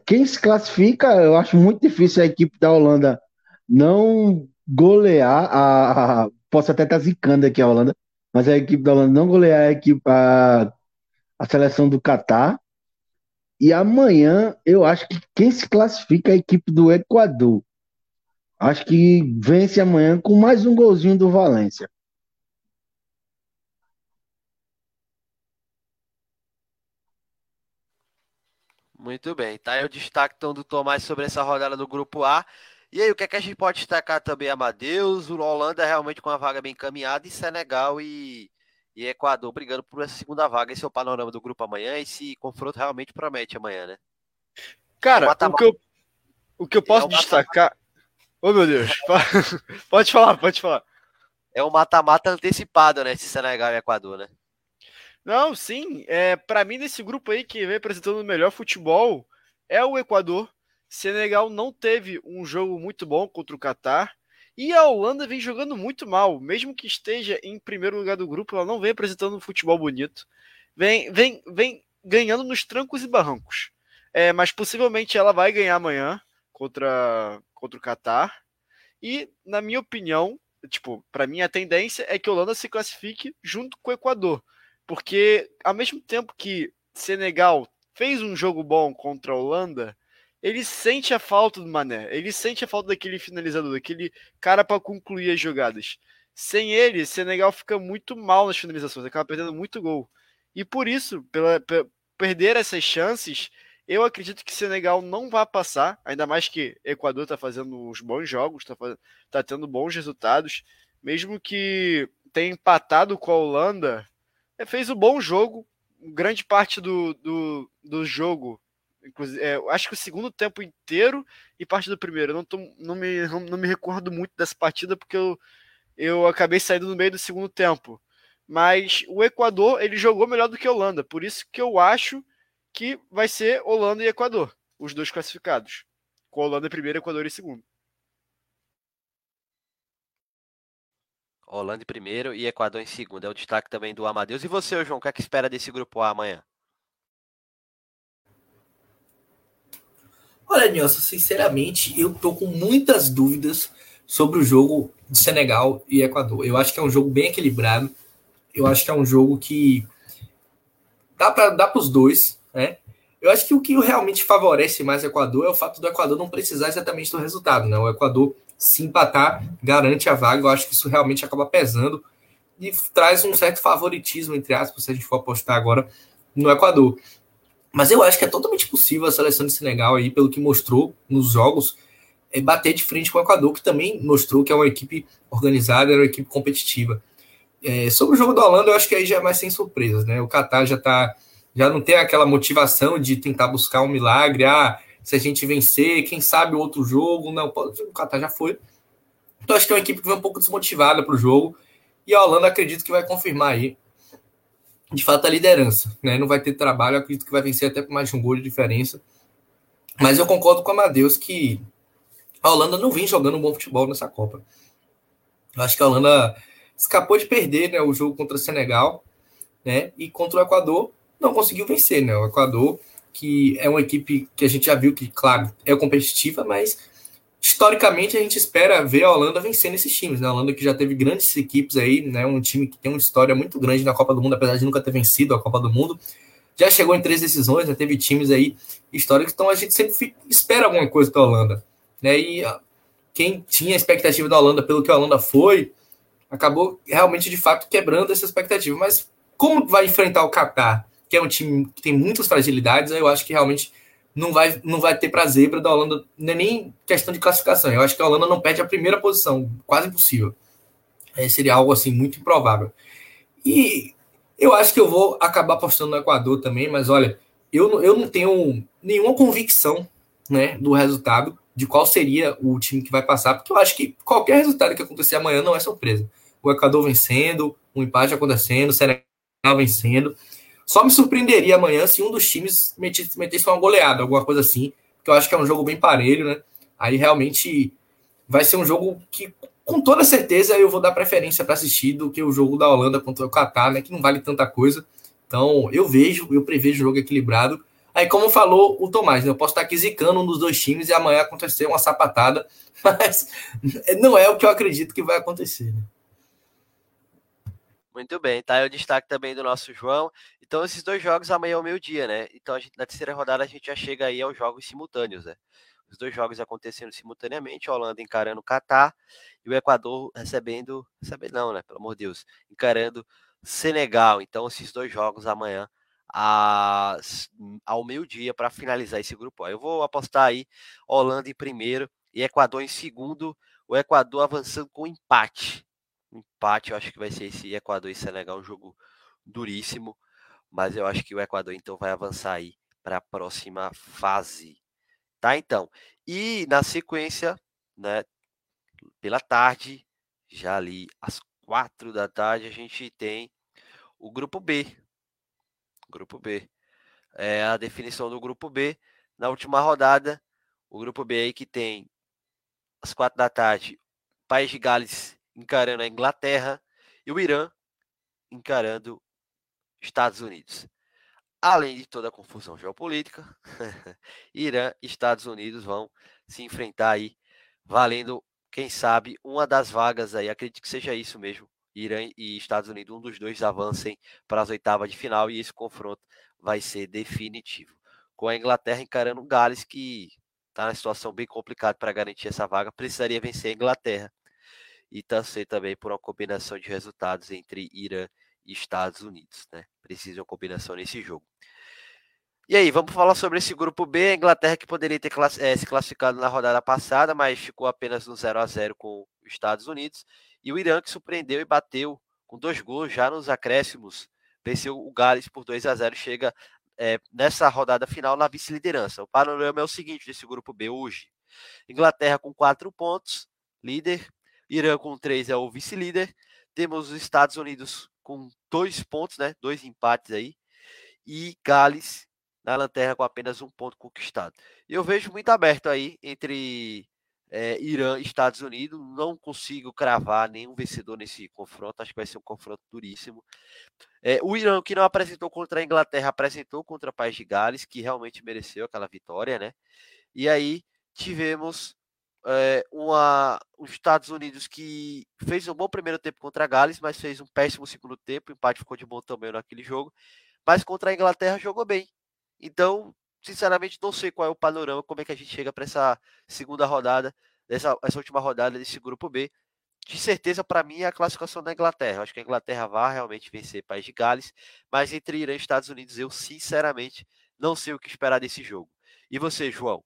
quem se classifica, eu acho muito difícil a equipe da Holanda não golear a, posso até estar zicando aqui a Holanda, mas a equipe da Holanda não golear a equipe a, a seleção do Catar. E amanhã eu acho que quem se classifica é a equipe do Equador. Acho que vence amanhã com mais um golzinho do Valência. Muito bem, tá aí o destaque então, do Tomás sobre essa rodada do Grupo A. E aí, o que, é que a gente pode destacar também, Amadeus? O Holanda realmente com uma vaga bem encaminhada e Senegal e, e Equador brigando por essa segunda vaga. Esse é o panorama do grupo amanhã. Esse confronto realmente promete amanhã, né? Cara, o, o que, eu, o que eu posso é destacar. Ô, oh, meu Deus. pode falar, pode falar. É um mata-mata antecipado, né? Esse Senegal e Equador, né? Não, sim. É, para mim, nesse grupo aí que vem apresentando o melhor futebol é o Equador. Senegal não teve um jogo muito bom contra o Catar. E a Holanda vem jogando muito mal. Mesmo que esteja em primeiro lugar do grupo, ela não vem apresentando um futebol bonito. Vem, vem, vem ganhando nos trancos e barrancos. É, mas possivelmente ela vai ganhar amanhã contra, contra o Catar. E, na minha opinião, tipo, para mim a tendência é que a Holanda se classifique junto com o Equador. Porque ao mesmo tempo que Senegal fez um jogo bom contra a Holanda, ele sente a falta do Mané, ele sente a falta daquele finalizador, daquele cara para concluir as jogadas. Sem ele, Senegal fica muito mal nas finalizações, acaba perdendo muito gol. E por isso, pela, pela perder essas chances, eu acredito que Senegal não vai passar, ainda mais que Equador está fazendo os bons jogos, está tá tendo bons resultados, mesmo que tenha empatado com a Holanda, fez um bom jogo, grande parte do, do, do jogo. É, acho que o segundo tempo inteiro e parte do primeiro. Não, tô, não, me, não, me recordo muito dessa partida porque eu, eu acabei saindo no meio do segundo tempo. Mas o Equador ele jogou melhor do que a Holanda, por isso que eu acho que vai ser Holanda e Equador, os dois classificados. Com a Holanda primeiro, Equador em segundo. Holanda em primeiro e Equador em segundo. É o destaque também do Amadeus. E você, João, o que é que espera desse grupo A amanhã? Olha, Nilson, sinceramente, eu tô com muitas dúvidas sobre o jogo de Senegal e Equador. Eu acho que é um jogo bem equilibrado. Eu acho que é um jogo que dá para para os dois, né? Eu acho que o que realmente favorece mais o Equador é o fato do Equador não precisar exatamente do resultado, né? O Equador se empatar, garante a vaga. Eu acho que isso realmente acaba pesando e traz um certo favoritismo, entre aspas, se a gente for apostar agora no Equador. Mas eu acho que é totalmente possível a seleção de Senegal aí, pelo que mostrou nos jogos, é bater de frente com o Equador, que também mostrou que é uma equipe organizada, é uma equipe competitiva. É, sobre o jogo da Holanda, eu acho que aí já é mais sem surpresas, né? O Qatar já tá, já não tem aquela motivação de tentar buscar um milagre, ah, se a gente vencer, quem sabe outro jogo. Não, o Qatar já foi. Então acho que é uma equipe que vai um pouco desmotivada para o jogo. E a Holanda acredito que vai confirmar aí, de fato, a liderança. Né? Não vai ter trabalho, acredito que vai vencer até por mais de um gol de diferença. Mas eu concordo com a Amadeus que a Holanda não vem jogando um bom futebol nessa Copa. Eu acho que a Holanda escapou de perder né, o jogo contra o Senegal né, e contra o Equador não conseguiu vencer. Né? O Equador que é uma equipe que a gente já viu que, claro, é competitiva, mas historicamente a gente espera ver a Holanda vencendo esses times. Né? A Holanda que já teve grandes equipes aí, né? um time que tem uma história muito grande na Copa do Mundo, apesar de nunca ter vencido a Copa do Mundo. Já chegou em três decisões, já teve times aí históricos, então a gente sempre espera alguma coisa da Holanda. Né? E quem tinha expectativa da Holanda pelo que a Holanda foi, acabou realmente de fato quebrando essa expectativa. Mas como vai enfrentar o Catar? Que é um time que tem muitas fragilidades, eu acho que realmente não vai, não vai ter pra zebra da Holanda, não é nem questão de classificação. Eu acho que a Holanda não perde a primeira posição, quase impossível. É, seria algo assim muito improvável. E eu acho que eu vou acabar apostando no Equador também, mas olha, eu, eu não tenho nenhuma convicção né, do resultado, de qual seria o time que vai passar, porque eu acho que qualquer resultado que acontecer amanhã não é surpresa. O Equador vencendo, um empate acontecendo, o Senegal vencendo. Só me surpreenderia amanhã se um dos times metesse, metesse uma goleada, alguma coisa assim, que eu acho que é um jogo bem parelho, né? Aí realmente vai ser um jogo que, com toda certeza, eu vou dar preferência para assistir do que o jogo da Holanda contra o Qatar, né? Que não vale tanta coisa. Então, eu vejo, eu prevejo jogo equilibrado. Aí, como falou o Tomás, né, eu posso estar aqui zicando um dos dois times e amanhã acontecer uma sapatada, mas não é o que eu acredito que vai acontecer. Né? Muito bem, tá aí o destaque também do nosso João. Então, esses dois jogos amanhã é o meio-dia, né? Então, gente, na terceira rodada, a gente já chega aí aos jogos simultâneos, né? Os dois jogos acontecendo simultaneamente, a Holanda encarando o Catar e o Equador recebendo, recebendo não, né? Pelo amor de Deus, encarando Senegal. Então, esses dois jogos amanhã ao meio-dia para finalizar esse grupo. Eu vou apostar aí Holanda em primeiro e Equador em segundo. O Equador avançando com empate empate, eu acho que vai ser esse Equador e Senegal, um jogo duríssimo, mas eu acho que o Equador então vai avançar aí para a próxima fase. Tá então. E na sequência, né, pela tarde, já ali às quatro da tarde, a gente tem o grupo B. Grupo B. É a definição do grupo B. Na última rodada, o grupo B aí que tem às quatro da tarde, País de Gales encarando a Inglaterra e o Irã encarando Estados Unidos. Além de toda a confusão geopolítica, Irã e Estados Unidos vão se enfrentar aí, valendo, quem sabe, uma das vagas aí. Acredito que seja isso mesmo. Irã e Estados Unidos, um dos dois avancem para as oitavas de final e esse confronto vai ser definitivo. Com a Inglaterra encarando o Gales, que está na situação bem complicada para garantir essa vaga, precisaria vencer a Inglaterra e torcer também por uma combinação de resultados entre Irã e Estados Unidos, né? Precisa de uma combinação nesse jogo. E aí, vamos falar sobre esse grupo B, a Inglaterra que poderia ter class é, se classificado na rodada passada, mas ficou apenas no 0 a 0 com os Estados Unidos, e o Irã que surpreendeu e bateu com dois gols já nos acréscimos, venceu o Gales por 2 a 0 chega é, nessa rodada final na vice-liderança. O panorama é o seguinte desse grupo B hoje: Inglaterra com quatro pontos, líder, Irã com três é o vice-líder. Temos os Estados Unidos com dois pontos, né? Dois empates aí. E Gales na lanterna com apenas um ponto conquistado. Eu vejo muito aberto aí entre é, Irã e Estados Unidos. Não consigo cravar nenhum vencedor nesse confronto. Acho que vai ser um confronto duríssimo. É, o Irã, que não apresentou contra a Inglaterra, apresentou contra o País de Gales, que realmente mereceu aquela vitória, né? E aí tivemos é, uma, os Estados Unidos que fez um bom primeiro tempo contra a Gales, mas fez um péssimo segundo tempo. O empate ficou de bom também naquele jogo. Mas contra a Inglaterra jogou bem. Então, sinceramente, não sei qual é o panorama, como é que a gente chega para essa segunda rodada, dessa essa última rodada desse grupo B. De certeza, para mim, é a classificação da Inglaterra. Acho que a Inglaterra vai realmente vencer País de Gales, mas entre Irã e Estados Unidos, eu sinceramente não sei o que esperar desse jogo. E você, João?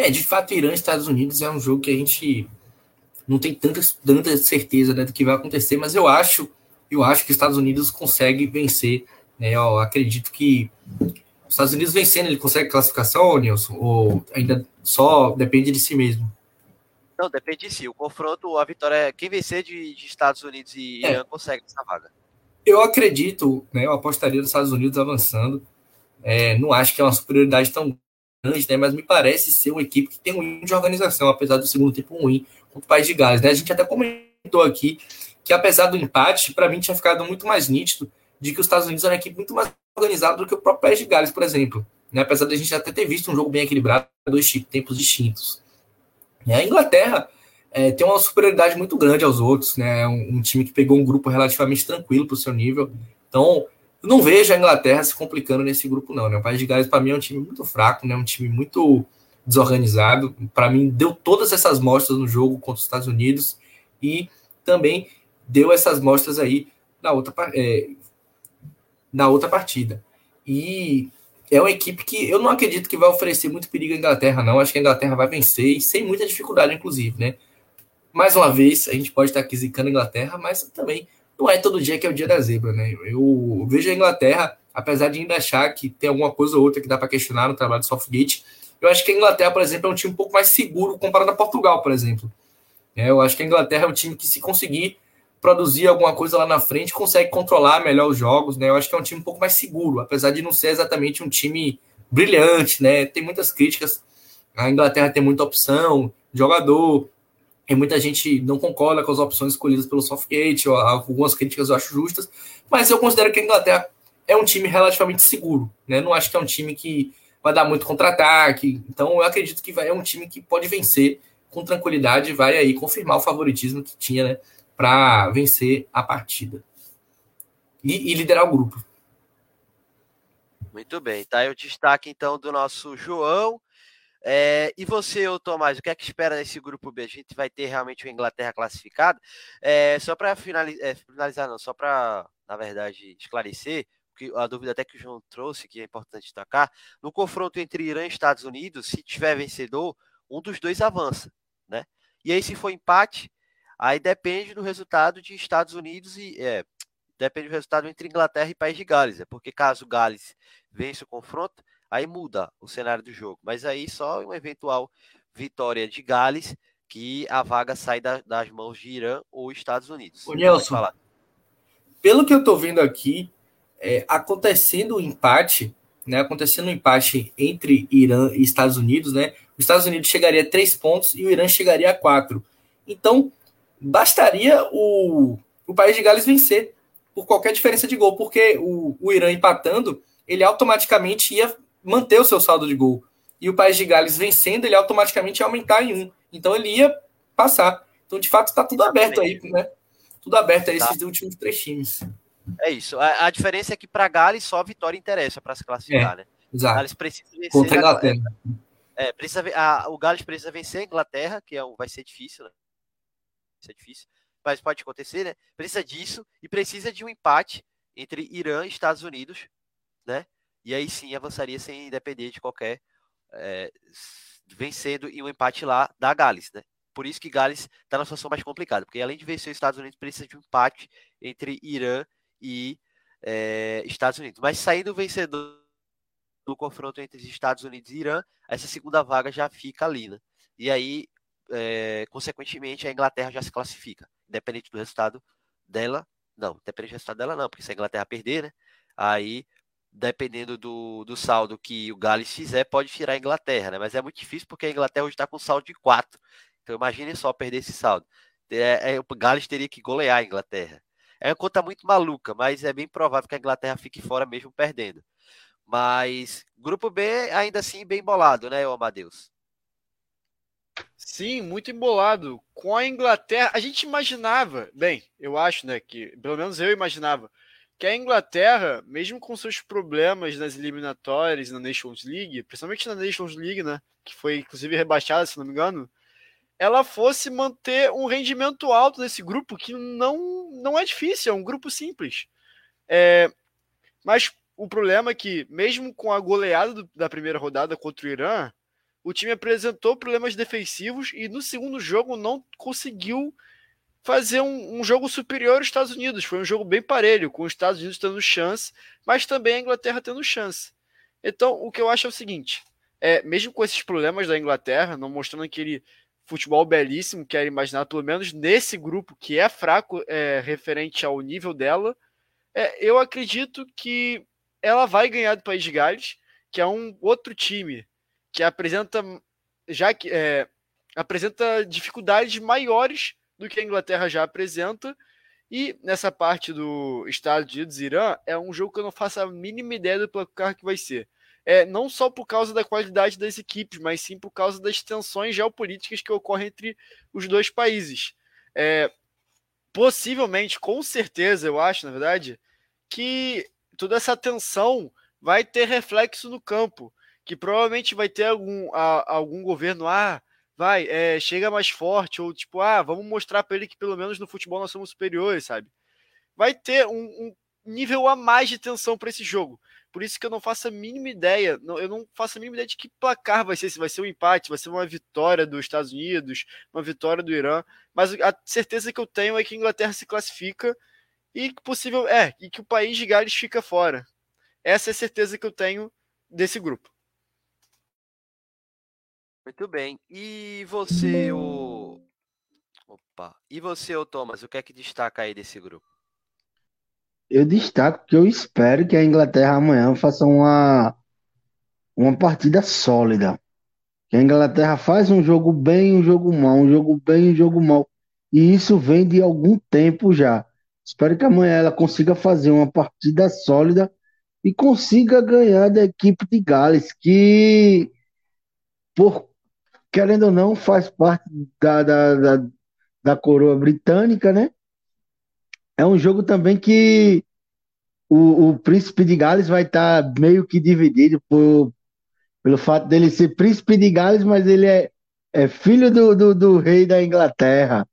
É, de fato, Irã e Estados Unidos é um jogo que a gente não tem tanta, tanta certeza né, do que vai acontecer, mas eu acho, eu acho que os Estados Unidos consegue vencer. Né, eu acredito que os Estados Unidos vencendo, ele consegue classificação, Nilson? Ou ainda só depende de si mesmo? Não, depende de si. O confronto, a vitória, quem vencer de, de Estados Unidos e é. Irã consegue essa vaga. Eu acredito, né, eu apostaria nos Estados Unidos avançando. É, não acho que é uma superioridade tão grande, né? Mas me parece ser uma equipe que tem um hino de organização, apesar do segundo tempo ruim contra o País de Gales, né? A gente até comentou aqui que apesar do empate, para mim tinha ficado muito mais nítido de que os Estados Unidos era uma equipe muito mais organizada do que o próprio País de Gales, por exemplo. Né? Apesar de a gente até ter visto um jogo bem equilibrado, dois tempos distintos. A Inglaterra é, tem uma superioridade muito grande aos outros, né? Um, um time que pegou um grupo relativamente tranquilo para o seu nível. Então, não vejo a Inglaterra se complicando nesse grupo, não. Né? O País de Gales, para mim, é um time muito fraco, né? um time muito desorganizado. Para mim, deu todas essas mostras no jogo contra os Estados Unidos e também deu essas mostras aí na outra, é, na outra partida. E é uma equipe que eu não acredito que vai oferecer muito perigo à Inglaterra, não. Acho que a Inglaterra vai vencer e sem muita dificuldade, inclusive, né? Mais uma vez, a gente pode estar aqui zicando a Inglaterra, mas também não é todo dia que é o dia da zebra, né? Eu vejo a Inglaterra, apesar de ainda achar que tem alguma coisa ou outra que dá para questionar no trabalho do Southgate, eu acho que a Inglaterra, por exemplo, é um time um pouco mais seguro comparado a Portugal, por exemplo. É, eu acho que a Inglaterra é um time que, se conseguir produzir alguma coisa lá na frente, consegue controlar melhor os jogos, né? Eu acho que é um time um pouco mais seguro, apesar de não ser exatamente um time brilhante, né? Tem muitas críticas. A Inglaterra tem muita opção, jogador, e muita gente não concorda com as opções escolhidas pelo Southgate, ou algumas críticas eu acho justas, mas eu considero que a Inglaterra é um time relativamente seguro, né? Não acho que é um time que vai dar muito contra-ataque, então eu acredito que vai, é um time que pode vencer com tranquilidade vai aí confirmar o favoritismo que tinha, né, para vencer a partida e, e, liderar o grupo. Muito bem, tá aí o destaque então do nosso João. É, e você, ô Tomás, o que é que espera nesse grupo B? A gente vai ter realmente o Inglaterra classificado? É, só para finalizar, é, finalizar, não, só para, na verdade, esclarecer, que a dúvida até que o João trouxe, que é importante destacar, no confronto entre Irã e Estados Unidos, se tiver vencedor, um dos dois avança, né? E aí, se for empate, aí depende do resultado de Estados Unidos e depende do resultado entre Inglaterra e País de Gales, é porque caso Gales vença o confronto, aí muda o cenário do jogo. Mas aí só uma eventual vitória de Gales que a vaga sai da, das mãos de Irã ou Estados Unidos. Ô, Nelson, pelo que eu estou vendo aqui, é, acontecendo o um empate, né, acontecendo um empate entre Irã e Estados Unidos, né, os Estados Unidos chegaria a três pontos e o Irã chegaria a quatro. Então, bastaria o, o país de Gales vencer por qualquer diferença de gol, porque o, o Irã empatando, ele automaticamente ia manter o seu saldo de gol. E o país de Gales vencendo, ele automaticamente ia aumentar em um. Então ele ia passar. Então, de fato, está tudo aberto aí, né? Tudo aberto aí, tá. esses últimos três times. É isso. A, a diferença é que para Gales só a vitória interessa para se classificar, é, né? Exato. Gales precisa vencer. Contra a Inglaterra. É, precisa, a, o Gales precisa vencer a Inglaterra, que é vai ser difícil, né? Vai ser difícil, mas pode acontecer, né? Precisa disso e precisa de um empate entre Irã e Estados Unidos, né? E aí sim avançaria sem depender de qualquer. É, vencendo e um empate lá da Gales, né? Por isso que Gales está na situação mais complicada, porque além de vencer os Estados Unidos, precisa de um empate entre Irã e é, Estados Unidos. Mas saindo vencedor do confronto entre Estados Unidos e Irã, essa segunda vaga já fica ali, né? E aí, é, consequentemente, a Inglaterra já se classifica, independente do resultado dela. Não, independente do resultado dela, não, porque se a Inglaterra perder, né? Aí, dependendo do, do saldo que o Gales fizer, pode tirar a Inglaterra, né? Mas é muito difícil porque a Inglaterra hoje está com saldo de 4. Então, imagine só perder esse saldo. É, é, o Gales teria que golear a Inglaterra. É uma conta muito maluca, mas é bem provável que a Inglaterra fique fora mesmo perdendo. Mas grupo B ainda assim bem bolado, né, Amadeus? Sim, muito embolado. Com a Inglaterra, a gente imaginava, bem, eu acho, né, que pelo menos eu imaginava que a Inglaterra, mesmo com seus problemas nas eliminatórias na Nations League, principalmente na Nations League, né, que foi inclusive rebaixada, se não me engano, ela fosse manter um rendimento alto nesse grupo, que não, não é difícil, é um grupo simples. É, mas o problema é que, mesmo com a goleada do, da primeira rodada contra o Irã, o time apresentou problemas defensivos e no segundo jogo não conseguiu fazer um, um, jogo superior aos Estados Unidos. Foi um jogo bem parelho, com os Estados Unidos tendo chance, mas também a Inglaterra tendo chance. Então, o que eu acho é o seguinte: é, mesmo com esses problemas da Inglaterra, não mostrando aquele futebol belíssimo que era imaginar, pelo menos nesse grupo que é fraco é, referente ao nível dela, é, eu acredito que ela vai ganhar do País de Gales, que é um outro time que apresenta já que é, apresenta dificuldades maiores do que a Inglaterra já apresenta. E nessa parte do Estados Unidos e Irã, é um jogo que eu não faço a mínima ideia do placar que vai ser é, não só por causa da qualidade das equipes, mas sim por causa das tensões geopolíticas que ocorrem entre os dois países. É, possivelmente, com certeza, eu acho, na verdade, que toda essa tensão vai ter reflexo no campo, que provavelmente vai ter algum, a, algum governo, ah, vai, é, chega mais forte, ou tipo, ah, vamos mostrar para ele que pelo menos no futebol nós somos superiores, sabe? Vai ter um, um nível a mais de tensão para esse jogo. Por isso que eu não faço a mínima ideia, não, eu não faço a mínima ideia de que placar vai ser, se vai ser um empate, vai ser uma vitória dos Estados Unidos, uma vitória do Irã, mas a certeza que eu tenho é que a Inglaterra se classifica e que possível é, e que o país de Gales fica fora. Essa é a certeza que eu tenho desse grupo. Muito bem. E você, o Opa. E você, o Thomas, o que é que destaca aí desse grupo? eu destaco que eu espero que a Inglaterra amanhã faça uma, uma partida sólida. Que a Inglaterra faz um jogo bem, um jogo mal, um jogo bem, um jogo mal. E isso vem de algum tempo já. Espero que amanhã ela consiga fazer uma partida sólida e consiga ganhar da equipe de Gales, que por querendo ou não, faz parte da, da, da, da coroa britânica, né? É um jogo também que o, o príncipe de Gales vai estar tá meio que dividido por, pelo fato dele ser príncipe de Gales, mas ele é, é filho do, do, do rei da Inglaterra.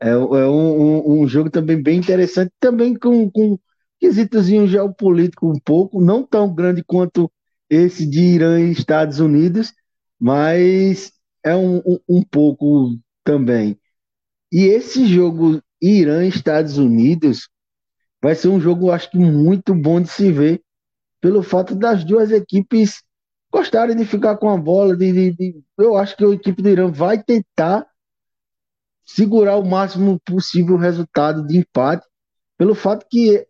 É, é um, um, um, jogo também bem interessante, também com, com quesitozinho geopolítico um pouco, não tão grande quanto esse de Irã e Estados Unidos, mas é um, um, um pouco também. E esse jogo Irã e Estados Unidos vai ser um jogo, acho que muito bom de se ver, pelo fato das duas equipes gostarem de ficar com a bola. De, de, de, eu acho que a equipe do Irã vai tentar segurar o máximo possível o resultado de empate, pelo fato que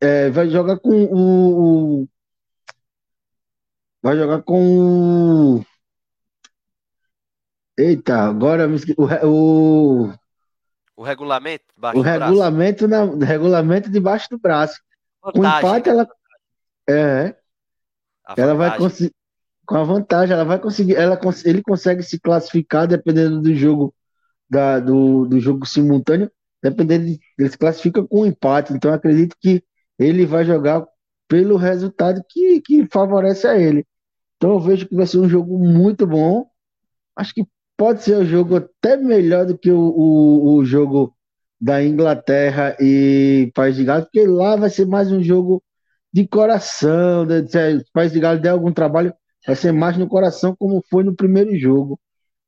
é, vai jogar com o, o, vai jogar com o, eita, agora o, o, o regulamento o regulamento na, regulamento debaixo do braço. Vantagem, com empate ela é, ela vai conseguir com a vantagem, ela vai conseguir, ela, ele consegue se classificar dependendo do jogo da, do, do jogo simultâneo, dependendo de, ele se classifica com um empate. Então acredito que ele vai jogar pelo resultado que, que favorece a ele. Então eu vejo que vai ser um jogo muito bom. Acho que pode ser um jogo até melhor do que o, o, o jogo da Inglaterra e País de Gales, porque lá vai ser mais um jogo de coração. De, se o País de Gales der algum trabalho, vai ser mais no coração, como foi no primeiro jogo.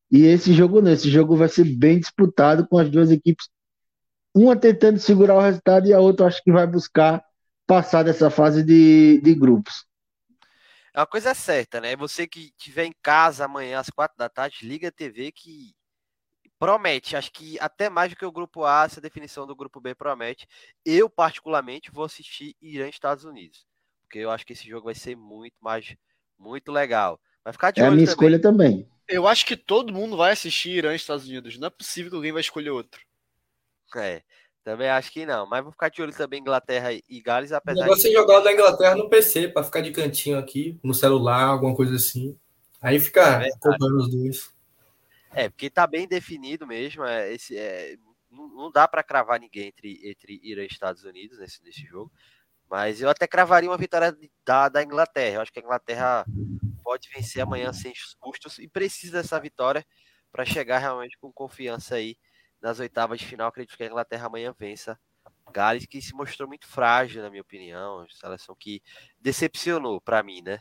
E esse jogo não, esse jogo vai ser bem disputado com as duas equipes, uma tentando segurar o resultado e a outra acho que vai buscar passar dessa fase de, de grupos. A coisa é certa, né? Você que estiver em casa amanhã às quatro da tarde, liga a TV que promete. Acho que até mais do que o grupo A, essa definição do grupo B promete. Eu, particularmente, vou assistir Irã e Estados Unidos. Porque eu acho que esse jogo vai ser muito mais, muito legal. Vai ficar de é a minha também. escolha também. Eu acho que todo mundo vai assistir Irã e Estados Unidos. Não é possível que alguém vai escolher outro. É. Também acho que não, mas vou ficar de olho também Inglaterra e Gales, apesar de. Você jogar da Inglaterra no PC, para ficar de cantinho aqui, no celular, alguma coisa assim. Aí fica é os dois. É, porque tá bem definido mesmo. É, esse, é, não, não dá para cravar ninguém entre, entre Irã e Estados Unidos nesse, nesse jogo. Mas eu até cravaria uma vitória da, da Inglaterra. Eu acho que a Inglaterra pode vencer amanhã sem custos e precisa dessa vitória para chegar realmente com confiança aí nas oitavas de final. Acredito que a Inglaterra amanhã vença Gales, que se mostrou muito frágil, na minha opinião. Seleção que decepcionou para mim, né?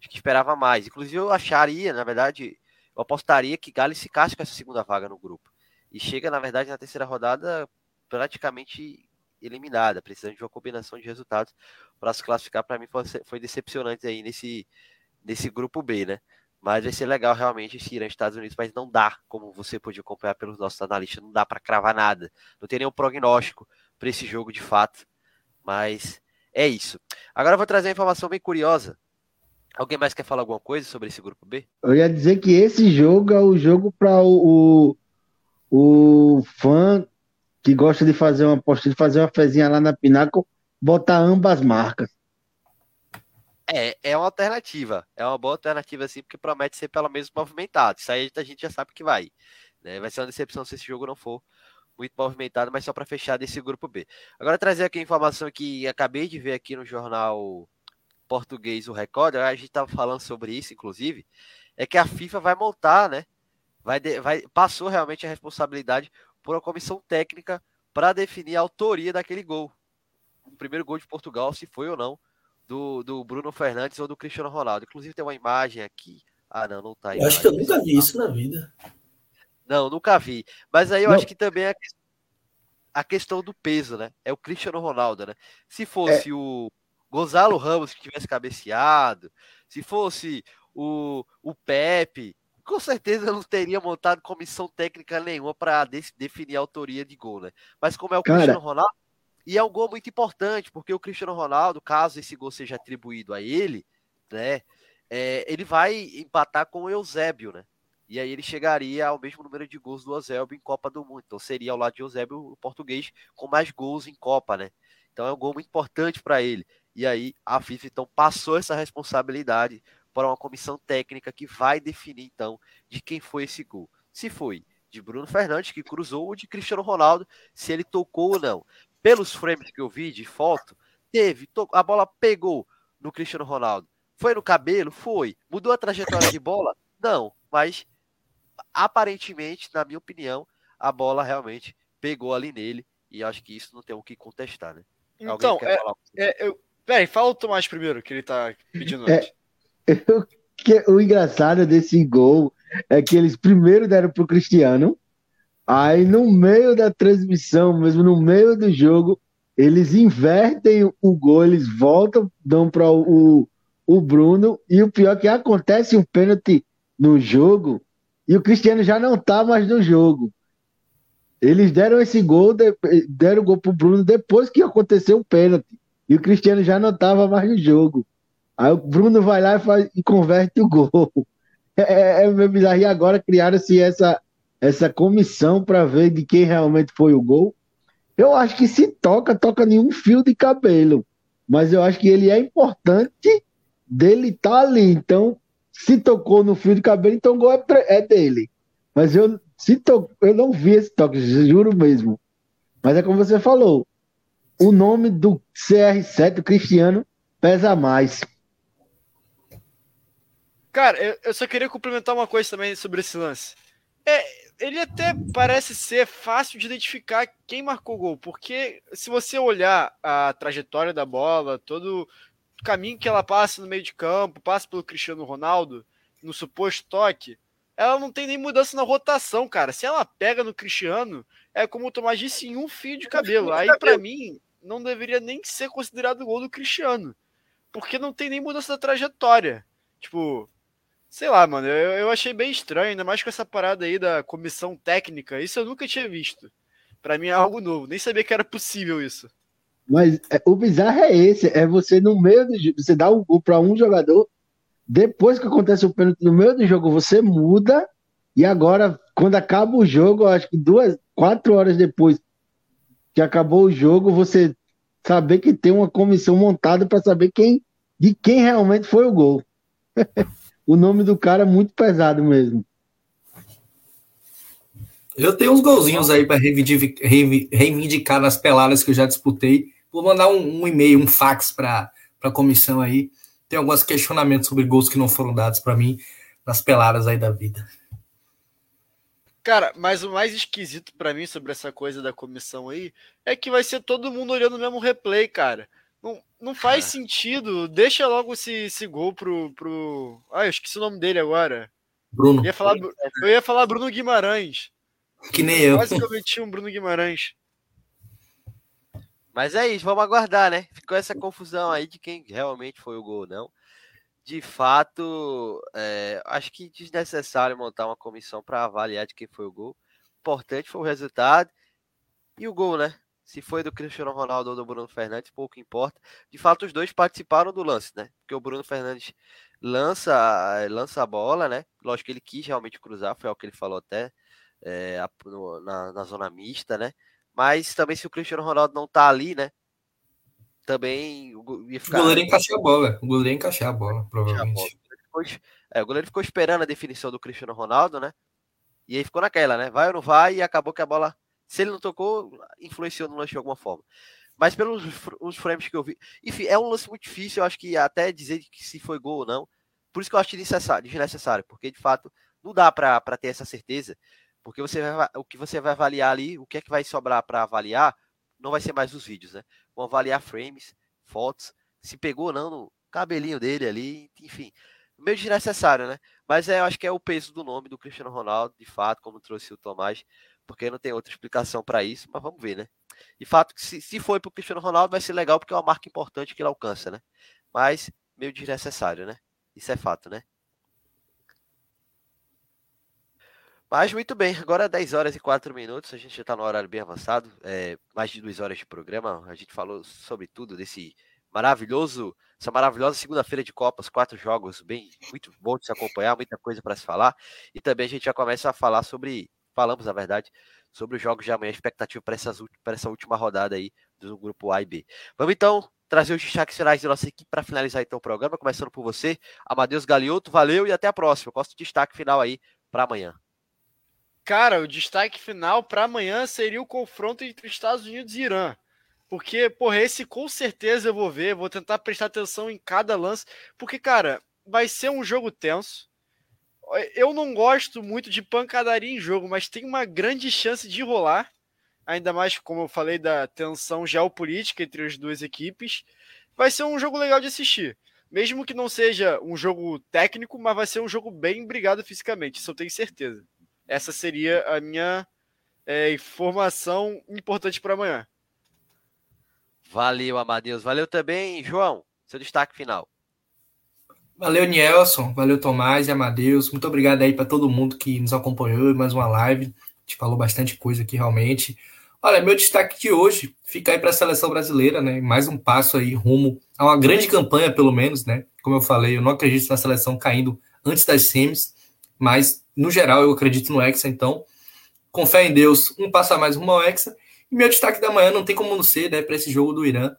Acho que esperava mais. Inclusive, eu acharia, na verdade, eu apostaria que Gales ficasse com essa segunda vaga no grupo. E chega, na verdade, na terceira rodada praticamente eliminada, precisando de uma combinação de resultados para se classificar. Para mim, foi, decepcionante aí nesse, nesse grupo B, né? Mas vai ser legal realmente esse Irã Estados Unidos, mas não dá, como você pode acompanhar pelos nossos analistas, não dá para cravar nada. Não tem nenhum prognóstico para esse jogo de fato. Mas é isso. Agora eu vou trazer uma informação bem curiosa. Alguém mais quer falar alguma coisa sobre esse grupo B? Eu ia dizer que esse jogo é o jogo para o, o, o, fã que gosta de fazer uma de fazer uma fezinha lá na Pinaco, botar ambas marcas. É, é uma alternativa. É uma boa alternativa, assim, porque promete ser pelo menos movimentado. Isso aí a gente já sabe que vai. Né? Vai ser uma decepção se esse jogo não for muito movimentado, mas só para fechar desse grupo B. Agora trazer aqui a informação que acabei de ver aqui no jornal português, o Record, a gente estava falando sobre isso, inclusive, é que a FIFA vai montar, né? Vai, vai, passou realmente a responsabilidade por uma comissão técnica para definir a autoria daquele gol. O primeiro gol de Portugal, se foi ou não, do, do Bruno Fernandes ou do Cristiano Ronaldo. Inclusive tem uma imagem aqui. Ah, não, não tá aí. Eu acho que eu nunca vi isso na vida. Não, nunca vi. Mas aí eu não. acho que também é a questão do peso, né? É o Cristiano Ronaldo, né? Se fosse é. o Gonzalo Ramos que tivesse cabeceado, se fosse o, o Pepe, com certeza não teria montado comissão técnica nenhuma para definir a autoria de gol, né? Mas como é o Cara, Cristiano Ronaldo, e é um gol muito importante, porque o Cristiano Ronaldo, caso esse gol seja atribuído a ele, né, é, ele vai empatar com o Eusébio, né? E aí ele chegaria ao mesmo número de gols do Eusébio em Copa do Mundo. Então seria ao lado de Eusébio o português com mais gols em Copa, né? Então é um gol muito importante para ele. E aí a FIFA então passou essa responsabilidade para uma comissão técnica que vai definir então de quem foi esse gol. Se foi de Bruno Fernandes que cruzou ou de Cristiano Ronaldo, se ele tocou ou não. Pelos frames que eu vi de foto, teve, a bola pegou no Cristiano Ronaldo. Foi no cabelo? Foi. Mudou a trajetória de bola? Não, mas aparentemente, na minha opinião, a bola realmente pegou ali nele e acho que isso não tem o que contestar, né? Então, é, é, eu, peraí, fala o Tomás primeiro, que ele tá pedindo é, eu, que, o engraçado desse gol é que eles primeiro deram pro Cristiano, aí no meio da transmissão, mesmo no meio do jogo, eles invertem o gol, eles voltam, dão para o, o Bruno, e o pior é que acontece um pênalti no jogo, e o Cristiano já não tá mais no jogo. Eles deram esse gol, deram o gol pro Bruno depois que aconteceu o pênalti. E o Cristiano já não estava mais no jogo. Aí o Bruno vai lá e, faz, e converte o gol. É, é, é meio bizarro. E agora criaram-se essa, essa comissão para ver de quem realmente foi o gol. Eu acho que se toca, toca nenhum fio de cabelo. Mas eu acho que ele é importante dele estar tá ali. Então, se tocou no fio de cabelo, então o gol é, é dele. Mas eu, se to... eu não vi esse toque, juro mesmo. Mas é como você falou. O nome do CR7, o Cristiano, pesa mais. Cara, eu, só queria complementar uma coisa também sobre esse lance. É, ele até parece ser fácil de identificar quem marcou o gol, porque se você olhar a trajetória da bola, todo o caminho que ela passa no meio de campo, passa pelo Cristiano Ronaldo, no suposto toque, ela não tem nem mudança na rotação, cara. Se ela pega no Cristiano, é como o Tomás disse, em um fio de cabelo. Aí, para mim, não deveria nem ser considerado gol do Cristiano. Porque não tem nem mudança da trajetória. Tipo, sei lá, mano, eu, eu achei bem estranho, ainda mais com essa parada aí da comissão técnica. Isso eu nunca tinha visto. Para mim é algo novo. Nem sabia que era possível isso. Mas é, o bizarro é esse, é você no meio do você dá um gol para um jogador depois que acontece o pênalti no meio do jogo, você muda. E agora, quando acaba o jogo, acho que duas, quatro horas depois que acabou o jogo, você saber que tem uma comissão montada para saber quem de quem realmente foi o gol. o nome do cara é muito pesado mesmo. Eu tenho uns golzinhos aí para reivindicar, reivindicar nas peladas que eu já disputei. Vou mandar um, um e-mail, um fax para a comissão aí tem alguns questionamentos sobre gols que não foram dados para mim nas peladas aí da vida. Cara, mas o mais esquisito para mim sobre essa coisa da comissão aí é que vai ser todo mundo olhando o mesmo replay, cara. Não, não faz sentido. Deixa logo esse, esse gol pro, pro. Ah, eu esqueci o nome dele agora. Bruno. Eu ia falar, eu ia falar Bruno Guimarães. Que nem eu. Quase cometi um Bruno Guimarães. Mas é isso, vamos aguardar, né? Ficou essa confusão aí de quem realmente foi o gol ou não. De fato, é, acho que desnecessário montar uma comissão para avaliar de quem foi o gol. Importante foi o resultado e o gol, né? Se foi do Cristiano Ronaldo ou do Bruno Fernandes, pouco importa. De fato, os dois participaram do lance, né? Porque o Bruno Fernandes lança, lança a bola, né? Lógico que ele quis realmente cruzar, foi o que ele falou até é, na, na zona mista, né? Mas também se o Cristiano Ronaldo não tá ali, né? Também ia ficar. O goleiro ia encaixar a bola. O goleiro ia encaixar a bola, provavelmente. É, o goleiro ficou esperando a definição do Cristiano Ronaldo, né? E aí ficou naquela, né? Vai ou não vai? E acabou que a bola, se ele não tocou, influenciou no lance de alguma forma. Mas pelos os frames que eu vi. Enfim, é um lance muito difícil. Eu acho que até dizer que se foi gol ou não. Por isso que eu acho desnecessário, porque de fato não dá para ter essa certeza. Porque você vai, o que você vai avaliar ali, o que é que vai sobrar para avaliar, não vai ser mais os vídeos, né? Vão avaliar frames, fotos, se pegou ou não no cabelinho dele ali, enfim. Meio desnecessário, né? Mas é, eu acho que é o peso do nome do Cristiano Ronaldo, de fato, como trouxe o Tomás, porque não tem outra explicação para isso, mas vamos ver, né? De fato, se, se for para o Cristiano Ronaldo, vai ser legal porque é uma marca importante que ele alcança, né? Mas meio desnecessário, né? Isso é fato, né? Mas muito bem, agora 10 horas e 4 minutos, a gente já está no horário bem avançado, é, mais de duas horas de programa, a gente falou sobre tudo desse maravilhoso, essa maravilhosa segunda-feira de Copas, quatro jogos, bem, muito bom de se acompanhar, muita coisa para se falar, e também a gente já começa a falar sobre, falamos na verdade, sobre os jogos de amanhã, expectativa para essa última rodada aí do grupo A e B. Vamos então trazer os destaques finais da nossa equipe para finalizar então o programa, começando por você, Amadeus Galioto. Valeu e até a próxima. Qual é o destaque final aí para amanhã? Cara, o destaque final para amanhã seria o confronto entre Estados Unidos e Irã. Porque, porra, esse com certeza eu vou ver, vou tentar prestar atenção em cada lance, porque, cara, vai ser um jogo tenso. Eu não gosto muito de pancadaria em jogo, mas tem uma grande chance de rolar. Ainda mais, como eu falei, da tensão geopolítica entre as duas equipes. Vai ser um jogo legal de assistir. Mesmo que não seja um jogo técnico, mas vai ser um jogo bem brigado fisicamente, isso eu tenho certeza. Essa seria a minha é, informação importante para amanhã. Valeu, Amadeus. Valeu também, João. Seu destaque final. Valeu, Nielson. Valeu, Tomás e Amadeus. Muito obrigado aí para todo mundo que nos acompanhou em mais uma live. A gente falou bastante coisa aqui realmente. Olha, meu destaque de hoje fica aí para a seleção brasileira, né? Mais um passo aí rumo a uma grande campanha, pelo menos, né? Como eu falei, eu não acredito na seleção caindo antes das semis, mas no geral eu acredito no Hexa, então, com fé em Deus, um passo a mais rumo ao Hexa. E meu destaque da manhã não tem como não ser, né, para esse jogo do Irã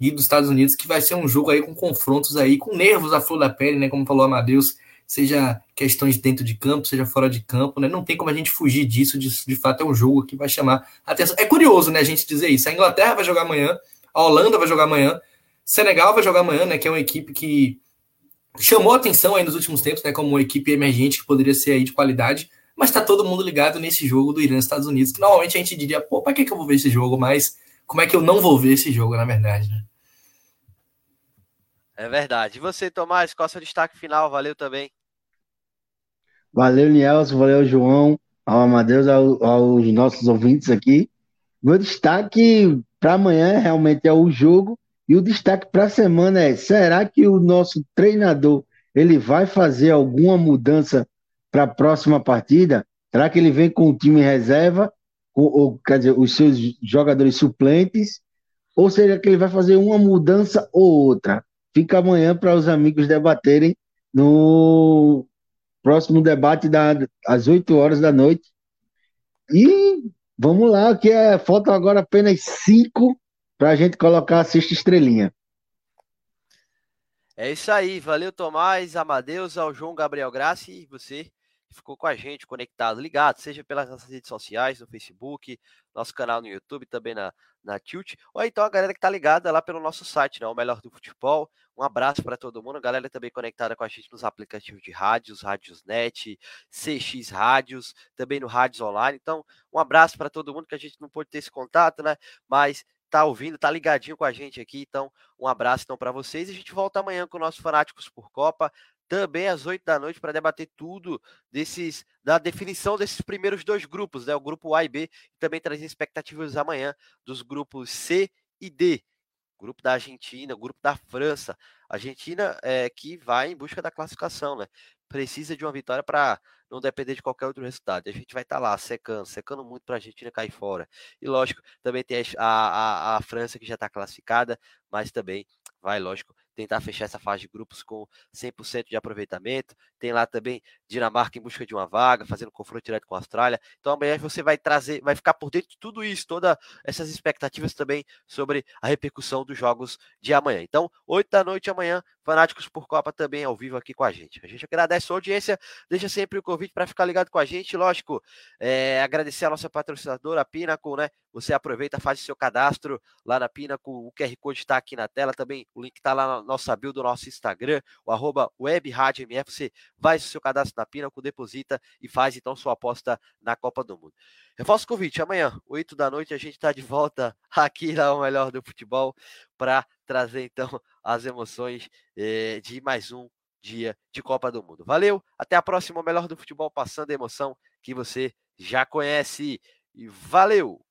e dos Estados Unidos, que vai ser um jogo aí com confrontos aí, com nervos à flor da pele, né, como falou Amadeus, seja questões dentro de campo, seja fora de campo, né, não tem como a gente fugir disso, de, de fato é um jogo que vai chamar atenção. É curioso, né, a gente dizer isso, a Inglaterra vai jogar amanhã, a Holanda vai jogar amanhã, Senegal vai jogar amanhã, né, que é uma equipe que chamou atenção aí nos últimos tempos, né, como uma equipe emergente que poderia ser aí de qualidade, mas tá todo mundo ligado nesse jogo do Irã e Estados Unidos, que normalmente a gente diria, pô, pra que, que eu vou ver esse jogo? Mas como é que eu não vou ver esse jogo, na verdade, né? É verdade. E você, Tomás, qual é o seu destaque final? Valeu também. Valeu, Nielson, valeu, João, ao Amadeus, ao, aos nossos ouvintes aqui. Meu destaque para amanhã realmente é o jogo e o destaque para a semana é: será que o nosso treinador ele vai fazer alguma mudança para a próxima partida? Será que ele vem com o time reserva, ou, quer dizer, os seus jogadores suplentes? Ou será que ele vai fazer uma mudança ou outra? Fica amanhã para os amigos debaterem no próximo debate da, às 8 horas da noite. E vamos lá, que é, faltam agora apenas cinco para a gente colocar a sexta estrelinha. É isso aí, valeu Tomás, Amadeus, ao João Gabriel Graça e você que ficou com a gente, conectado, ligado, seja pelas nossas redes sociais, no Facebook, nosso canal no YouTube, também na, na Tilt, ou então a galera que tá ligada lá pelo nosso site, né, o Melhor do Futebol. Um abraço para todo mundo, a galera também conectada com a gente nos aplicativos de rádios, Rádios Net, CX Rádios, também no Rádios Online. Então, um abraço para todo mundo que a gente não pôde ter esse contato, né, mas tá ouvindo, tá ligadinho com a gente aqui. Então, um abraço então para vocês a gente volta amanhã com o nosso Fanáticos por Copa também às 8 da noite para debater tudo desses da definição desses primeiros dois grupos, né? O grupo A e B, e também trazer expectativas amanhã dos grupos C e D. Grupo da Argentina, grupo da França. Argentina é, que vai em busca da classificação, né? Precisa de uma vitória para não depender de qualquer outro resultado. A gente vai estar tá lá secando, secando muito para a Argentina cair fora. E lógico, também tem a, a, a França que já está classificada, mas também vai, lógico, tentar fechar essa fase de grupos com 100% de aproveitamento. Tem lá também Dinamarca em busca de uma vaga, fazendo confronto direto com a Austrália. Então amanhã você vai trazer, vai ficar por dentro de tudo isso, todas essas expectativas também sobre a repercussão dos jogos de amanhã. Então, 8 da noite amanhã, Fanáticos por Copa também ao vivo aqui com a gente. A gente agradece a audiência, deixa sempre o convite para ficar ligado com a gente. Lógico, é, agradecer a nossa patrocinadora, a Pinnacle, né? Você aproveita, faz seu cadastro lá na Pinnacle, o QR Code está aqui na tela também, o link está lá na nossa bio do nosso Instagram, o arroba você faz o seu cadastro na Pinnacle, deposita e faz então sua aposta na Copa do Mundo. Reforço o convite, amanhã, 8 da noite, a gente está de volta aqui na O Melhor do Futebol para trazer então as emoções eh, de mais um dia de Copa do Mundo. Valeu, até a próxima, o Melhor do Futebol, passando a emoção que você já conhece. E valeu!